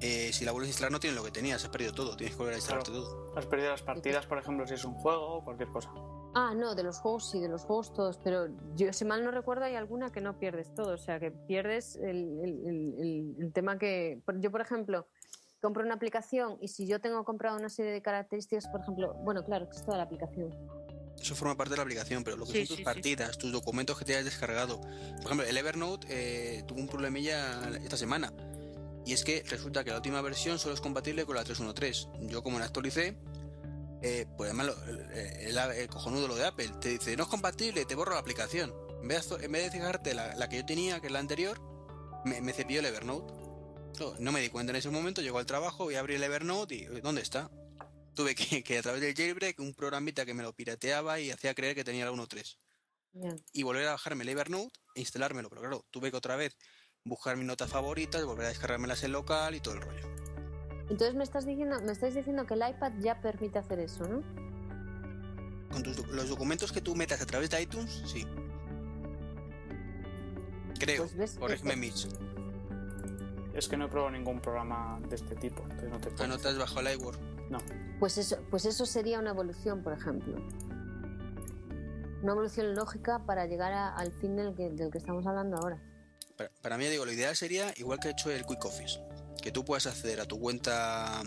eh, si la vuelves a instalar no tiene lo que tenías, has perdido todo, tienes que volver a instalarte Claro. todo. Has perdido las partidas, por ejemplo, si es un juego o cualquier cosa. Ah, no, de los juegos sí, de los juegos todos, pero yo si mal no recuerdo hay alguna que no pierdes todo, o sea que pierdes el, el- el- el- tema que... por- Yo, por ejemplo, compro una aplicación y si yo tengo comprado una serie de características, por ejemplo, bueno, claro, que es toda la aplicación. Eso forma parte de la aplicación, pero lo que Sí, son tus sí, sí. partidas, tus documentos que te hayas descargado. Por ejemplo, el Evernote eh, tuvo un problemilla esta semana. Y es que resulta que la última versión solo es compatible con la 3.1.3. Yo como la actualicé, eh, pues además lo- el, el- el cojonudo lo de Apple, te dice, no es compatible, te borro la aplicación. En vez de, en vez de fijarte la, la que yo tenía, que es la anterior, me, me cepilló el Evernote. No, no me di cuenta en ese momento, llegó al trabajo y abrí el Evernote y ¿dónde está? Tuve que, que a través del jailbreak, un programita que me lo pirateaba y hacía creer que tenía la 1.3 Ya. y volver a bajarme el Evernote e instalármelo. Pero claro, tuve que otra vez buscar mis notas favoritas, volver a descargármelas en local y todo el rollo. Entonces me estás diciendo, me estáis diciendo que el iPad ya permite hacer eso, ¿no? Con tus los documentos que tú metas a través de iTunes, sí. Creo. Pues ves, Corrígeme, Mitch. Es que no he probado ningún programa de este tipo, entonces no te puedo Ah, bajado el iWord. No. Pues eso, pues eso sería una evolución, por ejemplo. Una evolución lógica para llegar a- al fin del que, del que estamos hablando ahora. Para, para mí, digo, lo ideal sería igual que ha hecho el Quick Office. Que tú puedas acceder a tu cuenta.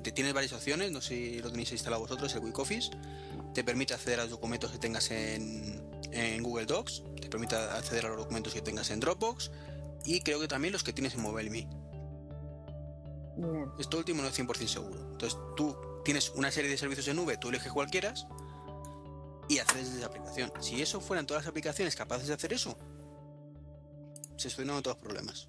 te- Tienes varias opciones, no sé si lo tenéis instalado vosotros, el Quick Office. Te permite acceder a los documentos que tengas en, en Google Docs. Te permite acceder a los documentos que tengas en Dropbox. Y creo que también los que tienes en MobileMe. Bien. Esto último no es 100% seguro. Entonces tú tienes una serie de servicios en nube, tú eliges cualquiera y accedes desde esa aplicación. Si eso fueran todas las aplicaciones capaces de hacer eso, se solucionan todos los problemas.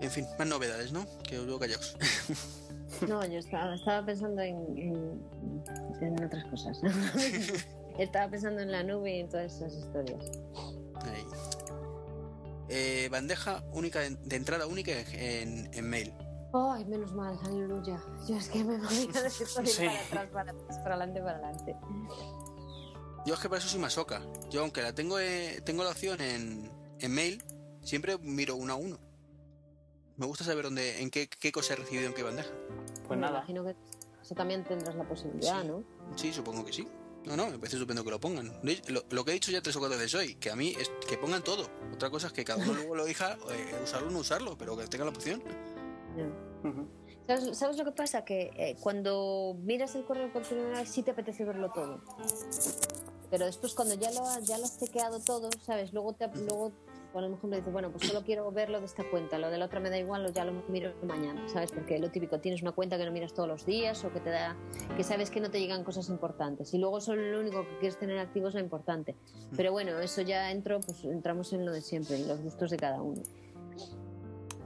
En fin, más novedades, ¿no? Que os veo callados. No, yo estaba, estaba pensando en, en- en otras cosas. estaba pensando en la nube y en todas esas historias. Ahí. Eh, bandeja única de, entrada única en, en mail. Ay, menos mal, aleluya. Yo es que me voy a decir Sí. para atrás, para atrás, para adelante, para adelante. Yo es que para eso soy masoca. Yo aunque la tengo eh, tengo la opción en, en mail, siempre miro uno a uno. Me gusta saber dónde, en qué, qué cosa he recibido en qué bandeja. Pues me nada, imagino que eso también tendrás la posibilidad, Sí. ¿no? Sí, supongo que sí. No, no, me parece estupendo que lo pongan. Lo, lo que he dicho ya tres o cuatro veces hoy, que a mí es que pongan todo. Otra cosa es que cada uno luego lo elija, eh, usarlo o no usarlo, pero que tenga la opción. Ya. Ujú. ¿Sabes, sabes lo que pasa? Que eh, cuando miras el correo por primera vez sí te apetece verlo todo. Pero después cuando ya lo, ha- ya lo has chequeado todo, ¿sabes? Luego, te, luego por a lo mejor me dices, bueno, pues solo quiero verlo de esta cuenta, lo de la otra me da igual, lo ya lo miro mañana, ¿sabes? Porque lo típico, tienes una cuenta que no miras todos los días o que te da, que sabes que no te llegan cosas importantes y luego solo lo único que quieres tener activo es lo importante. Pero bueno, eso ya entro, pues entramos en lo de siempre, en los gustos de cada uno.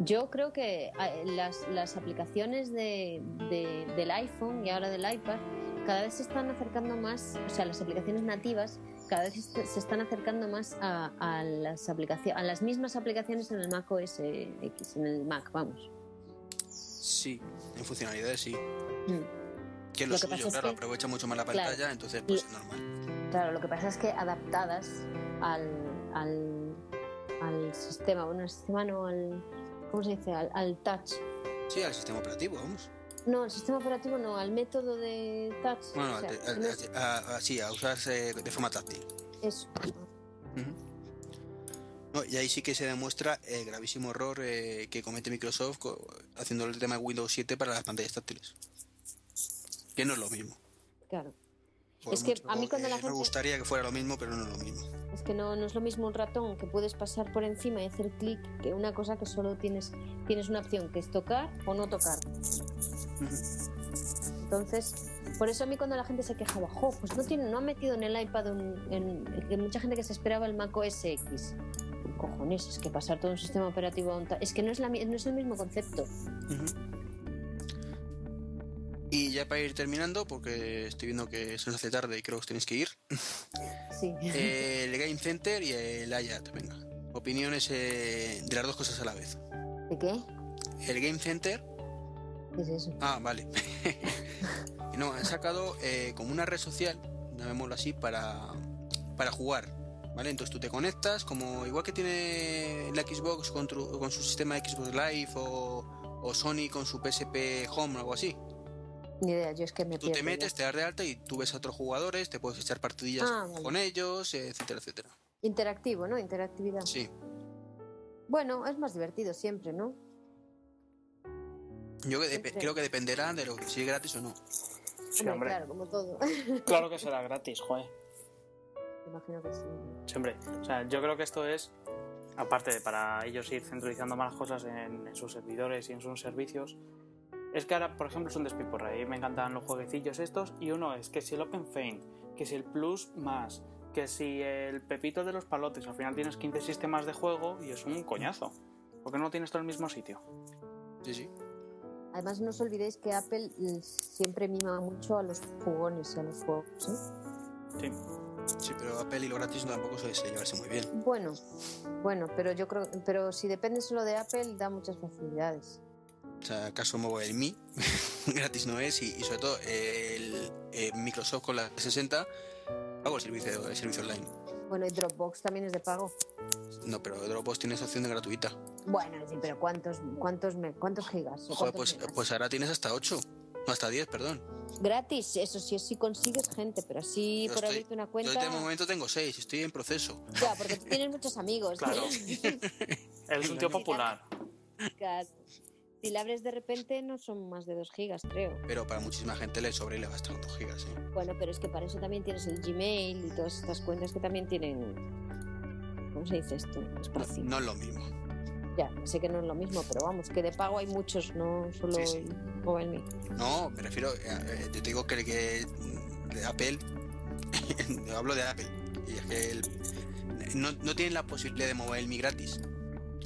Yo creo que eh, las, las aplicaciones de, de- del iPhone y ahora del iPad cada vez se están acercando más, o sea, las aplicaciones nativas cada vez se están acercando más a, a las aplicaciones, a las mismas aplicaciones en el Mac OS X, en el Mac, vamos. Sí, en funcionalidades sí. Mm. Que es lo, Lo que pasa suyo, es claro, que- aprovecha mucho más la Claro. pantalla, entonces pues es normal. Claro, lo que pasa es que adaptadas al, al, al sistema, bueno, al sistema no, al, ¿cómo se dice? Al, al touch. Sí, al sistema operativo, vamos. No, el sistema operativo no, al método de touch. Bueno, o sea, al- al- no es- a- a- sí, a usarse de forma táctil. eso. No, y ahí sí que se demuestra el gravísimo error eh, que comete Microsoft co- haciendo el tema de Windows 7 para las pantallas táctiles. Que no es lo mismo. Claro. Por Es que a mí cuando la Me gente- gustaría que fuera lo mismo, pero no es lo mismo. Es que no, no es lo mismo un ratón que puedes pasar por encima y hacer clic que una cosa que solo tienes, tienes una opción que es tocar o no tocar. Entonces, por eso a mí cuando la gente se quejaba, jo, pues no tiene, no ha metido en el iPad un- en, mucha gente que se esperaba el Mac OS X. Cojones, es que pasar todo un sistema operativo a un es que no es, la, no es el mismo concepto. Y ya para ir terminando, porque estoy viendo que se nos hace tarde y creo que os tenéis que ir, Sí. eh, el Game Center y el IAT, venga. Opiniones eh, de las dos cosas a la vez. ¿De qué? El Game Center, ¿Qué es eso? ah, vale. no, han sacado eh, como una red social, llamémoslo así, para, para jugar. ¿vale? Entonces tú te conectas, como igual que tiene la Xbox con, tru- con su sistema Xbox Live o, o Sony con su PSP Home o algo así. Ni idea, yo es que me Tú te metes, ya. te das de alta y tú ves a otros jugadores, te puedes echar partidillas Ah, vale. con ellos, etcétera, etcétera. Interactivo, ¿no? Interactividad. Sí. Bueno, es más divertido siempre, ¿no? Yo Siempre. creo que dependerá de lo que si es gratis o no. Sí, Hombre, hombre. claro, como todo. Claro que será gratis, joder. Imagino que sí. Siempre. O sea, yo creo que esto es, aparte de para ellos ir centralizando más cosas en, en sus servidores y en sus servicios, es que ahora, por ejemplo, es un despiporre. A mí me encantan los jueguecillos estos. Y uno es que si el Open Feint, que si el Plus más, que si el Pepito de los Palotes, al final tienes 15 sistemas de juego y es un coñazo. ¿Por qué no tienes todo el mismo sitio? Sí, sí. Además, no os olvidéis que Apple eh, siempre mima mucho a los jugones, a los juegos. ¿eh? Sí. Sí, pero Apple y lo gratis tampoco suele llevarse muy bien. Bueno, bueno, pero yo creo, pero si depende solo de Apple, da muchas facilidades. O sea, acaso Mobile Me gratis no es y, y sobre todo eh, el eh, Microsoft con la 60 pago el servicio, el servicio online. Bueno, y Dropbox también es de pago. No, pero Dropbox tiene esa opción de gratuita. Bueno, sí, pero ¿cuántos, cuántos, me- cuántos gigas? Joder, cuántos pues, pues ahora tienes hasta 8. No, hasta 10, perdón. Gratis, eso sí, si consigues gente, pero así Yo por estoy- abrirte una Yo cuenta. de momento tengo 6, estoy en proceso. Ya, porque tú tienes muchos amigos. Claro. Él es un tío popular. Claro. Si la abres de repente no son más de 2 gigas, creo. Pero para muchísima gente le sobra y le basta con 2 gigas. ¿eh? Bueno, pero es que para eso también tienes el Gmail y todas estas cuentas que también tienen. ¿Cómo se dice esto? No, Espacio. no es lo mismo. Ya, sé que no es lo mismo, pero vamos, que de pago hay muchos, no solo Sí, sí. No, me refiero, eh, eh, yo te digo que, que de Apple, hablo de Apple, y es que el- no, no tienen la posibilidad de Mobile Me gratis,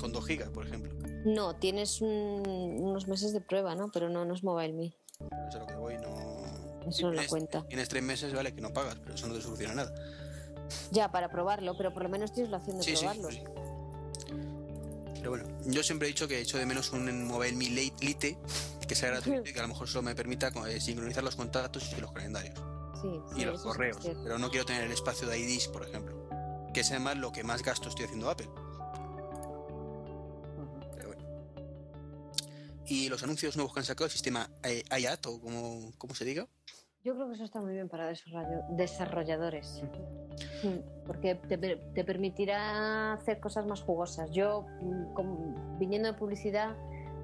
con 2 gigas, por ejemplo. No, tienes un- unos meses de prueba, ¿no? Pero no, no es Mobile Me. Eso es a lo que voy, no... Eso no Tienes- cuenta. Tienes 3 meses, vale, que no pagas, pero eso no te soluciona nada. Ya, para probarlo, pero por lo menos tienes la opción de Sí, sí, probarlo. sí. Pero bueno, yo siempre he dicho que he hecho de menos un Mobile Me Lite, Lite que sea gratuito y que a lo mejor solo me permita eh, sincronizar los contactos y los calendarios. Sí, y sí, los eso sí correos. pero no quiero tener el espacio de IDs, por ejemplo. Que es además lo que más gasto estoy haciendo Apple. Y los anuncios nuevos que han sacado, el sistema eh, IAT o como, como se diga. Yo creo que eso está muy bien para desarrolladores. Porque te, te permitirá hacer cosas más jugosas. Yo, como- viniendo de publicidad,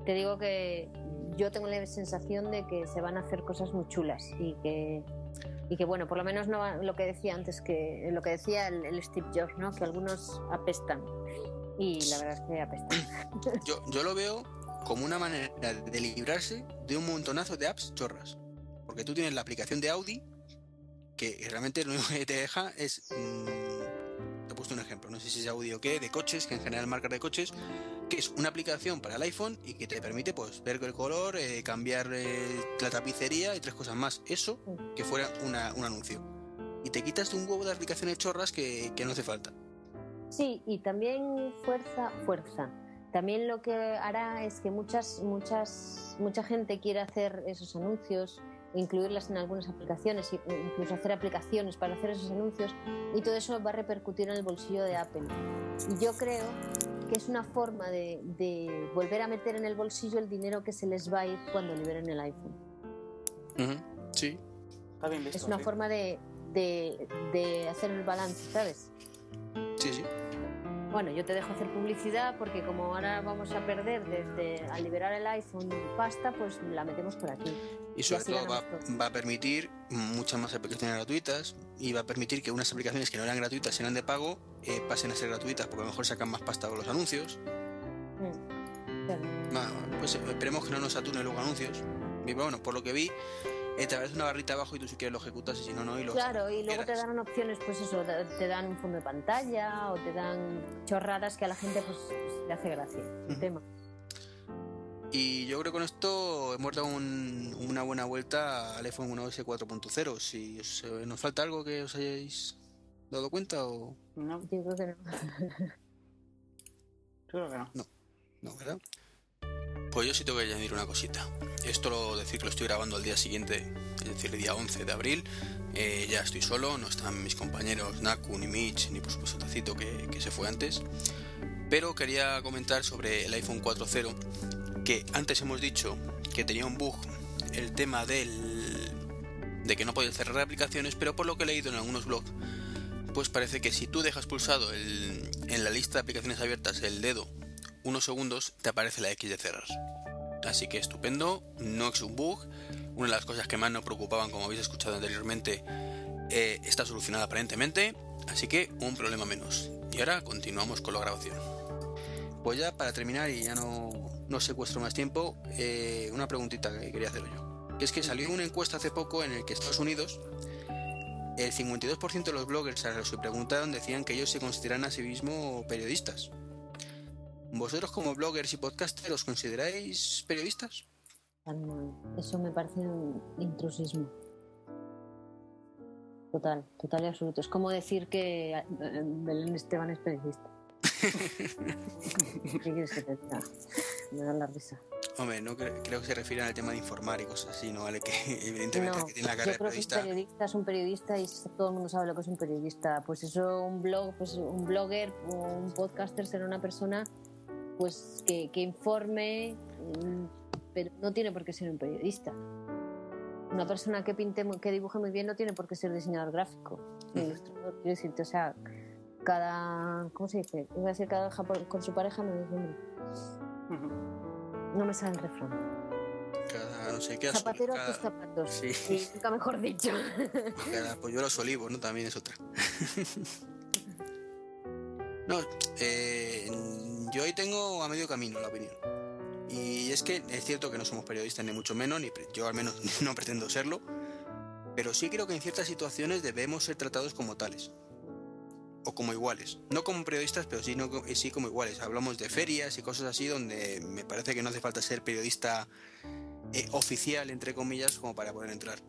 te digo que yo tengo la sensación de que se van a hacer cosas muy chulas y que, y que bueno, por lo menos no lo que decía antes, que lo que decía el, el Steve Jobs, ¿no? que algunos apestan. Y la verdad es que apestan. Yo, yo lo veo como una manera de librarse de un montonazo de apps chorras. Porque tú tienes la aplicación de Audi, que realmente lo único que te deja es. mm, te he puesto un ejemplo, no sé si es Audi o qué, de coches, que en general marcas de coches, que es una aplicación para el iPhone y que te permite pues ver el color, eh, cambiar eh, la tapicería y tres cosas más. Eso que fuera una- un anuncio. Y te quitas de un huevo de aplicaciones chorras que, que no hace falta. Sí, y también fuerza, fuerza. También lo que hará es que muchas, muchas, mucha gente quiera hacer esos anuncios, incluirlas en algunas aplicaciones, e incluso hacer aplicaciones para hacer esos anuncios, y todo eso va a repercutir en el bolsillo de Apple. Y yo creo que es una forma de, de volver a meter en el bolsillo el dinero que se les va a ir cuando liberen el iPhone. Sí. Está bien visto. Es una sí. forma de, de, de hacer el balance, ¿sabes? Sí, sí. Bueno, yo te dejo hacer publicidad porque como ahora vamos a perder desde al liberar el iPhone pasta, pues la metemos por aquí. Y todo va, todo. va a permitir muchas más aplicaciones gratuitas y va a permitir que unas aplicaciones que no eran gratuitas, eran de pago, eh, pasen a ser gratuitas porque a lo mejor sacan más pasta con los anuncios. Mm. Claro. Bueno, pues eh, esperemos que no nos saturen luego anuncios. Y bueno, por lo que vi, eh, te aparece una barrita abajo y tú si quieres lo ejecutas y si no, no. Y lo Claro, y luego te dan opciones, pues eso, te dan un fondo de pantalla o te dan chorradas que a la gente pues, pues, le hace gracia el tema. Y yo creo que con esto hemos dado un- una buena vuelta al iPhone 1S 4.0. Si os, eh, nos falta algo que os hayáis dado cuenta o No, Yo creo que no. creo que no. no, ¿verdad? Pues yo sí tengo que añadir una cosita. Esto lo decir que lo estoy grabando el día siguiente, es decir, el día 11 de abril. Eh, ya estoy solo, no están mis compañeros Naku, ni Mitch, ni por supuesto Tacito que, que se fue antes. Pero quería comentar sobre el iPhone 4.0, que antes hemos dicho que tenía un bug, el tema del de que no podía cerrar aplicaciones, pero por lo que he leído en algunos blogs, pues parece que si tú dejas pulsado en la lista de aplicaciones abiertas el dedo unos segundos, te aparece la X de cerrar. Así que estupendo, no es un bug. Una de las cosas que más nos preocupaban, como habéis escuchado anteriormente, eh, está solucionada aparentemente, así que un problema menos. Y ahora continuamos con la grabación. Pues ya para terminar y ya no, no secuestro más tiempo, eh, una preguntita que quería hacer yo. Es que salió una encuesta hace poco en el que Estados Unidos, el 52% de los bloggers a los que preguntaron decían que ellos se consideran a sí mismos periodistas. ¿Vosotros como bloggers y podcasters os consideráis periodistas? Eso me parece un intrusismo. Total, total y absoluto. Es como decir que eh, Belén Esteban es periodista. ¿Qué quieres que te diga? Me da la risa. Hombre, no creo, creo que se refieren al tema de informar y cosas así, ¿no? Vale, que evidentemente No, que tiene la yo cara de creo que un periodista. periodista es un periodista y todo el mundo sabe lo que es un periodista. Pues eso, un blog, pues un blogger o un podcaster será una persona pues que, que informe, mm, pero no tiene por qué ser un periodista. Una persona que pinte, que dibuje muy bien no tiene por qué ser diseñador gráfico, ni ilustrador. Quiero decirte, o sea, cada, ¿cómo se dice? Iba a decir cada con su pareja, no, Ujú. no me sale el refrán. Cada no sé qué, Zapatero a tus zapatos. Sí. Sí, nunca mejor dicho. cada polluelo a su olivo, ¿no? También es otra. no, eh, yo ahí tengo a medio camino la opinión. Y es que es cierto que no somos periodistas ni mucho menos, ni yo al menos no pretendo serlo, pero sí creo que en ciertas situaciones debemos ser tratados como tales. O como iguales. No como periodistas, pero sí, no, sí como iguales. Hablamos de ferias y cosas así donde me parece que no hace falta ser periodista eh, oficial, entre comillas, como para poder entrar.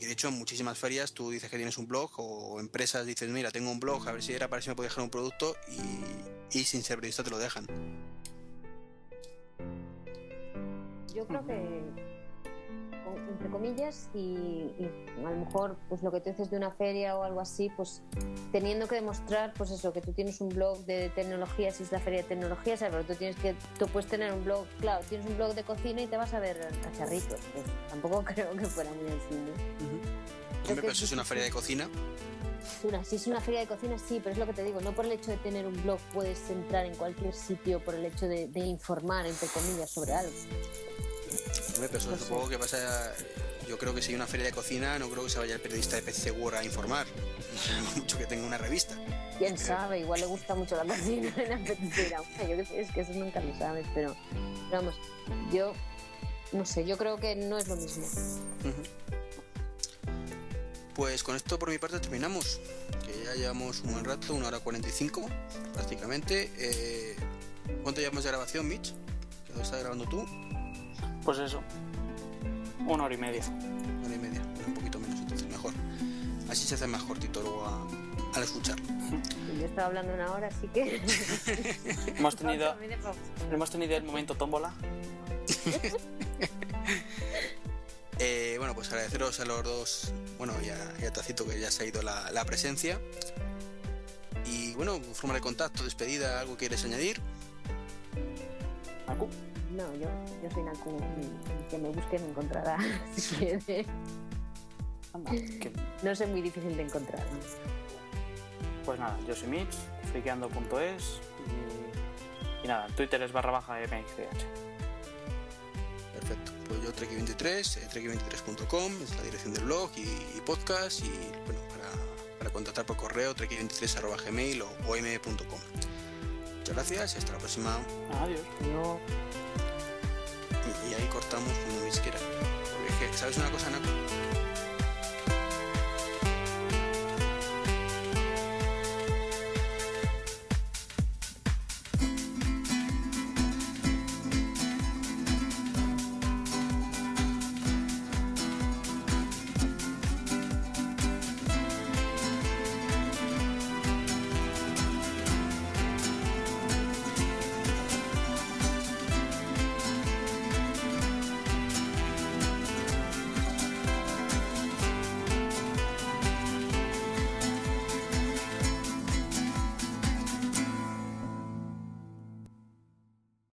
Y de hecho en muchísimas ferias tú dices que tienes un blog o empresas dices, mira, tengo un blog, a ver si era para si me puedo dejar un producto y, y sin ser periodista te lo dejan. Yo creo que, entre comillas, y, y a lo mejor pues lo que te dices de una feria o algo así, pues teniendo que demostrar, pues eso, que tú tienes un blog de tecnología, si es la feria de tecnología, ¿sabes? Pero tú tienes que, tú puedes tener un blog, claro, tienes un blog de cocina y te vas a ver cacharritos. Pues tampoco creo que fuera muy así, ¿no? Hombre, que pero eso es una feria de cocina. Una, si es una feria de cocina, sí, pero es lo que te digo, no por el hecho de tener un blog puedes entrar en cualquier sitio por el hecho de, de informar, entre comillas, sobre algo. Hombre, pero eso No sé. supongo que pasa... Yo creo que si hay una feria de cocina no creo que se vaya el periodista de PC World a informar. mucho que tenga una revista. Quién sabe, igual le gusta mucho la cocina y le apetece ir a una. Yo qué sé, es que eso nunca lo sabes, pero pero vamos, yo no sé, yo creo que no es lo mismo. Pues con esto por mi parte terminamos. Que ya llevamos un buen rato, una hora 45 prácticamente. Eh, ¿Cuánto llevamos de grabación, Mitch? ¿Que lo estás grabando tú? Pues eso. Una hora y media. Una hora y media. Bueno, un poquito menos, entonces mejor. Así se hace más cortito luego a- al escucharlo. Yo estaba hablando una hora, así que. Hemos tenido, hemos tenido el momento tómbola. Eh, bueno, pues agradeceros a los dos, bueno, y a, y a Tacito que ya se ha ido la, la presencia. Y bueno, forma de contacto, despedida, ¿algo quieres añadir? Aku. No, yo, yo soy Naku y que me busque me encontrará si quiere. No es muy difícil de encontrar. Pues nada, yo soy Mitch, friqueando.es y, y nada, Twitter es barra baja MXDH. Perfecto. Pues yo Trek23, eh, trek23.com, es la dirección del blog y, y podcast. Y bueno, para, para contactar por correo, trek23.gmail o, o m.com. Muchas gracias y hasta la próxima. Adiós. Y, y ahí cortamos cuando Mitch quiera. Porque es que, ¿sabes una cosa, Naco?